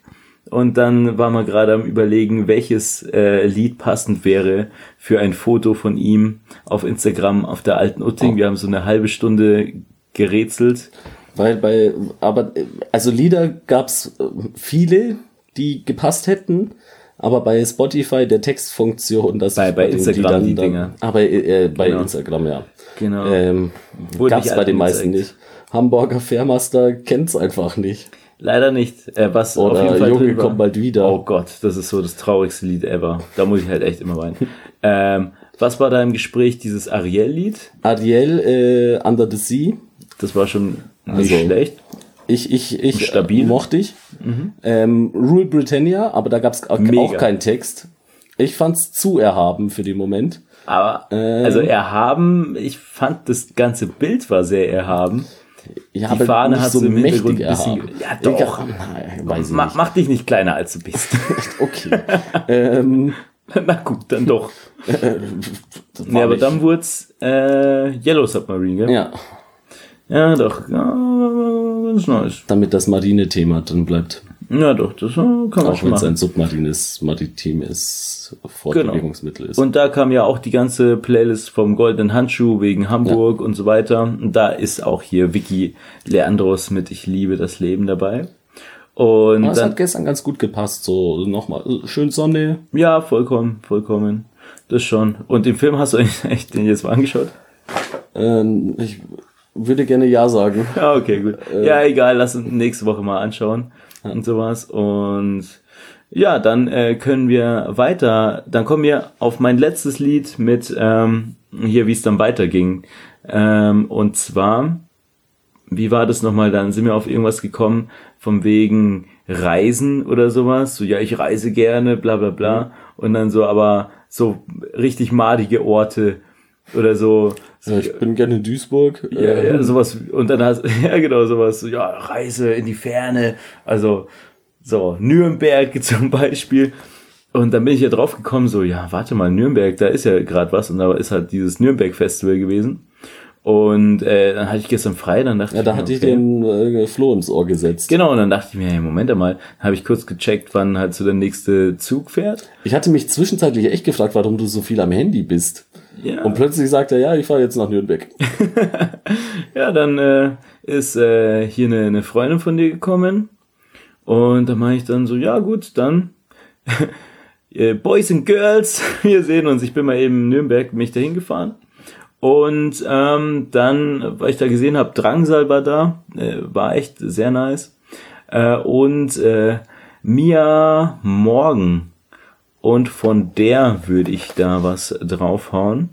und dann waren wir gerade am überlegen, welches äh, Lied passend wäre für ein Foto von ihm auf Instagram auf der alten Utting. Wir haben so eine halbe Stunde gerätselt. Weil bei, aber, also Lieder gab's äh, viele, die gepasst hätten, aber bei Spotify der Textfunktion, das Bei- bei Instagram die dann- Dinger. Aber äh, bei Genau. Instagram, ja. Genau. Ähm, gab's nicht bei den meisten nicht. Hamburger Fairmaster kennt's einfach nicht. Leider nicht. Äh, was auf Oder jeden Fall Junge kommt bald wieder. Oh Gott, das ist so das traurigste Lied ever. Da muss ich halt echt immer weinen. [LAUGHS] ähm, was war da im Gespräch? Dieses Ariel-Lied? Ariel, äh, Under the Sea. Das war schon nicht Also, schlecht. Ich, ich, ich Stabil. Äh, mochte ich. Ähm, Rule Britannia, aber da gab's auch, Mega. auch keinen Text. Ich fand's zu erhaben für den Moment. Aber, Ähm. also erhaben, ich fand das ganze Bild war sehr erhaben. Ja, Die Fahne hast du im Hintergrund ein bisschen- erhaben. Ja, doch. Egal, nein, weiß ich Ma nicht. mach dich nicht kleiner, als du bist. [LAUGHS] Okay. ähm, [LAUGHS] Na gut, dann doch. [LAUGHS] das Ja, aber nicht- dann wurd's äh, Yellow Submarine, gell? Ja, Ja, doch. Ja, ganz nice. damit das Marine-Thema drin bleibt. Ja, doch, das äh, kann man Auch schon wenn es ein submarines, maritimes Fortbewegungsmittel ist. Und da kam ja auch die ganze Playlist vom Goldenen Handschuh wegen Hamburg und so weiter. Und da ist auch hier Vicky Leandros mit Ich liebe das Leben dabei. Und Aber es dann, hat gestern ganz gut gepasst. So nochmal schön Sonne. ja, vollkommen, vollkommen. Das schon. Und den Film hast du eigentlich [LAUGHS] echt den jetzt mal angeschaut? Ähm, ich würde gerne Ja sagen. Ja, [LAUGHS] okay, gut. ja, egal, lass uns nächste Woche mal anschauen und sowas. Und ja, dann äh, können wir weiter. Dann kommen wir auf mein letztes Lied mit ähm, hier, wie es dann weiterging. Ähm, und zwar, wie war das nochmal? Dann sind wir auf irgendwas gekommen von wegen Reisen oder sowas. So, ja, ich reise gerne, bla bla bla. Und dann so, aber so richtig madige Orte oder so. Ja, ich bin gerne in Duisburg. Ja, Äh, ja, sowas, und dann hast [LAUGHS] ja genau sowas, so, ja, Reise in die Ferne, also so, Nürnberg [LAUGHS] zum Beispiel. Und dann bin ich ja drauf gekommen, so, ja, warte mal, Nürnberg, da ist ja gerade was, und da ist halt dieses Nürnberg-Festival gewesen. Und äh, dann hatte ich gestern frei, dann dachte ja, da mir, hatte ich okay. den äh, Floh ins Ohr gesetzt. Genau, und dann dachte ich mir, hey, Moment einmal, habe ich kurz gecheckt, wann halt so der nächste Zug fährt. Ich hatte mich zwischenzeitlich echt gefragt, warum du so viel am Handy bist. Ja. Und plötzlich sagt er, ja, ich fahre jetzt nach Nürnberg. [LAUGHS] Ja, dann äh, ist äh, hier eine, eine Freundin von dir gekommen und da meine ich dann so, ja gut, dann [LAUGHS] äh, Boys and Girls, [LAUGHS] wir sehen uns. Ich bin mal eben in Nürnberg, bin ich dahin gefahren und ähm, dann, weil ich da gesehen habe, Drangsal war da, äh, war echt sehr nice äh, und äh, Mia Morgan und von der würde ich da was draufhauen.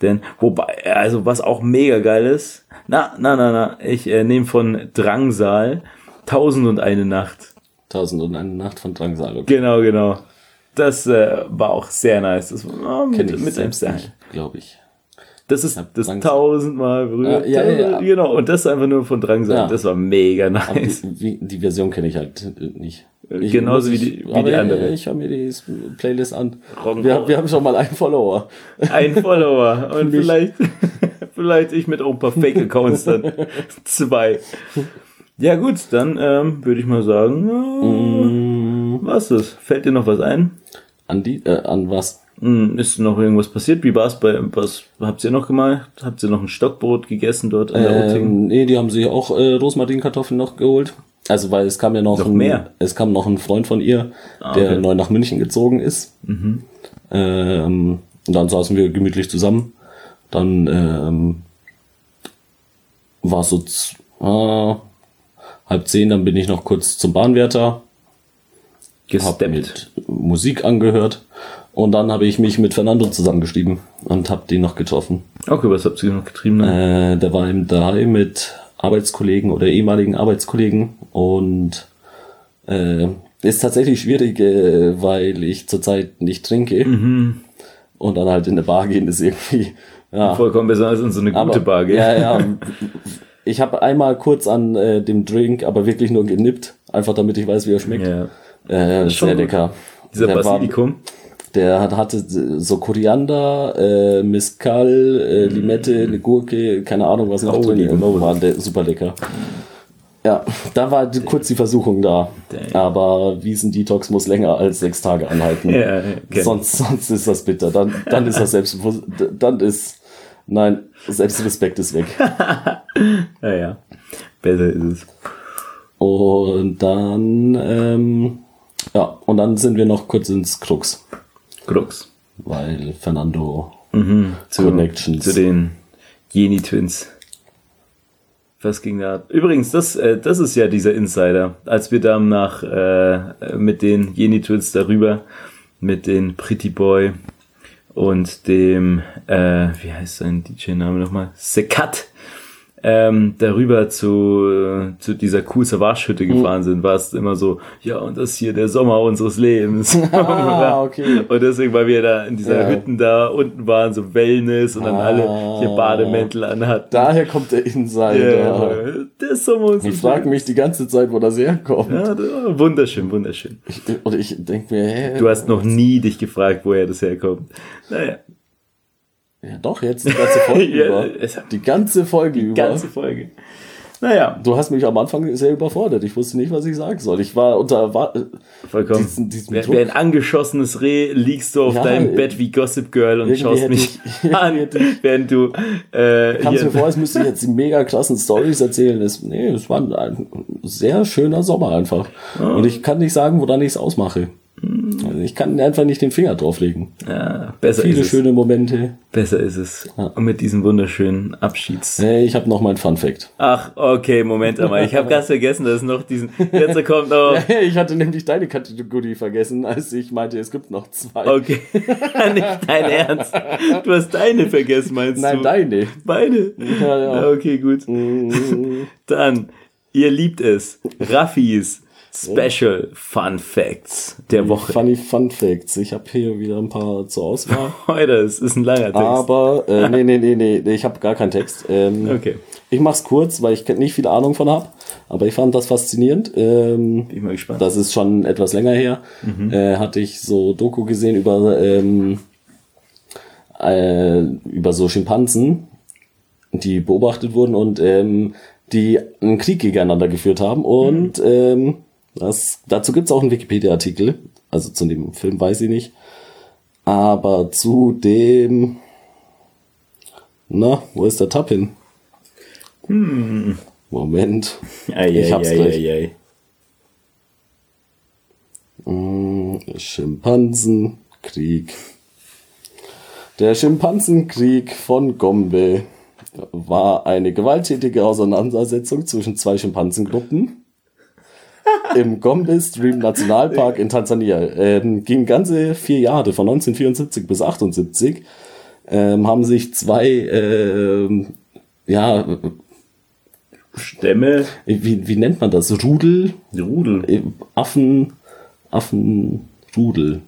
Denn, wobei, also was auch mega geil ist, na, na, na, na, ich äh, nehme von Drangsal Tausend und eine Nacht. Tausend und eine Nacht von Drangsal. Okay. Genau, genau. Das äh, war auch sehr nice. Das war oh, mit, ich mit selbst glaube ich. Das ist das Drangsal. tausendmal berührt. Ah, ja, ja, ja. Genau, und das einfach nur von Drangsal. Ja. Das war mega nice. die, die, Version kenne ich halt äh, nicht. Ich, Genauso muss wie ich- die- wie die andere. Ich höre mir die Playlist an. Wir, wir haben schon mal einen Follower. Ein Follower. [LAUGHS] Und vielleicht, [LAUGHS] vielleicht ich mit auch ein paar Fake-Accounts dann. [LAUGHS] Zwei. Ja gut, dann ähm, würde ich mal sagen, Mm. ja, was ist? Fällt dir noch was ein? An die, äh, an was? Hm, ist noch irgendwas passiert? Wie war es bei, was habt ihr noch gemacht? Habt ihr noch ein Stockbrot gegessen dort an der? Ähm, nee, die haben sich auch äh, Rosmarinkartoffeln noch geholt. Also weil es kam ja noch, Noch ein, mehr? es kam noch ein Freund von ihr, Ah, der okay. Mhm. neu nach München gezogen ist. Ähm, und dann saßen wir gemütlich zusammen. Dann ähm, war es so äh, halb zehn, dann bin ich noch kurz zum Bahnwärter, hab Gesteppt. mit Musik angehört und dann habe ich mich mit Fernando zusammengeschrieben und habe den noch getroffen. Okay, was habt ihr noch getrieben? Äh, der war im daheim mit Arbeitskollegen oder ehemaligen Arbeitskollegen und äh, ist tatsächlich schwierig, äh, weil ich zurzeit nicht trinke und dann halt in eine Bar gehen ist irgendwie ja. Vollkommen besser als in so eine gute Bar, gell? Ja, ja. Ich habe einmal kurz an äh, dem Drink, aber wirklich nur genippt, einfach damit ich weiß, wie er schmeckt. Ja. Äh, schon sehr lecker. Dieser Der war- Basilikum. Der hat, hatte so Koriander, äh, Mescal, äh, Limette, eine Gurke, keine Ahnung was noch Oh, drin Mose. war. Der, super lecker. Ja, da war die, kurz die Versuchung da. Dang. Aber Wiesen-Detox muss länger als sechs Tage anhalten. Ja, kenn sonst, sonst ist das bitter. Dann, dann ist das [LAUGHS] Selbstbewusst, dann ist, nein, Selbstrespekt ist weg. [LAUGHS] Ja, ja. Besser ist es. Und dann, ähm, ja, und dann sind wir noch kurz ins Krux, Krux. weil Fernando Zu, Connections. zu den Genie Twins. Was ging da? ab? Übrigens, das, äh, das ist ja dieser Insider. Als wir dann nach äh, mit den Genie Twins darüber, mit den Pretty Boy und dem, äh, wie heißt sein DJ-Name nochmal? Sekat. Ähm, darüber zu, zu dieser Cool Savage Hütte gefahren sind, war es immer so, ja, und das ist hier der Sommer unseres Lebens. [LAUGHS] [LAUGHS] Ah, okay. Und deswegen, weil wir da in dieser Ja. Hütten da unten waren, so Wellness und dann Ah. alle hier Bademäntel anhatten. Daher kommt der Insider. Ja, der Sommer unseres Ich frage mich die ganze Zeit, wo das herkommt. Ja, wunderschön, wunderschön. Ich, oder ich denke mir, hä? Du hast noch nie dich gefragt, woher das herkommt. Naja, Ja, doch, jetzt die ganze Folge [LAUGHS] über. Die ganze Folge über. ganze Folge. Naja, Du hast mich am Anfang sehr überfordert. Ich wusste nicht, was ich sagen soll. Ich war unter Erwar- vollkommen. Diesen- diesen wie, wie ein angeschossenes Reh liegst du auf Ja, deinem Bett wie Gossip Girl und schaust mich ich- [LAUGHS] an, während du äh, hier- mir vor, als müsste ich jetzt die mega krassen Stories erzählen. Es, nee, es war ein, ein sehr schöner Sommer einfach. Ah. Und ich kann nicht sagen, woran ich es ausmache. Also ich kann einfach nicht den Finger drauflegen. ja, besser Viele ist es. schöne Momente. Besser ist es. Ja. Und mit diesem wunderschönen Abschieds. Hey, ich habe noch mein Fun Fact. Ach, okay, Moment einmal. Ich habe ganz vergessen, dass es noch diesen. Jetzt kommt noch. [LAUGHS] Ich hatte nämlich deine Kategorie vergessen, als ich meinte, es gibt noch zwei. Okay. [LAUGHS] Nicht dein Ernst. Du hast deine vergessen, meinst Nein, du? deine. Beide? Ja, ja. Okay, gut. Mm, Dann, ihr liebt es. Raffis Special Fun Facts der Woche. Funny Fun Facts. Ich habe hier wieder ein paar zur Auswahl. [LAUGHS] Heute, es ist ein langer Text. Aber, äh, [LAUGHS] nee, nee, nee, nee, ich habe gar keinen Text. Ähm, Okay. Ich mach's kurz, weil ich nicht viel Ahnung von habe. Aber ich fand das faszinierend. Ähm, Bin ich mal gespannt. das ist schon etwas länger her. Äh, hatte ich so Doku gesehen über, ähm, äh, über so Schimpansen, die beobachtet wurden und ähm, die einen Krieg gegeneinander geführt haben. Und ähm, das, dazu gibt's auch einen Wikipedia-Artikel. Also zu dem Film weiß ich nicht. Aber zu dem... Na, wo ist der Tab hin? Moment. Ei, ich hab's ei, gleich. ei. Mm, Schimpansenkrieg. Der Schimpansenkrieg von Gombe war eine gewalttätige Auseinandersetzung zwischen zwei Schimpansengruppen im Gombe Stream Nationalpark in Tansania. Ähm, ging ganze vier Jahre, von 1974 bis 78, ähm, haben sich zwei, ähm, ja, Stämme, wie, wie nennt man das? Rudel? Rudel. äh, Affen, Affenrudel.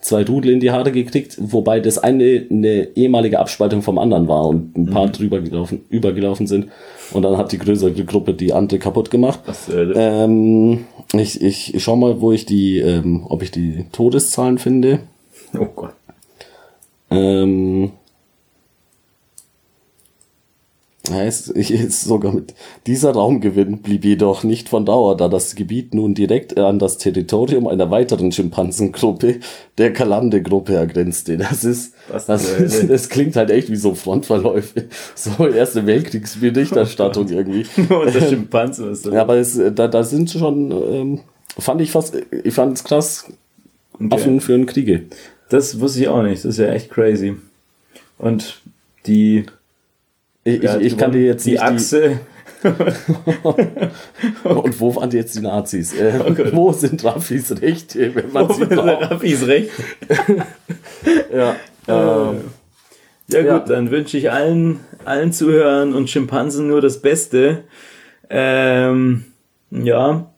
Zwei Rudel in die Haare gekriegt, wobei das eine eine ehemalige Abspaltung vom anderen war und ein paar drüber gelaufen, übergelaufen sind. Und dann hat die größere Gruppe die andere kaputt gemacht. Zur Hölle? Ähm, ich, ich, ich schau mal, wo ich die, ähm, ob ich die Todeszahlen finde. Oh Gott. Ähm, heißt, ich ist sogar mit dieser Raumgewinn blieb jedoch nicht von Dauer, da das Gebiet nun direkt an das Territorium einer weiteren Schimpansengruppe, der Kalande-Gruppe, ergrenzte. Das ist, das, Hölle? ist, das klingt halt echt wie so Frontverläufe, so Erste Weltkriegsberichterstattung irgendwie. Und der Schimpanse ist das. Ja, aber es, da, da sind schon, ähm, fand ich fast, ich fand es krass, Affen führen Kriege. Das wusste ich auch nicht. Das ist ja echt crazy. Und die. Ich, ich, ich kann dir jetzt die Achse. [LAUGHS] Und wo waren jetzt die Nazis? Äh, Oh Gott. wo sind Raffis Rechte, wenn man sie braucht? Raffis recht. [LAUGHS] Ja, ähm, Ja, Ja. gut, dann wünsche ich allen, allen Zuhörern und Schimpansen nur das Beste. Ähm, ja.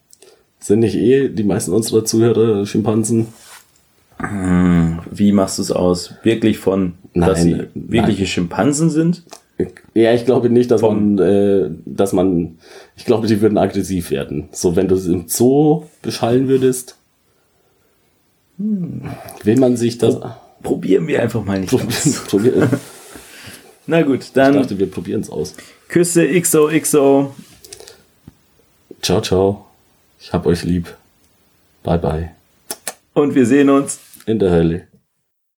sind nicht eh die meisten unserer Zuhörer Schimpansen? Wie machst du es aus? Wirklich von, dass Nein, sie nein. wirkliche Schimpansen sind? Ja, ich glaube nicht, dass Vom- man, äh, dass man, ich glaube, die würden aggressiv werden. So, wenn du sie im Zoo beschallen würdest, Will man sich das. Probieren wir einfach mal nicht aus. Probieren. [LAUGHS] Na gut, Ich dann dachte, wir probieren es aus. Küsse XOXO. Ciao, ciao. Ich hab euch lieb. Bye, bye. Und wir sehen uns In der Hölle.